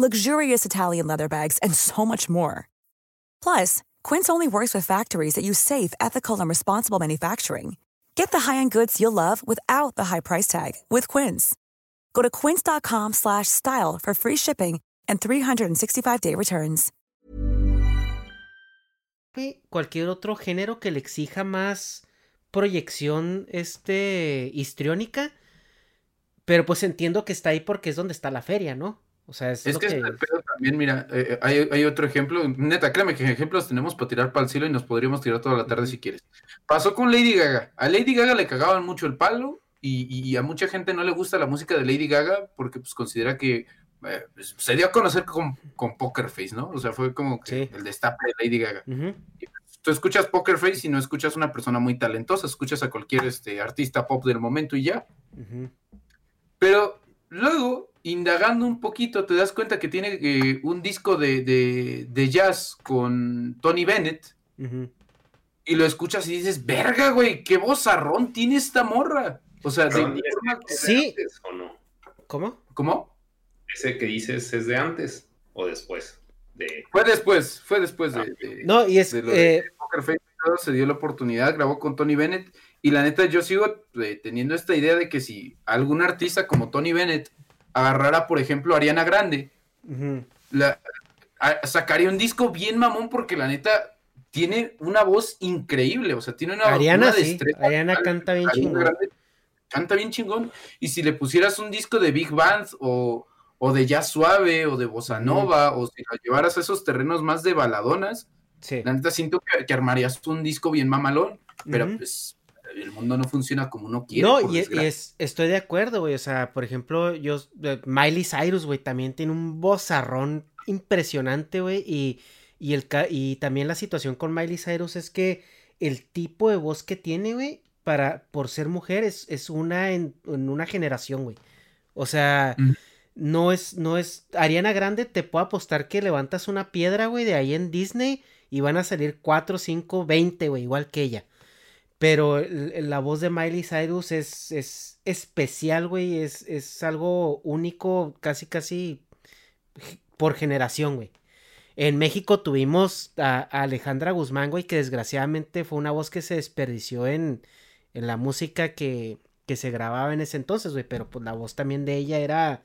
luxurious Italian leather bags, and so much more. Plus, Quince only works with factories that use safe, ethical, and responsible manufacturing. Get the high-end goods you'll love without the high price tag with Quince. Go to quince.com slash style for free shipping and 365-day returns. cualquier otro género que le exija más proyección este histriónica, pero pues entiendo que está ahí porque es donde está la feria, ¿no? O sea, es, Es lo que, que... pedo también, mira, eh, hay, hay otro ejemplo. Neta, créeme que ejemplos tenemos para tirar para el cielo y nos podríamos tirar toda la tarde si quieres. Pasó con Lady Gaga. A Lady Gaga le cagaban mucho el palo y, y a mucha gente no le gusta la música de Lady Gaga porque pues considera que eh, pues, se dio a conocer con, con Poker Face, ¿no? O sea, fue como que Sí. el destape de Lady Gaga. Ujú. Tú escuchas Poker Face y no escuchas a una persona muy talentosa, escuchas a cualquier este, artista pop del momento y ya. Pero luego, indagando un poquito, te das cuenta que tiene eh, un disco de, de- de jazz con Tony Bennett y lo escuchas y dices, verga, güey, qué vozarrón tiene esta morra. O sea, de Perdón, ¿y forma- ese es de Sí. antes o no? ¿Cómo? ¿cómo? ¿Ese que dices es de antes o después? De... Fue después, fue después de, de- No, y es... de lo de eh, Poker Face se dio la oportunidad, grabó con Tony Bennett y la neta yo sigo eh, teniendo esta idea de que si algún artista como Tony Bennett agarrara, por ejemplo, a Ariana Grande, ujú. la- a- sacaría un disco bien mamón porque la neta tiene una voz increíble, o sea, tiene una, Ariana una sí, Ariana canta bien Ariana chingón. Grande canta bien chingón. Y si le pusieras un disco de Big Band o, o de jazz suave o de bossa nova o si la llevaras a esos terrenos más de baladonas, Sí. la neta siento que, que armarías un disco bien mamalón, pero pues el mundo no funciona como uno quiere. No, y, y desgracia. es, estoy de acuerdo, güey. O sea, por ejemplo, yo, eh, Miley Cyrus, güey, también tiene un vozarrón impresionante, güey. Y, y, el, y también la situación con Miley Cyrus es que el tipo de voz que tiene, güey, para, por ser mujer, es, es una en, en una generación, güey. O sea, no es, no es. Ariana Grande, te puedo apostar que levantas una piedra, güey, de ahí en Disney y van a salir 4, 5, 20, güey, igual que ella. Pero la voz de Miley Cyrus es, es especial, güey. Es, es algo único, casi, casi por generación, güey. En México tuvimos a, Alejandra Guzmán, güey, que desgraciadamente fue una voz que se desperdició en, en la música que, que se grababa en ese entonces, güey. Pero pues la voz también de ella era,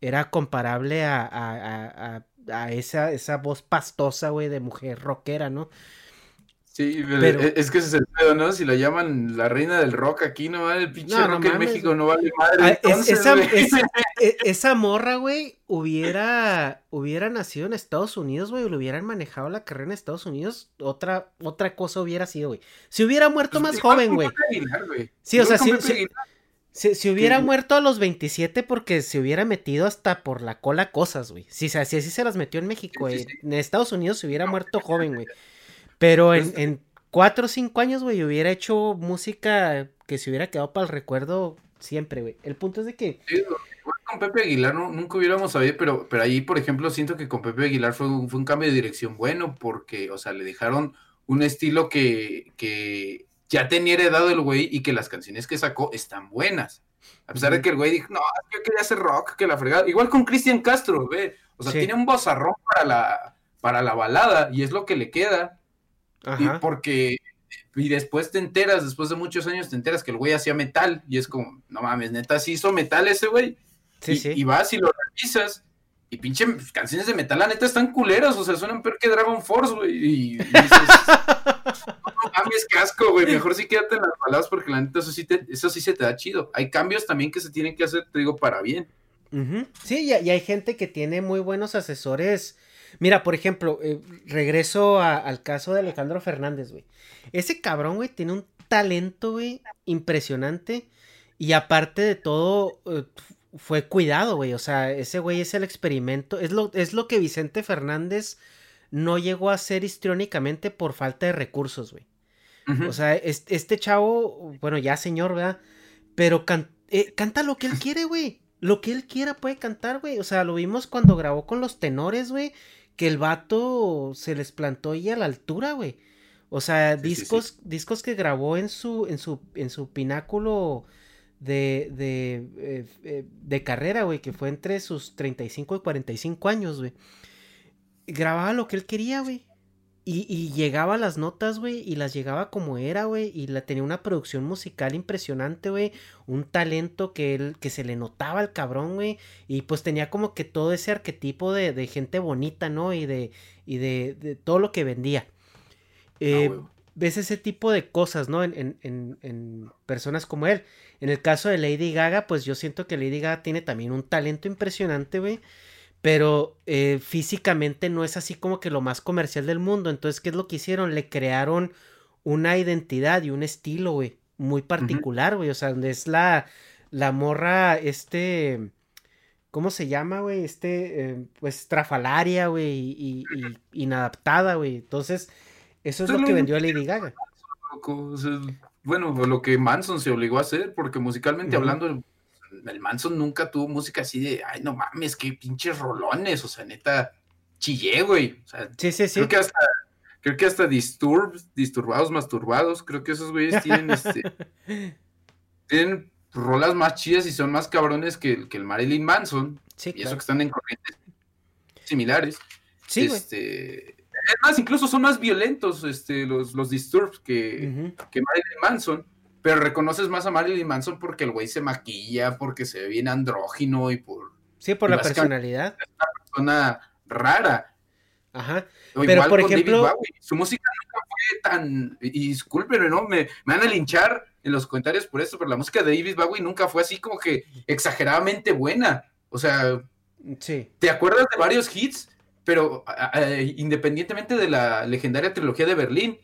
era comparable a, a- a esa, esa voz pastosa, güey, de mujer rockera, ¿no? Sí, pero Pero- es que ese es el pedo, ¿no? Si la llaman la reina del rock aquí, no vale, el pinche No, no rock en México no vale madre. Ah, es- entonces, esa, güey. esa- e- esa morra, güey, hubiera, hubiera nacido en Estados Unidos, güey, o le hubieran manejado la carrera en Estados Unidos, otra, otra cosa hubiera sido, güey. Si hubiera muerto Pues más joven, güey. Sí, o sea, sí- Aguilar. Si, si hubiera muerto a los 27 porque se hubiera metido hasta por la cola cosas, güey. Si, si así se las metió en México, Sí, güey. sí, sí. En Estados Unidos se hubiera muerto joven, güey. Pero en, Pues- en 4 o 5 años, güey, hubiera hecho música que se hubiera quedado para el recuerdo siempre, güey. El punto es de que... Sí, con Pepe Aguilar no- nunca hubiéramos sabido, pero, pero ahí, por ejemplo, siento que con Pepe Aguilar fue un, fue un cambio de dirección bueno, porque, o sea, le dejaron un estilo que, que ya tenía heredado el güey y que las canciones que sacó están buenas. A pesar de que el güey dijo, no, yo quería hacer rock, que la fregada. Igual con Cristian Castro, ve. O sea, Sí. tiene un bozarrón para la, para la balada y es lo que le queda. Y porque, y después te enteras, después de muchos años te enteras que el güey hacía metal y es como, no mames, neta, sí hizo metal ese güey. Sí, y, sí. y vas y lo revisas y pinche canciones de metal, la neta, están culeras, o sea, suenan peor que Dragon Force, güey. Y, y dices, no mames, casco, güey, mejor sí quédate en las baladas porque la neta, eso sí, te- eso sí se te da chido. Hay cambios también que se tienen que hacer, te digo, para bien. Sí, y, y hay gente que tiene muy buenos asesores. Mira, por ejemplo, eh, regreso a- al caso de Alejandro Fernández, güey. Ese cabrón, güey, tiene un talento, güey, impresionante. Y aparte de todo, eh, fue cuidado, güey. O sea, ese güey es el experimento. Es lo, es lo que Vicente Fernández no llegó a hacer histriónicamente por falta de recursos, güey. O sea, es- este chavo, bueno, ya señor, ¿verdad? Pero can- eh, canta lo que él quiere, güey. Lo que él quiera puede cantar, güey. O sea, lo vimos cuando grabó con los tenores, güey. Que el vato se les plantó ahí a la altura, güey. O sea, Sí, sí, sí. discos, discos que grabó en su, en su, en su pináculo de, de, eh, eh, de carrera, güey, que fue entre sus 35 y 45 años, güey. Grababa lo que él quería, güey. Y, y llegaba las notas, güey, y las llegaba como era, güey, y la tenía una producción musical impresionante, güey, un talento que él, que se le notaba al cabrón, güey, y pues tenía como que todo ese arquetipo de, de gente bonita, ¿no? Y de, y de, de todo lo que vendía. Eh, huevo. ves ese tipo de cosas, ¿no? En, en, en, personas como él. En el caso de Lady Gaga, pues yo siento que Lady Gaga tiene también un talento impresionante, güey. Pero eh, físicamente no es así como que lo más comercial del mundo. Entonces, ¿qué es lo que hicieron? Le crearon una identidad y un estilo, güey. Muy particular, güey. O sea, donde es la, la morra, este... ¿Cómo se llama, güey? Este, eh, pues, trafalaria, güey, y, y, inadaptada, güey. Entonces, eso es lo que vendió a Lady Gaga. bueno, lo que Manson se obligó a hacer, porque musicalmente hablando, el, Manson nunca tuvo música así de, ay, no mames, qué pinches rolones, o sea, neta, chillé, güey. O sea, sí, sí, sí. Creo que hasta, creo que hasta disturbados, masturbados, creo que esos güeyes tienen, este, tienen rolas más chidas y son más cabrones que, que el Marilyn Manson. Sí, y eso que están en corrientes similares. Sí, este, es más, incluso son más violentos este, los, los Disturbs que, que Marilyn Manson. Pero reconoces más a Marilyn Manson porque el güey se maquilla, porque se ve bien andrógino y por. Sí, por la personalidad. Es una persona rara. Ajá. pero por ejemplo. Su música nunca fue tan. Y discúlpenme, ¿no? Me, me van a linchar en los comentarios por esto, pero la música de David Bowie nunca fue así como que exageradamente buena. O sea, sí. ¿te acuerdas de varios hits? Pero independientemente de la legendaria trilogía de Berlín,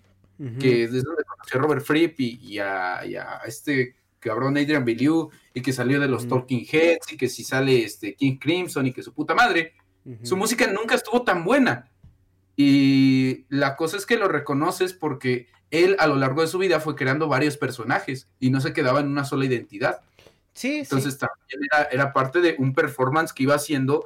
que es donde a Robert Fripp y, a, este cabrón Adrian Bellew, y que salió de los Talking Heads, y que si sale este King Crimson, y que su puta madre, su música nunca estuvo tan buena. Y la cosa es que lo reconoces porque él a lo largo de su vida fue creando varios personajes y no se quedaba en una sola identidad. Sí, Entonces también era, parte de un performance que iba haciendo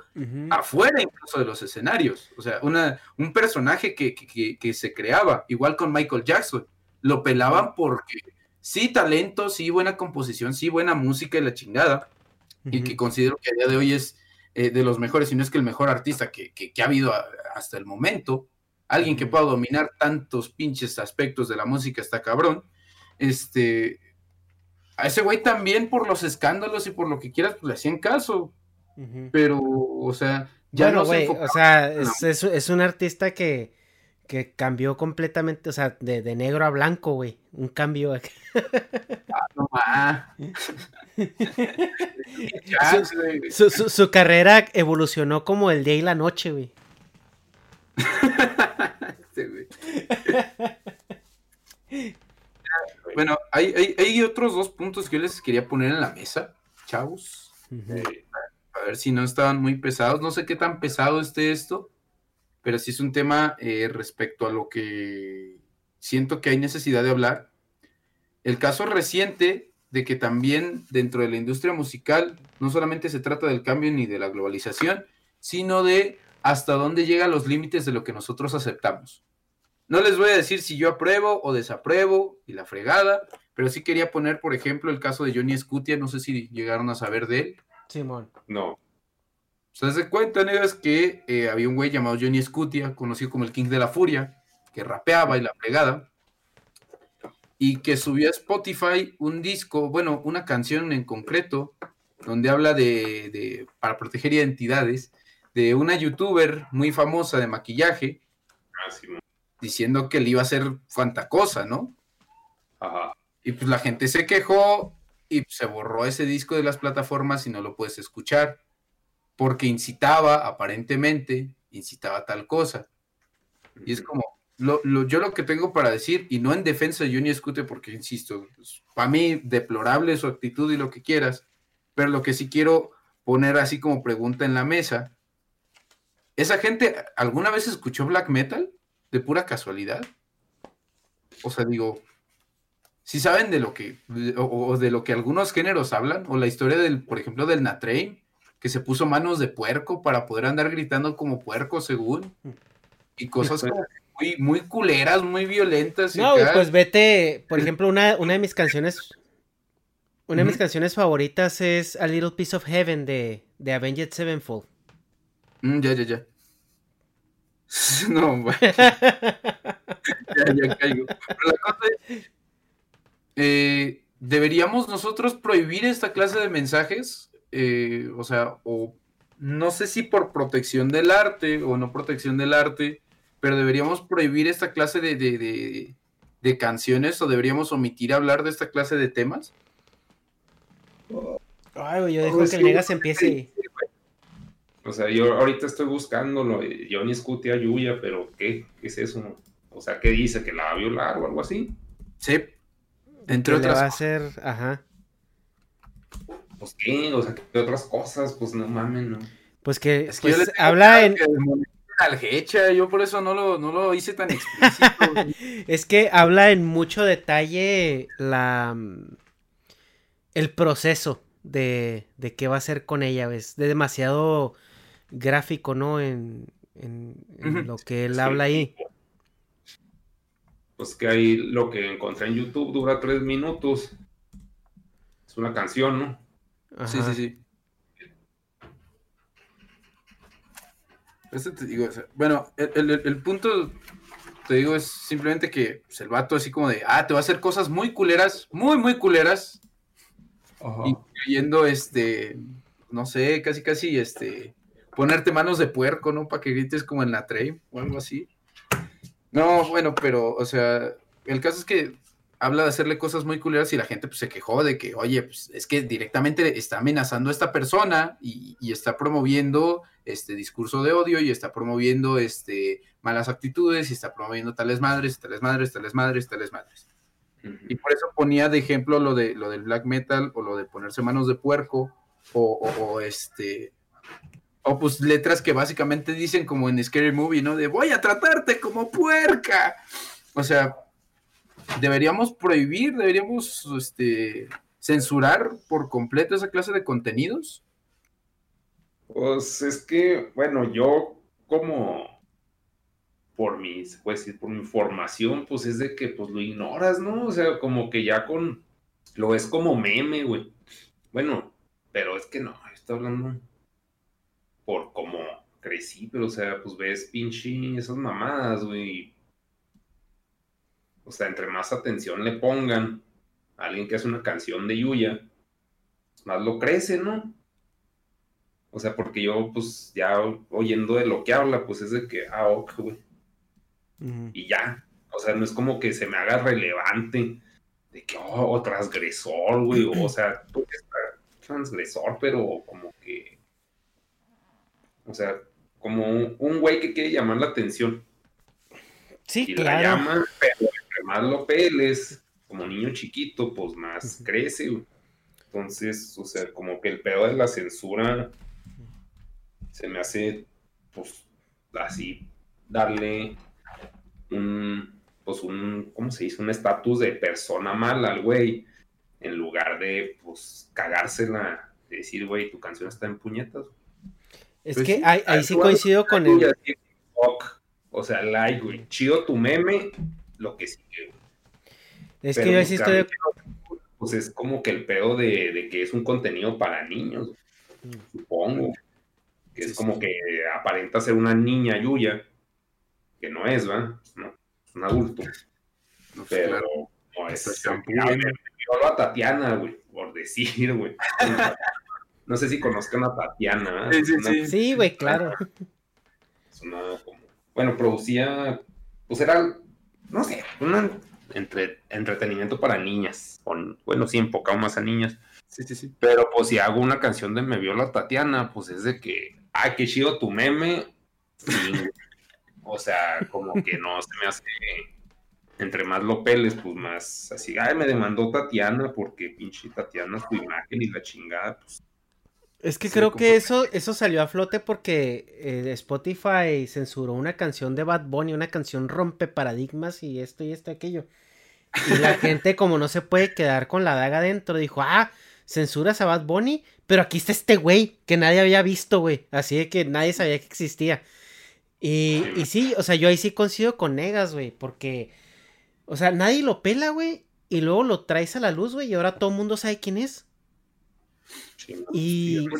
afuera incluso de los escenarios. O sea, una, un personaje que, que, se creaba, igual con Michael Jackson. Lo pelaban porque sí, talento, sí, buena composición, sí, buena música y la chingada. Y que considero que a día de hoy es eh, de los mejores, si no es que el mejor artista que, ha habido hasta el momento alguien que pueda dominar tantos pinches aspectos de la música está cabrón. Este, a ese güey también por los escándalos y por lo que quieras, pues le hacían caso. Pero, o sea, ya no güey, o sea, es, un artista que, que cambió completamente, o sea, de, negro a blanco, güey. Un cambio. ah, su, su, carrera evolucionó como el día y la noche, güey. bueno, hay, otros dos puntos que yo les quería poner en la mesa, chavos. Eh, a ver si no estaban muy pesados. No sé qué tan pesado esté esto, pero sí es un tema eh, respecto a lo que siento que hay necesidad de hablar. El caso reciente de que también dentro de la industria musical no solamente se trata del cambio ni de la globalización, sino de hasta dónde llegan los límites de lo que nosotros aceptamos. No les voy a decir si yo apruebo o desapruebo y la fregada, pero sí quería poner, por ejemplo, el caso de Johnny Scutia, no sé si llegaron a saber de él. Simón. No. Se hace cuenta, negas, que eh, había un güey llamado Johnny Scutia, conocido como el King de la Furia, que rapeaba y la fregada, y que subió a Spotify un disco, bueno, una canción en concreto, donde habla de, de para proteger identidades, de una youtuber muy famosa de maquillaje ah, diciendo que le iba a hacer fantacosa, ¿no? Ajá. Y pues la gente se quejó y se borró ese disco de las plataformas y no lo puedes escuchar porque incitaba, aparentemente, incitaba tal cosa. Y es como, lo, yo lo que tengo para decir, y no en defensa de Johnny Scooter, porque insisto, pues, para mí deplorable su actitud y lo que quieras, pero lo que sí quiero poner así como pregunta en la mesa ¿Esa gente alguna vez escuchó black metal de pura casualidad? O sea, digo, si saben de lo que, o, de lo que algunos géneros hablan, o la historia del, por ejemplo, del Natrain, que se puso manos de puerco para poder andar gritando como puerco, según, y cosas muy, muy culeras, muy violentas. No, pues vete, por ejemplo, una, una de mis canciones, una de mis canciones favoritas es A Little Piece of Heaven de, de Avenged Sevenfold. Mm, ya, ya, ya. No, ya, ya caigo. Pero la cosa es, eh, ¿deberíamos nosotros prohibir esta clase de mensajes? Eh, o sea, o no sé si por protección del arte o no protección del arte, pero deberíamos prohibir esta clase de, de, de canciones o deberíamos omitir hablar de esta clase de temas? Ay, yo dejo que el Negas empiece. O sea, yo ahorita estoy buscándolo. Yo ni escuché a Yuya, pero ¿qué? ¿Qué es eso? O sea, ¿qué dice? ¿Que la va a violar o algo así? Sí. Entre ¿Qué le otras va a hacer, ajá. Pues qué, o sea, ¿qué otras cosas? Pues no mames, ¿no? Pues que, Es que pues, habla en, que molesten al Hecha, yo por eso no lo, no lo hice tan explícito. es que habla en mucho detalle la, el proceso de, de qué va a hacer con ella, es de demasiado gráfico, ¿no? En, en, lo que él Sí. habla ahí. Pues que ahí lo que encontré en YouTube dura tres minutos. Es una canción, ¿no? Sí, Ajá. sí, sí. Este te digo, o sea, bueno, el, el- punto, te digo, es simplemente que pues, el vato así como de, ah, te va a hacer cosas muy culeras, muy, muy culeras, incluyendo, este, no sé, casi, casi, este, ponerte manos de puerco, ¿no? Para que grites como en la Trey o algo así. No, bueno, pero, o sea, el caso es que habla de hacerle cosas muy culeras y la gente pues se quejó de que, oye, pues es que directamente está amenazando a esta persona y, y está promoviendo este discurso de odio y está promoviendo este malas actitudes y está promoviendo tales madres, tales madres, tales madres, tales madres. Y por eso ponía de ejemplo lo de lo del black metal o lo de ponerse manos de puerco o, o- o, este o pues letras que básicamente dicen como en Scary Movie, ¿no? De voy a tratarte como puerca. O sea, deberíamos prohibir, deberíamos este censurar por completo esa clase de contenidos. Pues es que, bueno, yo como por mi, se puede decir, por mi formación, pues es de que pues lo ignoras, ¿no? O sea, como que ya con, lo ves como meme, güey. Bueno, pero es que no, estoy hablando por como crecí, pero o sea, pues ves pinche esas mamadas, güey. O sea, entre más atención le pongan a alguien que hace una canción de Yuya, más lo crece, ¿no? O sea, porque yo, pues, ya oyendo de lo que habla, pues es de que, ah, ok, güey. Y ya. O sea, no es como que se me haga relevante de que, oh, transgresor, güey. O sea, está transgresor, pero como que. O sea, como un güey que quiere llamar la atención. Sí, Y la claro. llama, pero más lo peles, como niño chiquito, pues más crece, güey. Entonces, o sea, como que el pedo de la censura se me hace, pues, así, darle un, pues, un, ¿cómo se dice? Un estatus de persona mala al güey, en lugar de, pues, cagársela, de decir, güey, tu canción está en puñetas. Es Pues que ahí, ahí sí coincido con así, fuck. O sea, like, güey, chido tu meme, lo que sigue, güey. Es Pero, que yo sí pues, estoy. mí, Pues es como que el pedo de, de que es un contenido para niños, supongo. Que es Sí, como sí. que aparenta ser una niña Yuya, que no es, ¿va? No, es un adulto. No, pues, Pero claro. no es. Shampoo, a güey. Tatiana, güey, por decir, güey. No sé si conozcan a Tatiana. ¿eh? Sí, sí, una- sí. Sí, güey, claro. es una como, bueno, producía, pues era, no sé, un entre, entretenimiento para niñas, con, bueno, sí, enfocado más a niñas, Sí, sí, sí. pero pues si hago una canción de Me Viola Tatiana, pues es de que, ah, qué chido tu meme, fin. o sea, como que no se me hace, entre más lo peles, pues más así, ay, me demandó Tatiana porque pinche Tatiana su imagen y la chingada, pues Es que Sí, creo que eso, eso salió a flote porque eh, Spotify censuró una canción de Bad Bunny, una canción rompe paradigmas y esto y esto y aquello. Y la gente, como no se puede quedar con la daga adentro, dijo, ah, censuras a Bad Bunny, pero aquí está este güey que nadie había visto, güey. Así de que nadie sabía que existía. Y, y sí, o sea, yo ahí sí coincido con Negas, güey, porque, o sea, nadie lo pela, güey, y luego lo traes a la luz, güey, y ahora todo el mundo sabe quién es. Y- no.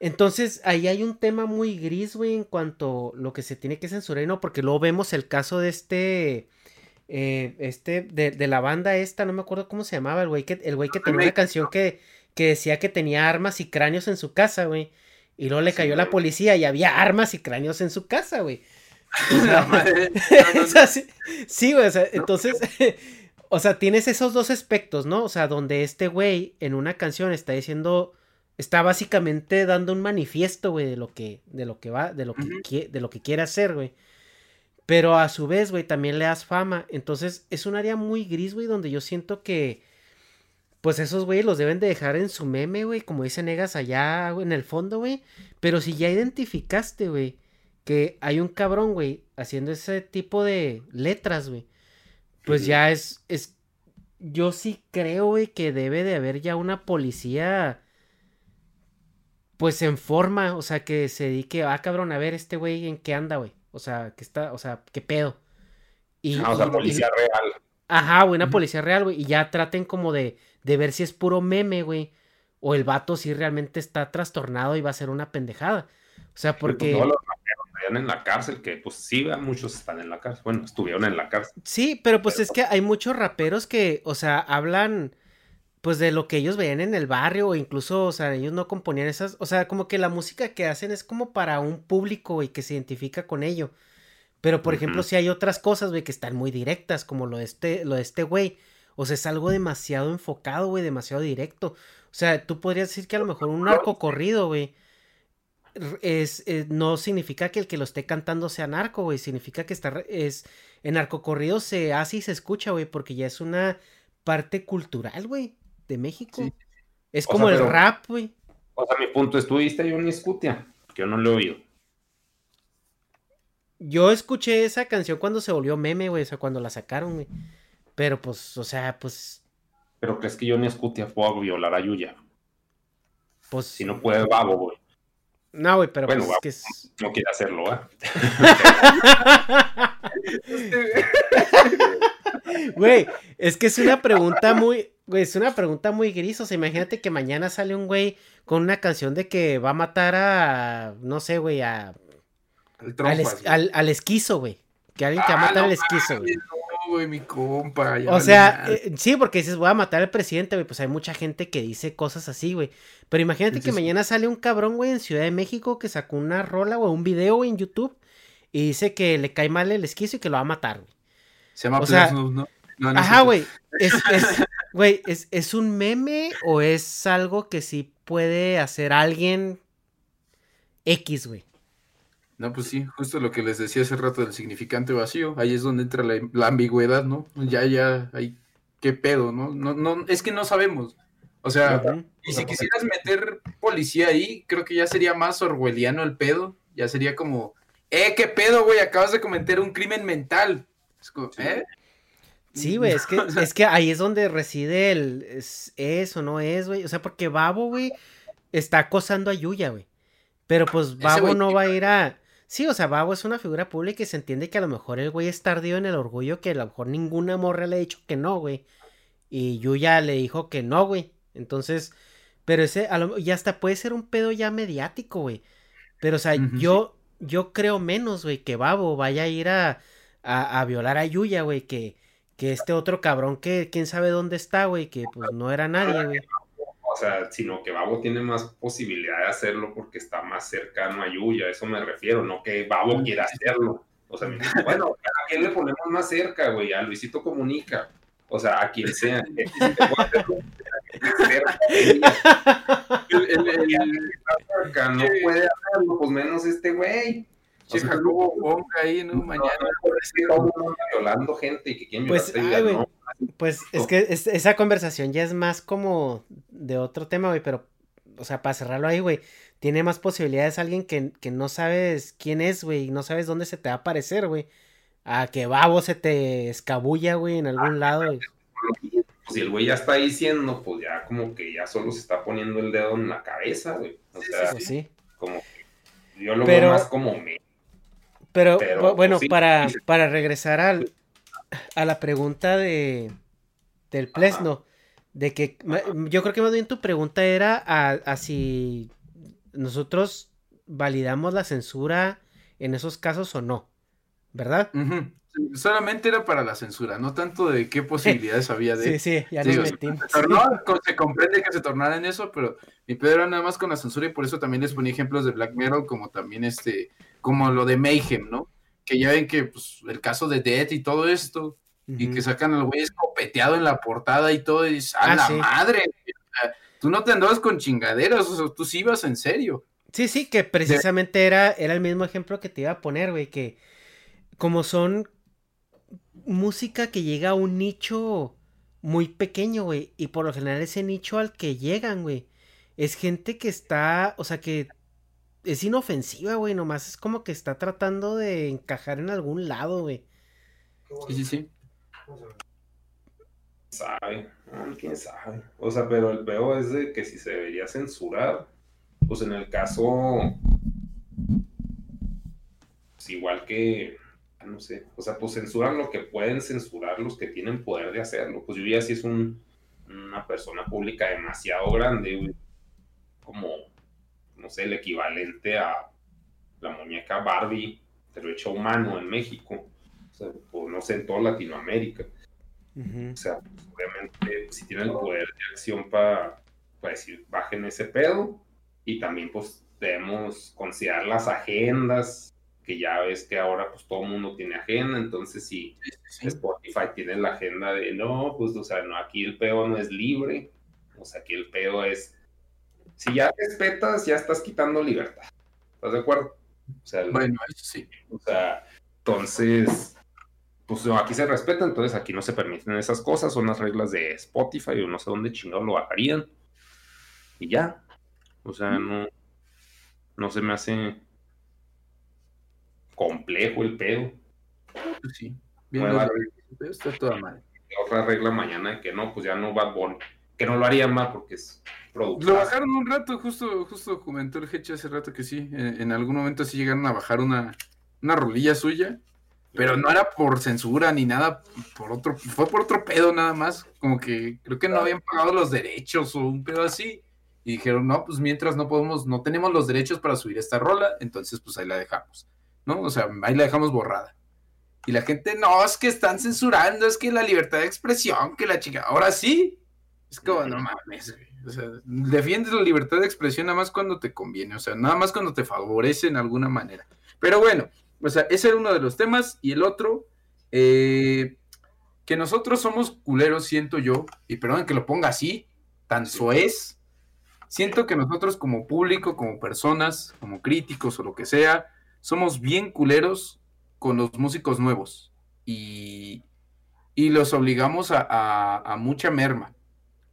Entonces, ahí hay un tema muy gris, güey, en cuanto a lo que se tiene que censurar, y ¿no? Porque luego vemos el caso de este, eh, este, de, de la banda esta, no me acuerdo cómo se llamaba, el güey que, el güey que tenía una canción que, que decía que tenía armas y cráneos en su casa, güey. Y luego le Sí, cayó la policía y había armas y cráneos en su casa, güey. sí, güey, o sea, entonces, o sea, tienes esos dos aspectos, ¿no? O sea, donde este güey en una canción está diciendo, está básicamente dando un manifiesto, güey, de lo que, de lo que va, de lo que, de lo que quiere hacer, güey. Pero a su vez, güey, también le das fama. Entonces, es un área muy gris, güey, donde yo siento que, pues esos güeyes los deben de dejar en su meme, güey, como dice Negas allá en el fondo, güey. Pero si ya identificaste, güey, que hay un cabrón, güey, haciendo ese tipo de letras, güey, pues ya es, es, yo sí creo, güey, que debe de haber ya una policía, pues en forma, o sea, que se dedique, ah, cabrón, a ver este güey en qué anda, güey. O sea, que está, o sea, qué pedo. Y, ah, o sea, policía real. Ajá, güey, una policía real, güey. Y ya traten como de, de ver si es puro meme, güey. O el vato si realmente está trastornado y va a ser una pendejada. O sea, pues, porque. Todos los raperos en la cárcel, que pues sí, muchos están en la cárcel. Bueno, estuvieron en la cárcel. Sí, pero pues es que hay muchos raperos que, o sea, hablan pues de lo que ellos veían en el barrio o incluso, o sea, ellos no componían esas, o sea, como que la música que hacen es como para un público, y que se identifica con ello. Pero, por ejemplo, si hay otras cosas, güey, que están muy directas, como lo de este, lo de este güey. O sea, es algo demasiado enfocado, güey, demasiado directo. O sea, tú podrías decir que a lo mejor un narco corrido, güey, es, eh, no significa que el que lo esté cantando sea narco, güey. Significa que está, es, en narco corrido se hace y se escucha, güey, porque ya es una parte cultural, güey, de México. Es como el rap, güey. O sea, mi punto es, ¿tú viste a Johnny Scutia? Que yo no lo he oído. Yo escuché esa canción cuando se volvió meme, güey, o sea, cuando la sacaron, güey. Pero pues, o sea, pues. ¿Pero crees que Johnny Scutia fue a violar a Yuya? Pues. Si no puede, vago, güey. No, güey, pero bueno, pues no quiere hacerlo, ¿eh? Güey, es que es una pregunta muy, güey, es una pregunta muy gris. O sea, imagínate que mañana sale un güey con una canción de que va a matar a, no sé, güey, a al, esquizo, güey. Que alguien que va a ah, matar al esquizo, güey. Güey, mi compa. o sea, eh, sí, porque dices, voy a matar al presidente, güey. Pues hay mucha gente que dice cosas así, güey. Pero imagínate que mañana sale un cabrón, güey, en Ciudad de México que sacó una rola, o un video, güey, en YouTube. Y dice que le cae mal el esquizo y que lo va a matar, güey. Se llama o ¿no? ajá, güey. Es, es, güey, es, ¿es un meme o es algo que sí puede hacer alguien X, güey? No, pues sí, justo lo que les decía hace rato del significante vacío, ahí es donde entra la, ambigüedad, ¿no? Ya, ya, hay qué pedo, ¿no? No, no, es que no sabemos. O sea, y si quisieras meter policía ahí, creo que ya sería más orwelliano el pedo, ya sería como, eh, qué pedo, güey, acabas de cometer un crimen mental. Es como, ¿eh? Sí, güey, es que, es que ahí es donde reside el, es, o no es, güey, o sea, porque Babo, güey, está acosando a Yuya, güey. Pero pues Babo no va a ir a, Sí, o sea, Babo es una figura pública y se entiende que a lo mejor el güey es tardío en el orgullo, que a lo mejor ninguna morra le ha dicho que no, güey. Y Yuya le dijo que no, güey. Entonces, pero ese, a lo, ya hasta puede ser un pedo ya mediático, güey. Pero, o sea, yo, yo creo menos, güey, que Babo vaya a ir a, a, a violar a Yuya, güey, que, que este otro cabrón que quién sabe dónde está, güey, que pues no era nadie, güey o sea, sino que Babo tiene más posibilidad de hacerlo porque está más cercano a Yuya, eso me refiero, no que Babo quiera hacerlo. O sea, bueno, ¿a quién le ponemos más cerca, güey? A Luisito Comunica. O sea, a quien sea. no puede hacerlo, pues menos este güey. Che, Jacobo ponga ahí, ¿no? Mañana. violando gente y que quien pues, no. Pues es que esa conversación ya es más como de otro tema, güey, pero, o sea, para cerrarlo ahí, güey, tiene más posibilidades alguien que, que no sabes quién es, güey, y no sabes dónde se te va a aparecer, güey, a que babo se te escabulla, güey, en algún lado. Pues si el güey ya está diciendo, pues ya como que ya solo se está poniendo el dedo en la cabeza, güey. O sea, sí, como que yo lo veo más como me. Pero, bueno, para, para regresar al, a la pregunta de del Plesno, de que yo creo que más bien tu pregunta era a, si nosotros validamos la censura en esos casos o no, ¿verdad? Solamente era para la censura, no tanto de qué posibilidades había de... Sí, sí, ya nos metimos. Se, comprende que se tornara en eso, pero mi pedo era nada más con la censura y por eso también les ponía ejemplos de Black Mirror como también este, como lo de Mayhem, ¿no? que ya ven que pues, el caso de Dead y todo esto, y que sacan al güey escopeteado en la portada y todo, y dices, ¡a Ah, la sí. madre! Tú no te andabas con chingaderas, o sea, tú sí ibas en serio. Sí, sí, que precisamente era, era el mismo ejemplo que te iba a poner, güey, que como son música que llega a un nicho muy pequeño, güey, y por lo general ese nicho al que llegan, güey, es gente que está, o sea, que es inofensiva, güey, nomás es como que está tratando de encajar en algún lado, güey. Sí, sí, sí. sabe, Ah, quién sabe. O sea, pero el peor es de que si se debería censurar, pues en el caso, pues igual que, no sé, o sea, pues censuran lo que pueden censurar los que tienen poder de hacerlo. Pues yo ya si es un, una persona pública demasiado grande, güey, como, no sé, el equivalente a la muñeca Barbie, pero hecha humano en México, o sea, o no sé, en toda Latinoamérica. O sea, pues, obviamente, si tienen el poder de acción para decir, bajen ese pedo. Y también, pues, debemos considerar las agendas, que ya ves que ahora, pues, todo el mundo tiene agenda. Entonces, si Spotify tiene la agenda de, no, pues, o sea, no, aquí el pedo no es libre. O sea, aquí el pedo es, si ya respetas, ya estás quitando libertad. ¿Estás de acuerdo? O sea, Bueno, eso sí. o sea, entonces, pues no, aquí se respeta, entonces aquí no se permiten esas cosas, son las reglas de Spotify o no sé dónde chingado lo bajarían. Y ya. O sea, no, no se me hace complejo el pedo. Pues sí. Bien, Nueva lo- está toda mal. Otra regla mañana que no, pues ya no va Bunny. Que no lo harían más porque es Lo productor. bajaron un rato, justo, justo comentó el Heche hace rato que sí. En, en algún momento sí llegaron a bajar una, una rolilla suya. Pero no era por censura ni nada, por otro, fue por otro pedo nada más. Como que creo que no habían pagado los derechos o un pedo así. Y dijeron, no, pues mientras no podemos, no tenemos los derechos para subir esta rola, entonces pues ahí la dejamos. ¿No? O sea, ahí la dejamos borrada. Y la gente, no, es que están censurando, es que la libertad de expresión, que la chica, ahora sí. Es como, no mames, güey. O sea, defiendes la libertad de expresión nada más cuando te conviene, o sea, nada más cuando te favorece en alguna manera. Pero bueno, o sea, ese era uno de los temas. Y el otro, eh, que nosotros somos culeros, siento yo, y perdón que lo ponga así, tan soez. Siento que nosotros como público, como personas, como críticos o lo que sea, somos bien culeros con los músicos nuevos. Y, y los obligamos a, a- mucha merma.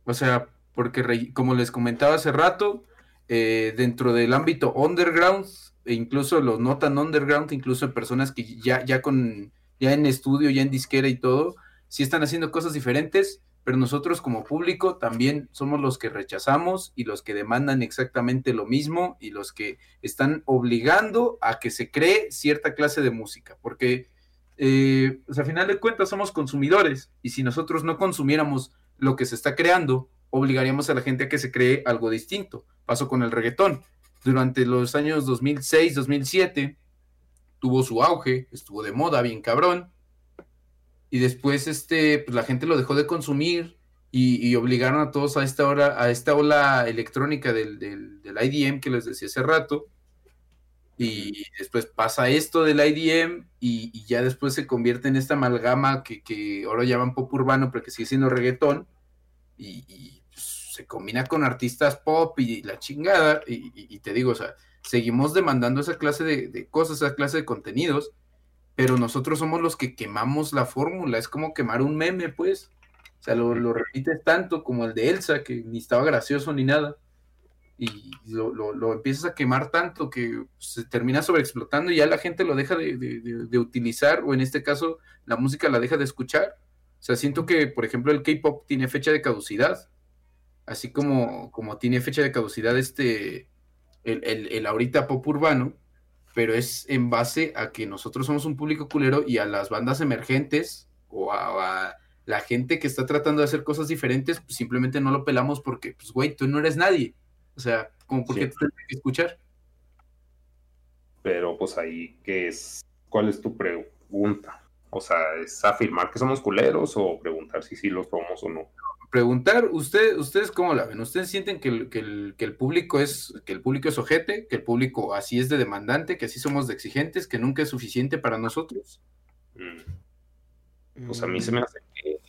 O sea, porque como les comentaba hace rato, eh, dentro del ámbito underground, e incluso los no tan underground, incluso personas que ya, ya con, ya en estudio, ya en disquera y todo, sí están haciendo cosas diferentes, pero nosotros como público también somos los que rechazamos y los que demandan exactamente lo mismo y los que están obligando a que se cree cierta clase de música, porque eh, pues, a final de cuentas somos consumidores y si nosotros no consumiéramos lo que se está creando, obligaríamos a la gente a que se cree algo distinto. Pasó con el reggaetón. Durante los años 2006, 2007, tuvo su auge, estuvo de moda, bien cabrón. Y después este, pues la gente lo dejó de consumir y, y obligaron a todos a esta hora, a esta ola electrónica del, del, del IDM que les decía hace rato. Y después pasa esto del IDM y, y ya después se convierte en esta amalgama que, que ahora llaman pop urbano, pero que sigue siendo reggaetón. Y, y, pues, se combina con artistas pop y la chingada. Y te digo, o sea, seguimos demandando esa clase de, de cosas, esa clase de contenidos, pero nosotros somos los que quemamos la fórmula. Es como quemar un meme, pues. O sea, lo, lo repites tanto como el de Elsa, que ni estaba gracioso ni nada. Y lo, lo- lo empiezas a quemar tanto que se termina sobreexplotando y ya la gente lo deja de, de- de- de utilizar, o en este caso, la música la deja de escuchar. O sea, siento que, por ejemplo, el K-pop tiene fecha de caducidad, así como, como tiene fecha de caducidad este, el, el- el ahorita pop urbano, pero es en base a que nosotros somos un público culero y a las bandas emergentes o a, a la gente que está tratando de hacer cosas diferentes, pues simplemente no lo pelamos porque, pues, güey, tú no eres nadie. O sea, como por qué Sí. te tendré que escuchar. Pero pues ahí, ¿qué es? ¿Cuál es tu pregunta? O sea, ¿es afirmar que somos culeros o preguntar si sí lo somos o no? Preguntar, usted, ¿ustedes cómo la ven? ¿Ustedes sienten que el, que, el, que el, público es, que el público es ojete, que el público así es de demandante, que así somos de exigentes, que nunca es suficiente para nosotros? Mm. Pues a mí se me hace que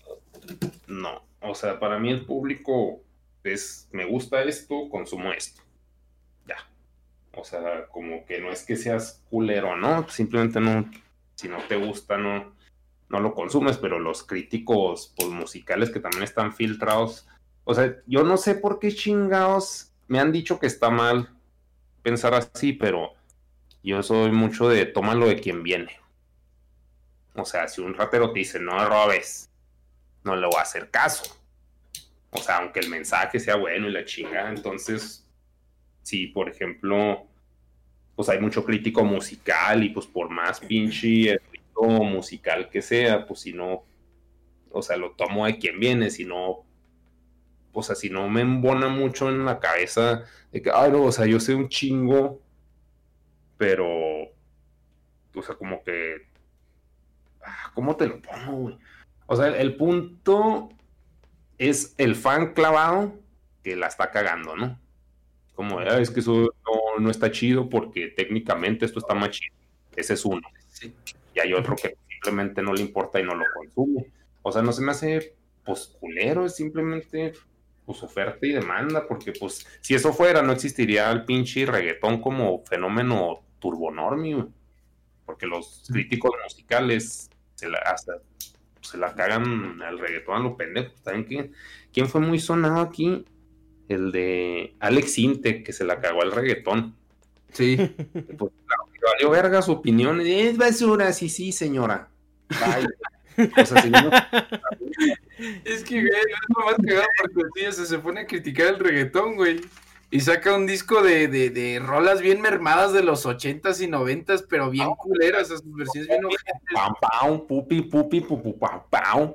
no. O sea, para mí el público es, me gusta esto, consumo esto. Ya. O sea, como que no es que seas culero, ¿no? Simplemente no, si no te gusta, no, no lo consumes, pero los críticos pues, musicales que también están filtrados, o sea, yo no sé por qué chingados me han dicho que está mal pensar así, pero yo soy mucho de tómalo de quien viene. O sea, si un ratero te dice no robes, no le voy a hacer caso. O sea, aunque el mensaje sea bueno y la chinga, entonces, si por ejemplo, pues hay mucho crítico musical y pues por más pinche musical que sea, pues si no, o sea, lo tomo de quien viene, si no, o sea, si no me embona mucho en la cabeza de que, ay, no, o sea, yo sé un chingo, pero, o sea, como que, ah, ¿cómo te lo pongo, güey? O sea, el, punto es el fan clavado que la está cagando, ¿no? Como, es que eso no, no, está chido porque técnicamente esto está más chido. Ese es uno. Sí y hay otro que simplemente no le importa y no lo consume. O sea, no se me hace pues culero, es simplemente pues oferta y demanda, porque pues si eso fuera no existiría el pinche reggaetón como fenómeno turbonormi, porque los críticos musicales se la, hasta, se la cagan al reggaetón a lo pendejo. ¿Saben quién, quién fue muy sonado aquí? El de Alex Inte, que se la cagó al reggaetón. Sí. Pues claro, valió verga su opinión. Es basura, sí, sí, señora. es que, güey, es lo más cagado porque el se pone a criticar el reggaetón, güey. Y saca un disco de, de, de, rolas bien mermadas de los ochentas y noventas, pero bien culeras, esas versiones bien ojetes. Pam, pam, pupi, pupi, pupu, pam, pam.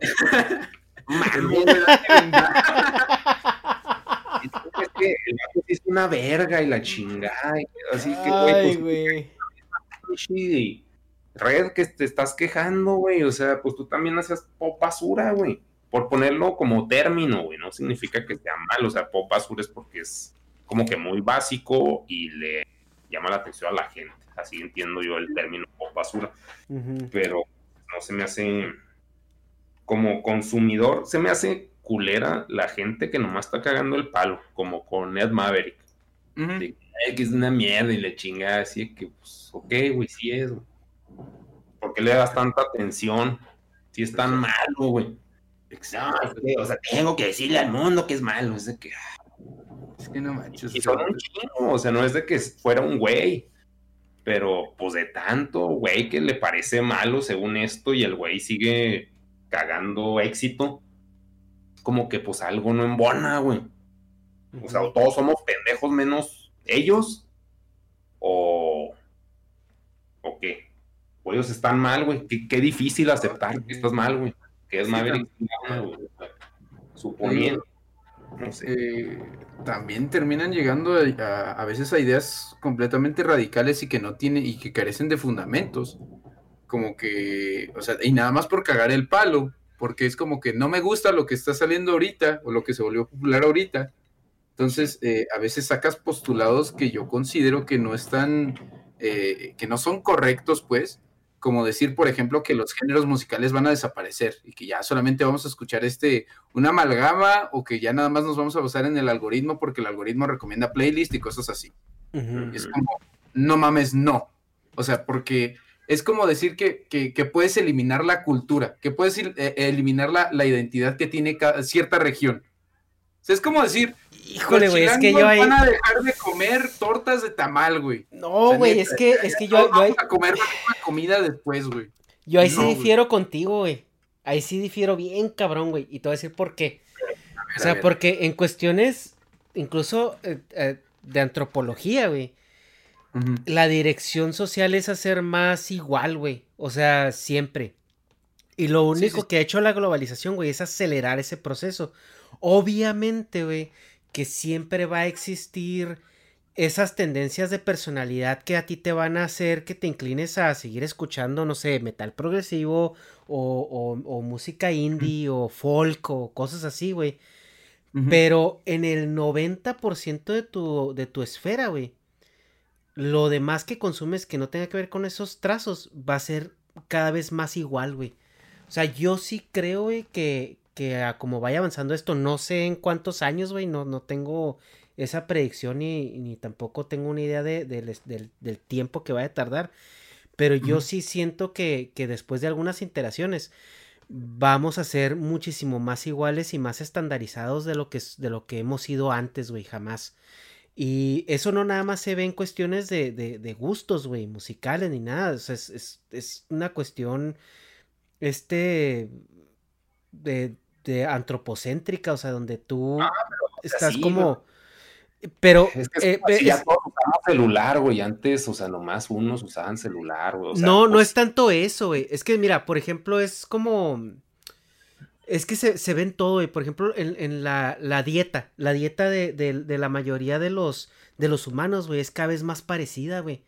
es que el es una verga y la chingada. Así que, güey, pues, Red, que te estás quejando, güey. O sea, pues tú también haces pop basura, güey. Por ponerlo como término, güey. No significa que sea mal. O sea, pop basura es porque es como que muy básico y le llama la atención a la gente. Así entiendo yo el término pop basura. Pero no se me hace. Como consumidor, se me hace culera la gente que nomás está cagando el palo, como con Ed Maverick que es una mierda y le chinga así que, pues, ok, güey, sí es, güey. ¿Por qué le das tanta atención? Si es tan malo, güey. No, o sea, tengo que decirle al mundo que es malo, es de que... Es que no manches. Y son un chingo, o sea, no es de que fuera un güey, pero pues de tanto güey que le parece malo según esto y el güey sigue cagando éxito, como que pues algo no embona, güey. O sea, todos somos pendejos menos ellos o, o qué. O ellos están mal, güey. Qué, difícil aceptar que estás mal, güey. Que es Maverick, suponiendo. No sé. Eh, también terminan llegando a, a, veces a ideas completamente radicales y que no tienen y que carecen de fundamentos. Como que, o sea, y nada más por cagar el palo, porque es como que no me gusta lo que está saliendo ahorita o lo que se volvió popular ahorita, entonces, eh, a veces sacas postulados que yo considero que no están, eh, que no son correctos, pues, como decir, por ejemplo, que los géneros musicales van a desaparecer y que ya solamente vamos a escuchar este, una amalgama o que ya nada más nos vamos a basar en el algoritmo porque el algoritmo recomienda playlist y cosas así. Es como, no mames, no. O sea, porque es como decir que, que, puedes eliminar la cultura, que puedes eh, eliminar la, la, identidad que tiene cierta región. O sea, es como decir, Híjole, güey, es que yo ahí. van a dejar de comer tortas de tamal, güey. No, güey, es que, es que yo. yo ahí... a comer una comida después, güey. Yo ahí sí difiero contigo, güey. Ahí sí difiero bien, cabrón, güey. Y te voy a decir por qué. o sea, porque en cuestiones, incluso eh, eh, de antropología, güey. La dirección social es hacer más igual, güey. O sea, siempre. Y lo único que ha hecho la globalización, güey, es acelerar ese proceso. Obviamente, güey, que siempre va a existir esas tendencias de personalidad que a ti te van a hacer que te inclines a seguir escuchando, no sé, metal progresivo o, música indie o folk o cosas así, güey. Pero en el 90% de tu, de tu esfera, güey, lo demás que consumes que no tenga que ver con esos trazos va a ser cada vez más igual, güey. O sea, yo sí creo, güey, que, que a como vaya avanzando esto, no sé en cuántos años, güey, no, no tengo esa predicción ni, ni tampoco tengo una idea de, del, del tiempo que vaya a tardar. Pero yo sí siento que, que después de algunas iteraciones vamos a ser muchísimo más iguales y más estandarizados de lo que, de lo que hemos sido antes, güey, jamás. Y eso no nada más se ve en cuestiones de, de, de gustos, güey, musicales ni nada. O sea, es, es, es, una cuestión, este, de, de antropocéntrica, o sea, donde tú ah, estás como... Pero. Es que eh, ya todos usamos celular, güey. Antes, o sea, nomás unos usaban celular, güey. no, no pues es tanto eso, güey. Es que, mira, por ejemplo, es como. Es que se, se ven todo, güey. Por ejemplo, en, en la, la, dieta. La dieta de, de, de, la mayoría de los, de los humanos, güey, es cada vez más parecida, güey.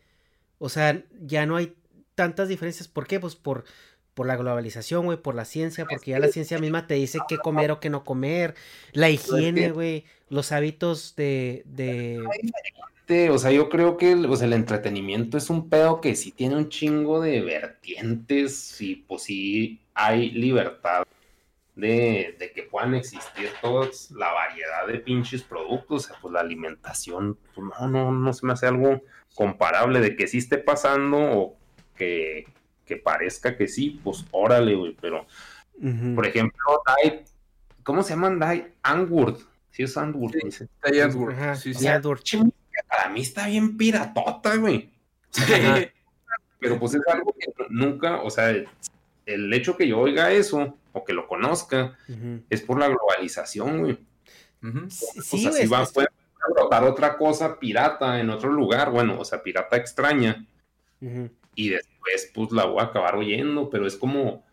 O sea, ya no hay tantas diferencias. ¿Por qué? Pues por por la globalización, güey, por la ciencia, porque ya la ciencia misma te dice qué comer o qué no comer, la pues higiene, güey, los hábitos de, de... O sea, yo creo que el, el entretenimiento es un pedo que sí tiene un chingo de vertientes y pues sí hay libertad de, de, que puedan existir todas la variedad de pinches productos, o sea, pues la alimentación, pues no, no, no se me hace algo comparable de que sí esté pasando o que, que parezca que sí, pues órale, güey, pero por ejemplo, Dai, ¿cómo se llaman Dai? Angward, sí es Angward, sí, Dai Angward, sí, sí. Para mí está bien piratota, güey. pero pues es algo que nunca, o sea, el hecho que yo oiga eso o que lo conozca es por la globalización, güey. Sí, o sea, si va, puede brotar otra cosa pirata en otro lugar, bueno, o sea, pirata extraña. Y después pues, la voy a acabar oyendo, pero es como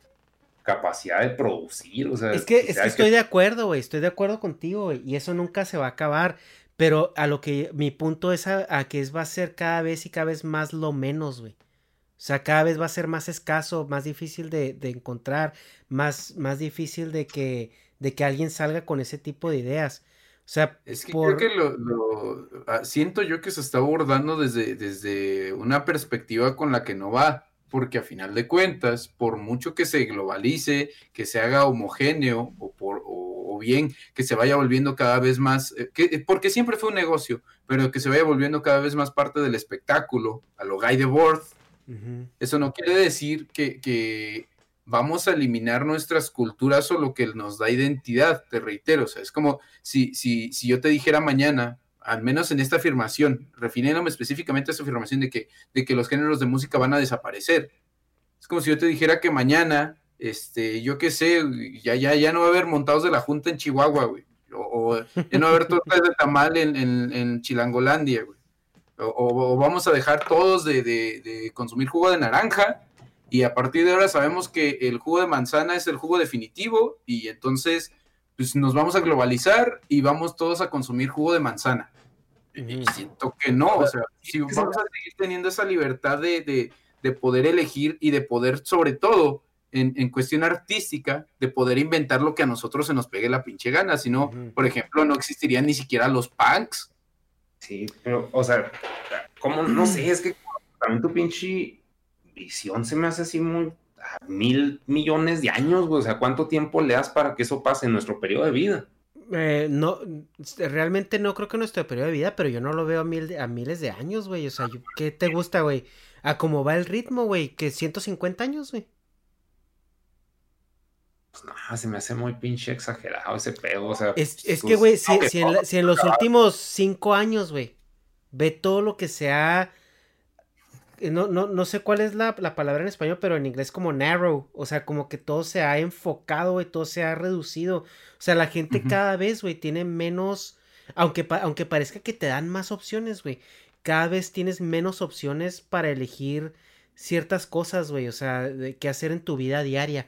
capacidad de producir, o sea. Es que, es que estoy de acuerdo, güey, estoy de acuerdo contigo, y eso nunca se va a acabar, pero a lo que mi punto es a, que es, va a ser cada vez y cada vez más lo menos, güey. O sea, cada vez va a ser más escaso, más difícil de, de encontrar, más, más difícil de que, de que alguien salga con ese tipo de ideas. O sea, es que creo que lo, ah, siento yo que se está abordando desde, desde una perspectiva con la que no va, porque a final de cuentas, por mucho que se globalice, que se haga homogéneo o, por, o, bien que se vaya volviendo cada vez más, eh, que, porque siempre fue un negocio, pero que se vaya volviendo cada vez más parte del espectáculo, a lo Guy de Worth, eso no quiere decir que, que vamos a eliminar nuestras culturas o lo que nos da identidad, te reitero, o sea, es como si, si, si yo te dijera mañana, al menos en esta afirmación, refiriéndome específicamente a esa afirmación de que, de que los géneros de música van a desaparecer. Es como si yo te dijera que mañana, este, yo qué sé, ya, ya, ya no va a haber montados de la Junta en Chihuahua, güey. O, ya no va a haber tortas de tamal en, en, Chilangolandia, güey. O, vamos a dejar todos de, de consumir jugo de naranja y a partir de ahora sabemos que el jugo de manzana es el jugo definitivo y entonces pues nos vamos a globalizar y vamos todos a consumir jugo de manzana. Y siento que no, o sea, si vamos a seguir teniendo esa libertad de, poder elegir y de poder, sobre todo, en, cuestión artística, de poder inventar lo que a nosotros se nos pegue la pinche gana, si no, por ejemplo, no existirían ni siquiera los punks. Sí, pero, o sea, como, no sé, es que también tu pinche visión se me hace así muy mil millones de años, güey. O sea, ¿cuánto tiempo le das para que eso pase en nuestro periodo de vida? Eh, no, realmente no creo que nuestro periodo de vida, pero yo no lo veo a, mil, a miles de años, güey. O sea, ¿qué te gusta, güey? A cómo va el ritmo, güey, que 150 años, güey. Pues no, se me hace muy pinche exagerado ese pedo, o sea. Es, es que, güey, si, si, en si en los últimos cinco años, güey, ve todo lo que se ha no, no, no sé cuál es la, palabra en español, pero en inglés como narrow, o sea, como que todo se ha enfocado, y todo se ha reducido. O sea, la gente cada vez, güey, tiene menos, aunque, aunque parezca que te dan más opciones, güey, cada vez tienes menos opciones para elegir ciertas cosas, güey, o sea, de qué hacer en tu vida diaria.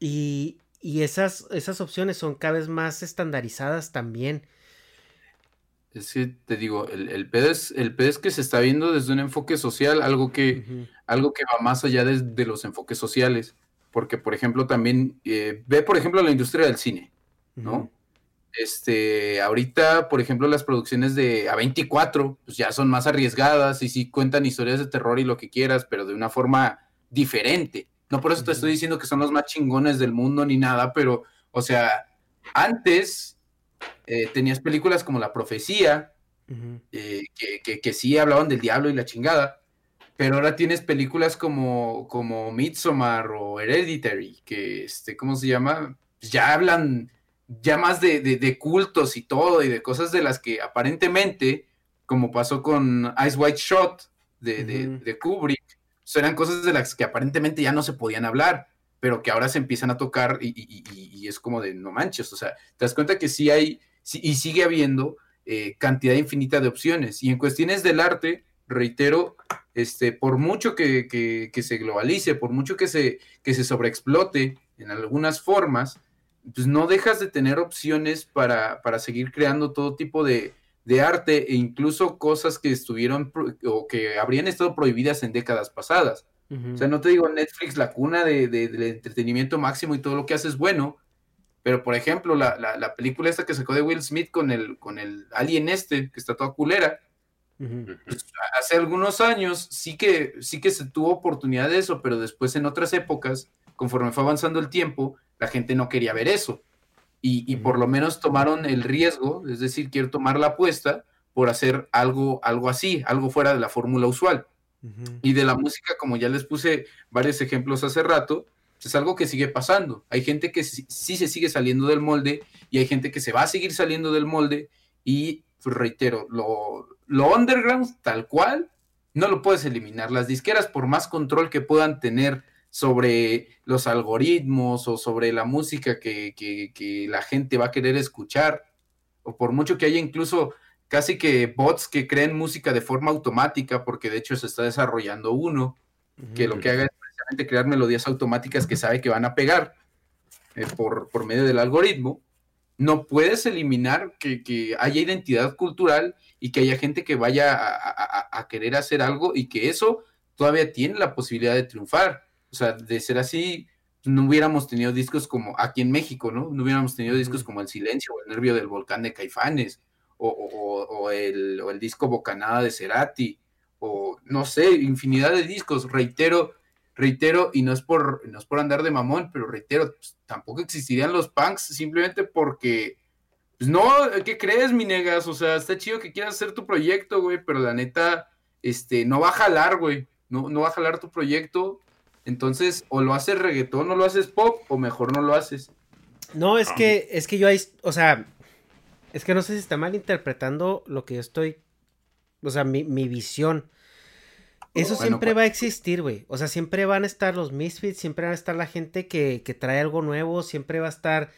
Y, y esas, esas opciones son cada vez más estandarizadas también. Es que te digo, el, el, pedo es, el es que se está viendo desde un enfoque social, algo que, algo que va más allá de, los enfoques sociales. Porque, por ejemplo, también eh, ve, por ejemplo, la industria del cine, ¿no? Este, ahorita, por ejemplo, las producciones de A24, pues ya son más arriesgadas y sí cuentan historias de terror y lo que quieras, pero de una forma diferente. No por eso te estoy diciendo que son los más chingones del mundo ni nada, pero, o sea, antes eh, tenías películas como La Profecía, eh, que, que, sí hablaban del diablo y la chingada, pero ahora tienes películas como, como Midsommar o Hereditary, que, este, ¿cómo se llama? Ya hablan ya más de, de, cultos y todo, y de cosas de las que aparentemente, como pasó con Ice White Shot de, de Kubrick, pues eran cosas de las que aparentemente ya no se podían hablar, pero que ahora se empiezan a tocar y, es como de no manches, o sea, te das cuenta que sí hay, y sigue habiendo eh, cantidad infinita de opciones. Y en cuestiones del arte, reitero, este, por mucho que, que, se globalice, por mucho que se, que se sobreexplote en algunas formas, pues no dejas de tener opciones para, para seguir creando todo tipo de, de, arte e incluso cosas que estuvieron o que habrían estado prohibidas en décadas pasadas. O sea, no te digo Netflix, la cuna de, del entretenimiento máximo y todo lo que hace es bueno, pero por ejemplo, la, la, película esta que sacó de Will Smith con el, con el alien este, que está toda culera, pues, hace algunos años sí que, sí que se tuvo oportunidad de eso, pero después en otras épocas, conforme fue avanzando el tiempo, la gente no quería ver eso. Y, por lo menos tomaron el riesgo, es decir, quiero tomar la apuesta por hacer algo, algo así, algo fuera de la fórmula usual. Y de la música, como ya les puse varios ejemplos hace rato, es algo que sigue pasando. Hay gente que sí, se sigue saliendo del molde y hay gente que se va a seguir saliendo del molde y, pues, reitero, lo, lo underground tal cual no lo puedes eliminar. Las disqueras, por más control que puedan tener sobre los algoritmos o sobre la música que, la gente va a querer escuchar, o por mucho que haya incluso casi que bots que creen música de forma automática, porque de hecho se está desarrollando uno, que lo que haga es precisamente crear melodías automáticas que sabe que van a pegar eh, por, por, medio del algoritmo, no puedes eliminar que, haya identidad cultural y que haya gente que vaya a querer hacer algo y que eso todavía tiene la posibilidad de triunfar. O sea, de ser así, no hubiéramos tenido discos como aquí en México, ¿no? No hubiéramos tenido discos como El Silencio o El Nervio del Volcán de Caifanes o, el, disco Bocanada de Cerati o no sé, infinidad de discos. Reitero, reitero, y no es por, no es por andar de mamón, pero reitero, pues, tampoco existirían los punks simplemente porque, pues no, ¿qué crees, mi negas? O sea, está chido que quieras hacer tu proyecto, güey, pero la neta, este, no va a jalar, güey. No, no va a jalar tu proyecto entonces, o lo haces reggaetón o lo haces pop, o mejor no lo haces. No, es que, es que yo ahí, o sea, es que no sé si está mal interpretando lo que yo estoy, o sea, mi, visión. Eso siempre va a existir, güey. O sea, siempre van a estar los misfits, siempre va a estar la gente que, que trae algo nuevo, siempre va a estar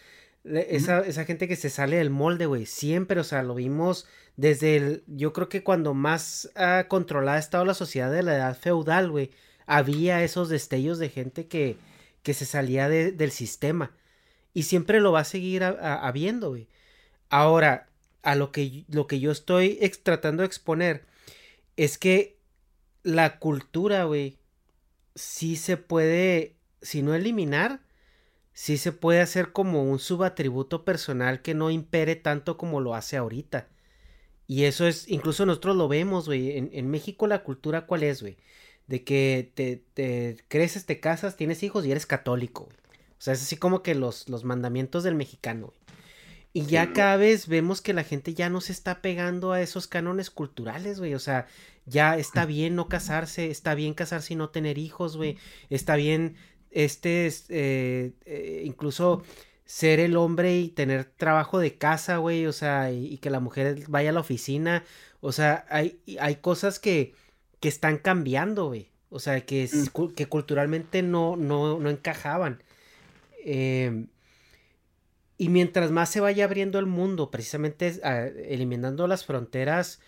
esa, esa gente que se sale del molde, güey. Siempre, o sea, lo vimos desde el, yo creo que cuando más ah, controlada ha estado la sociedad de la edad feudal, güey había esos destellos de gente que, que se salía del sistema. Y siempre lo va a seguir habiendo, güey. Ahora, a lo que, lo que yo estoy tratando de exponer es que la cultura, güey, sí se puede, si no eliminar, sí se puede hacer como un subatributo personal que no impere tanto como lo hace ahorita. Y eso es, incluso nosotros lo vemos, güey. En, en México la cultura, ¿cuál es, güey? de que te, creces, te casas, tienes hijos y eres católico. O sea, es así como que los, los mandamientos del mexicano. Y ya cada vez vemos que la gente ya no se está pegando a esos cánones culturales, güey. O sea, ya está bien no casarse, está bien casarse y no tener hijos, güey. Está bien, este, eh, eh, incluso ser el hombre y tener trabajo de casa, güey. O sea, y, y, que la mujer vaya a la oficina. O sea, hay, hay cosas que que están cambiando, güey. O sea, que, mm. que culturalmente no, no, no encajaban. Em, y mientras más se vaya abriendo el mundo, precisamente ah, eliminando las fronteras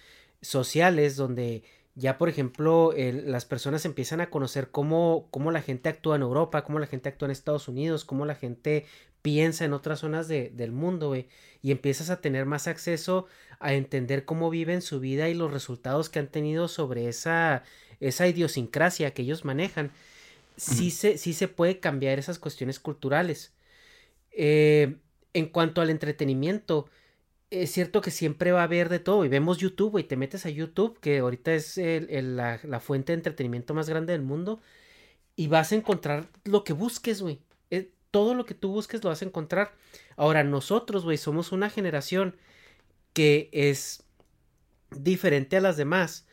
sociales, donde ya, por ejemplo, las personas empiezan a conocer cómo, cómo, la gente actúa en Europa, cómo la gente actúa en Estados Unidos, cómo la gente piensa en otras zonas del mundo, güey. Y empiezas a tener más acceso a entender cómo viven su vida y los resultados que han tenido sobre esa, esa idiosincrasia que ellos manejan. Sí, se, sí se puede cambiar esas cuestiones culturales. Eh, en cuanto al entretenimiento, es cierto que siempre va a haber de todo. Y vemos YouTube, güey. Te metes a YouTube, que ahorita es la, la, fuente de entretenimiento más grande del mundo. Y vas a encontrar lo que busques, güey. Eh, todo lo que tú busques lo vas a encontrar. Ahora, nosotros, güey, somos una generación que es diferente a las demás.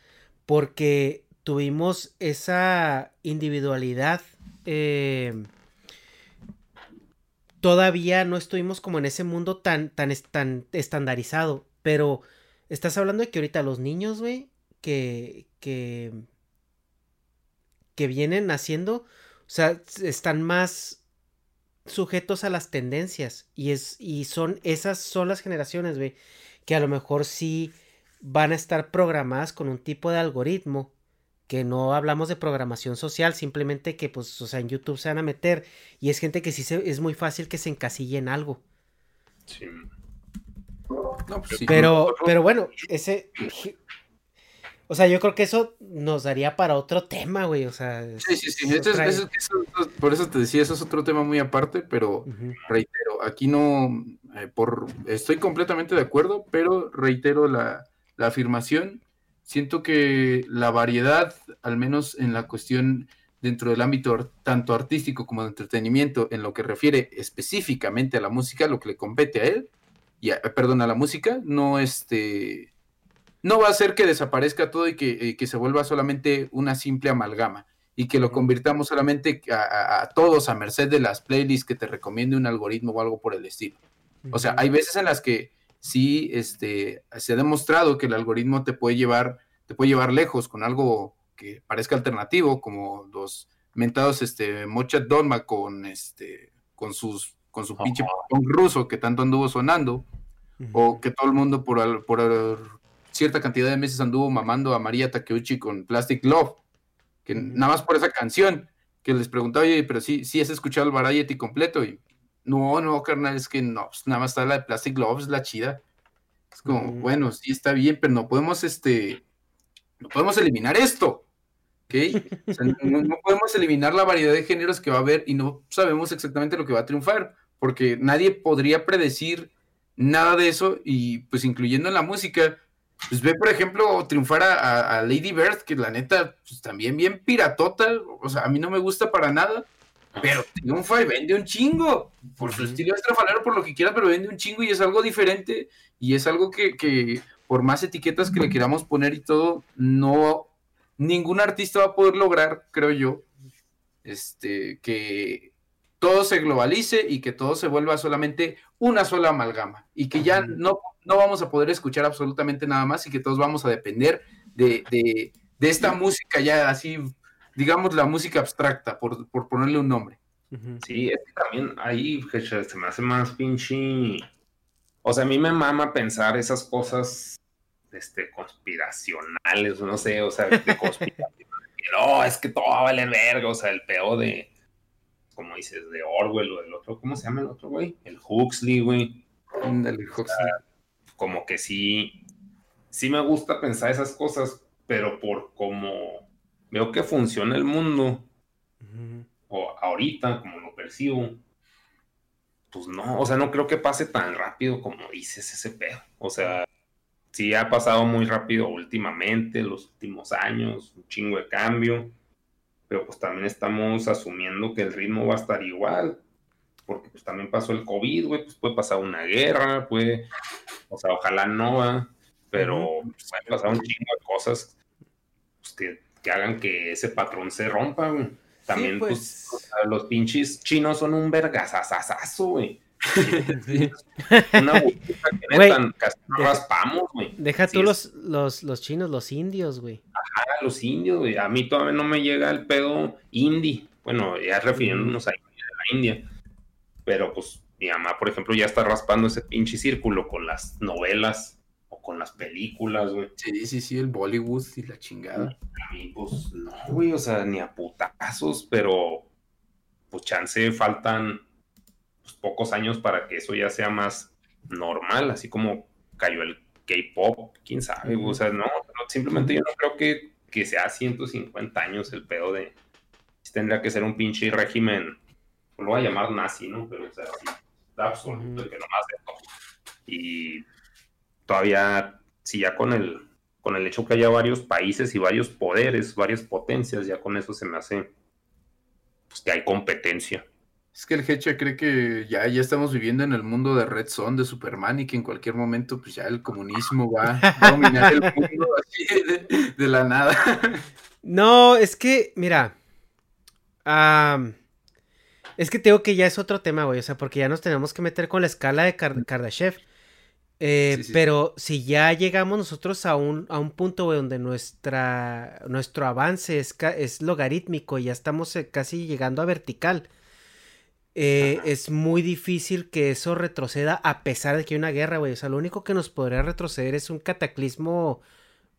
Porque tuvimos esa individualidad. Eh, todavía no estuvimos como en ese mundo tan, tan, tan estandarizado. Pero estás hablando de que ahorita los niños, güey, que, que, que vienen naciendo, o sea, están más sujetos a las tendencias. Y, es, y son esas son las generaciones, güey, que a lo mejor sí van a estar programadas con un tipo de algoritmo que no hablamos de programación social, simplemente que pues, o sea, en YouTube se van a meter y es gente que sí se, es muy fácil que se encasille en algo. Sí. Pues pero, pero bueno, ese, o sea, yo creo que eso nos daría para otro tema, güey, o sea. Sí, sí, sí, por eso te decía, eso es otro tema muy aparte, pero reitero, aquí no, eh, por, estoy completamente de acuerdo, pero reitero la, la afirmación siento que la variedad, al menos en la cuestión dentro del ámbito tanto artístico como de entretenimiento, en lo que refiere específicamente a la música, lo que le compete a él, y perdón, a la música, no este no va a hacer que desaparezca todo y que, se vuelva solamente una simple amalgama y que lo convirtamos solamente a, todos a merced de las playlists que te recomiende un algoritmo o algo por el estilo. O sea, hay veces en las que sí este, se ha demostrado que el algoritmo te puede llevar, te puede llevar lejos con algo que parezca alternativo, como los mentados este, Mochat Donma con este con sus con su pinche ruso que tanto anduvo sonando, o que todo el mundo por, por cierta cantidad de meses anduvo mamando a María Takeuchi con Plastic Love, que nada más por esa canción, que les preguntaba, oye, pero sí, sí has escuchado el Variety completo, y no, no, carnal, es que no, pues, nada más está la de Plastic Gloves, la chida. Es como, bueno, sí está bien, pero no podemos, este, no podemos eliminar esto. ¿Ok? no, podemos eliminar la variedad de géneros que va a haber y no sabemos exactamente lo que va a triunfar, porque nadie podría predecir nada de eso y pues incluyendo en la música, pues ve por ejemplo triunfar a, Lady Bird, que la neta, pues también bien piratota, o sea, a mí no me gusta para nada, pero triunfa y vende un chingo. Por su estilo estrafalero, por lo que quieras, pero vende un chingo y es algo diferente. Y es algo que, por más etiquetas que le queramos poner y todo, no. Ningún artista va a poder lograr, creo yo, este, que todo se globalice y que todo se vuelva solamente una sola amalgama. Y que ya no, no vamos a poder escuchar absolutamente nada más y que todos vamos a depender de, de, de esta música ya así digamos, la música abstracta, por, ponerle un nombre. Sí, es que también ahí se me hace más pinche. O sea, a mí me mama pensar esas cosas este, conspiracionales, no sé, o sea, de conspiración. no, es que todo va a valer verga, o sea, el peor de, como dices, de Orwell o del otro, ¿cómo se llama el otro, güey? El Huxley, güey. El Huxley. como que sí, sí me gusta pensar esas cosas, pero por como veo que funciona el mundo, o ahorita, como lo percibo, pues no, o sea, no creo que pase tan rápido como dices ese pedo. O sea, sí ha pasado muy rápido últimamente, los últimos años, un chingo de cambio, pero pues también estamos asumiendo que el ritmo va a estar igual, porque pues también pasó el COVID, güey, pues puede pasar una guerra, puede, o sea, ojalá no, pero pues, puede pasar un chingo de cosas pues, que que hagan que ese patrón se rompa, güey. También, pues, pues los pinches chinos son un vergasasasazo, güey. Una que casi raspamos, güey. Deja tú los, los, los chinos, los indios, güey. Ajá, los indios, güey. A mí todavía no me llega el pedo indie. Bueno, ya refiriéndonos a la India. Pero pues mi mamá, por ejemplo, ya está raspando ese pinche círculo con las novelas con las películas, güey. Sí, sí, sí, el Bollywood y la chingada. A mí, pues, no, güey, o sea, ni a putazos, pero pues chance faltan pues, pocos años para que eso ya sea más normal, así como cayó el K-pop, quién sabe, o sea, no, simplemente yo no creo que, que sea 150 años el pedo de. Tendría que ser un pinche régimen, lo voy a llamar nazi, ¿no? Pero, o sea, sí, absoluto, que nomás de todo. Y todavía, si ya con el, con el hecho que haya varios países y varios poderes, varias potencias, ya con eso se me hace pues, que hay competencia. Es que el Hecha cree que ya, ya estamos viviendo en el mundo de Red Son de Superman y que en cualquier momento pues ya el comunismo va a dominar el mundo así de, de la nada. No, es que, mira. es que tengo que ya es otro tema, güey. O sea, porque ya nos tenemos que meter con la escala de Kar- Kardashev. Eh, Sí, sí, sí. pero si ya llegamos nosotros a un, a un punto, güey, donde nuestra, nuestro avance es, es logarítmico y ya estamos eh, casi llegando a vertical, eh, es muy difícil que eso retroceda a pesar de que hay una guerra, güey. O sea, lo único que nos podría retroceder es un cataclismo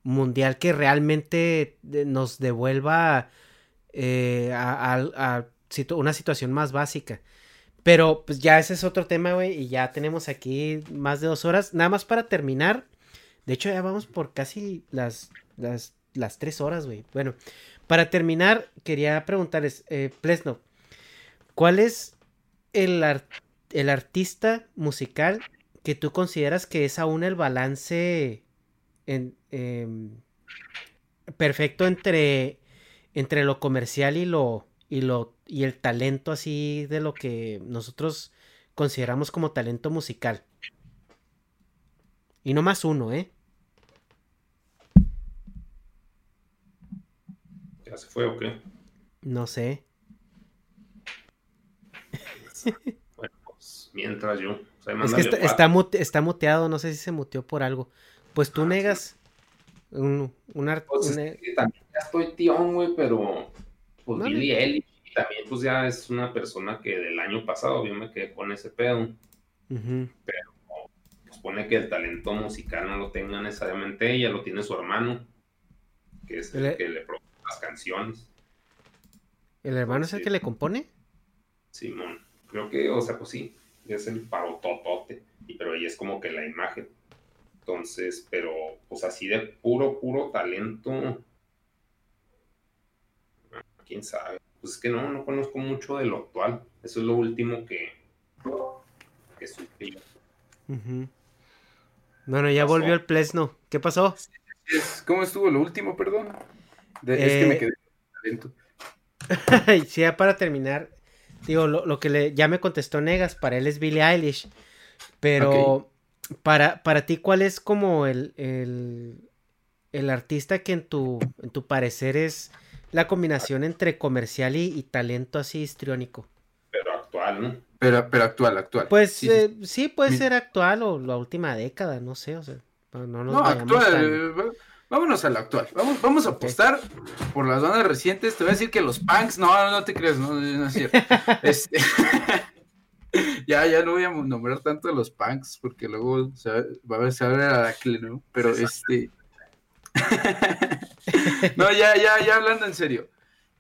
mundial que realmente nos devuelva eh, a, a- a situ- una situación más básica. Pero pues ya ese es otro tema, güey, y ya tenemos aquí más de dos horas. Nada más para terminar. De hecho, ya vamos por casi las, las, las tres horas, güey. Bueno, para terminar, quería preguntarles, eh, Plesno, ¿cuál es el, el artista musical que tú consideras que es aún el balance em, perfecto entre, entre lo comercial y lo, y lo y el talento así de lo que nosotros consideramos como talento musical? Y no más uno, ¿eh? ¿Ya se fue o qué? No sé. Bueno, pues mientras yo. o sea, Es que está, está, mute- está muteado, no sé si se muteó por algo. Pues tú Ah, sí. negas un, un ar- Pues, un- es que también ya estoy tío, güey, pero pues No, Billie Eilish y también pues ya es una persona que del año pasado yo me quedé con ese pedo. Ujú. Pues pone que el talento musical no lo tenga necesariamente ella, lo tiene su hermano, que es el El- que le produce las canciones. ¿El hermano es el Sí. que le compone? Simón, creo que, o sea, pues sí, es el parototote, y pero ella es como que la imagen. Entonces, pero pues así de puro, puro talento, quién sabe. Pues es que no, no conozco mucho de lo actual. Eso es lo último que, que. Bueno, ya pasó? volvió el Plesno. ¿Qué pasó? ¿Cómo estuvo lo último, perdón? De- es que Eh, me quedé con talento. Y sí, ya para terminar, digo, lo, lo que le, ya me contestó Negas, para él es Billie Eilish, pero para, para ti, ¿cuál es como el, el, el artista que en tu, en tu parecer es la combinación entre comercial y, y talento así histriónico? Pero actual, ¿no? Pero, pero actual, actual. Pues Sí, sí, sí, sí, puede Mi- ser actual o la última década, no sé, o sea, no, no nos No, actual. tan- eh, Vámonos a lo actual. Vamos, vamos a apostar por las bandas recientes. Te voy a decir que los punks, no, no te creas, no, no es cierto. Este, ya, ya no voy a nombrar tanto a los punks porque luego se va, va a ver, se va a ver a la ¿no? Pero este. no, ya, ya, ya hablando en serio.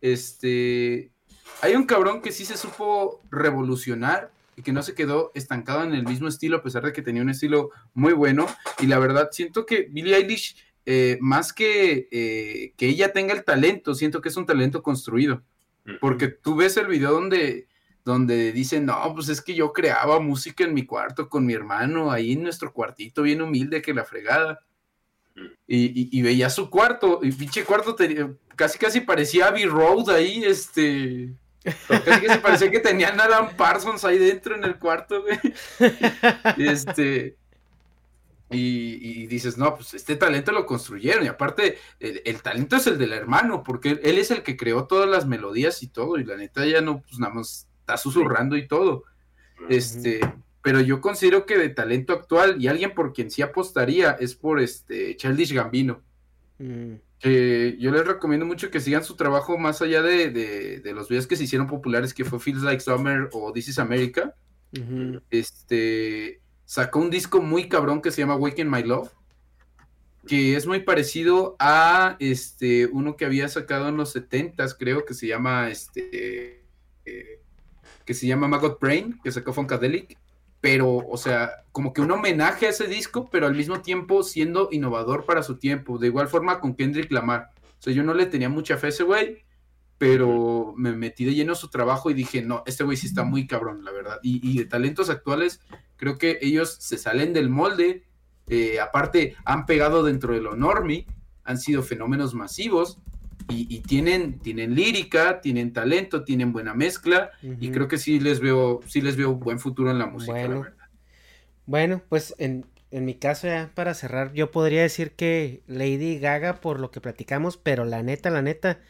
Este. Hay un cabrón que sí se supo revolucionar y que no se quedó estancado en el mismo estilo, a pesar de que tenía un estilo muy bueno. Y la verdad, siento que Billie Eilish, eh, más que eh, que ella tenga el talento, siento que es un talento construido. Porque tú ves el video donde, donde dicen, no, pues es que yo creaba música en mi cuarto con mi hermano, ahí en nuestro cuartito, bien humilde que la fregada. Y, y, y veía su cuarto, y pinche cuarto tenía- casi casi parecía Abbey Road ahí, este. Casi casi parecía que tenían Alan Parsons ahí dentro en el cuarto, güey. Este. Y, y dices, no, pues este talento lo construyeron. Y aparte, el, el talento es el del hermano, porque él, él es el que creó todas las melodías y todo. Y la neta ya no, pues nada más está susurrando y todo. Este, pero yo considero que de talento actual y alguien por quien sí apostaría es por este Childish Gambino. Mm, Que yo les recomiendo mucho que sigan su trabajo más allá de, de- de los videos que se hicieron populares, que fue Feels Like Summer o This is America. Este sacó un disco muy cabrón que se llama Waking My Love, que es muy parecido a este uno que había sacado en los 70s, creo que se llama este eh, que se llama Maggot Brain, que sacó Funkadelic, pero o sea, como que un homenaje a ese disco, pero al mismo tiempo siendo innovador para su tiempo, de igual forma con Kendrick Lamar. O sea, yo no le tenía mucha fe a ese güey, pero me metí de lleno a su trabajo y dije, no, este güey sí está muy cabrón, la verdad. Y, y de talentos actuales, creo que ellos se salen del molde eh, aparte han pegado dentro de lo normie, han sido fenómenos masivos y, tienen, tienen lírica, tienen talento, tienen buena mezcla y creo que sí les veo, sí les veo buen futuro en la música. Bueno, bueno pues en, en mi caso ya para cerrar, yo podría decir que Lady Gaga por lo que platicamos, pero la neta, la neta,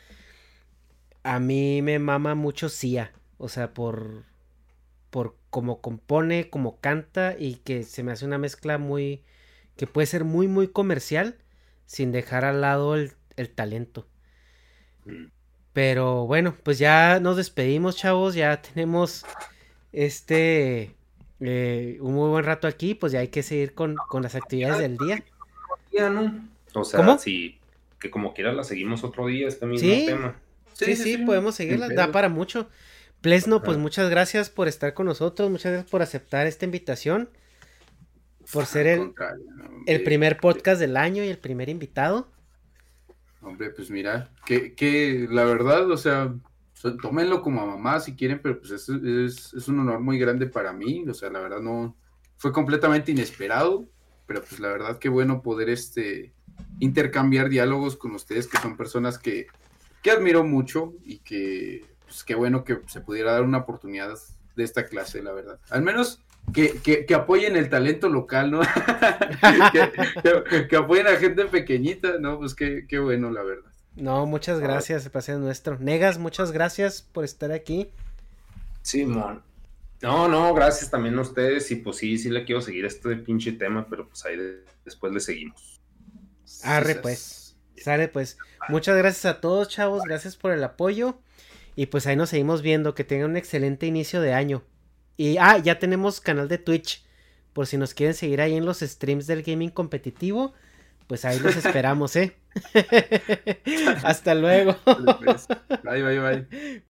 a mí me mama mucho Sia, o sea, por por cómo compone, cómo canta y que se me hace una mezcla muy que puede ser muy muy comercial sin dejar al lado el, el talento. Pero bueno, pues ya nos despedimos, chavos, ya tenemos este eh, un muy buen rato aquí, pues ya hay que seguir con, las actividades del día. O sea, sí, que como quiera la seguimos otro día, este mismo tema. Sí, sí, podemos seguirla, da para mucho. Plesno, pues muchas gracias por estar con nosotros, muchas gracias por aceptar esta invitación, por ser el, el primer podcast del año y el primer invitado. Hombre, pues mira, que, que la verdad, o sea, tómenlo como a mamá si quieren, pero pues es, es, un honor muy grande para mí, o sea, la verdad no, fue completamente inesperado, pero pues la verdad que bueno poder este intercambiar diálogos con ustedes, que son personas que, que admiro mucho y que, pues qué bueno que se pudiera dar una oportunidad de esta clase, la verdad. Al menos que, que, apoyen el talento local, ¿no? que, apoyen a gente pequeñita, ¿no? Pues qué, qué bueno, la verdad. No, muchas gracias, Sebastián Nuestro. Negas, muchas gracias por estar aquí. Sí, mon. No, no, gracias también a ustedes. Y pues sí, sí le quiero seguir este pinche tema, pero pues ahí después le seguimos. Arre, pues. Sale, pues. Muchas gracias a todos, chavos. Gracias por el apoyo. Y pues ahí nos seguimos viendo. Que tengan un excelente inicio de año. Y, ah, ya tenemos canal de Twitch. Por si nos quieren seguir ahí en los streams del gaming competitivo. Pues ahí los esperamos, ¿eh? Hasta luego. Bye, bye, bye.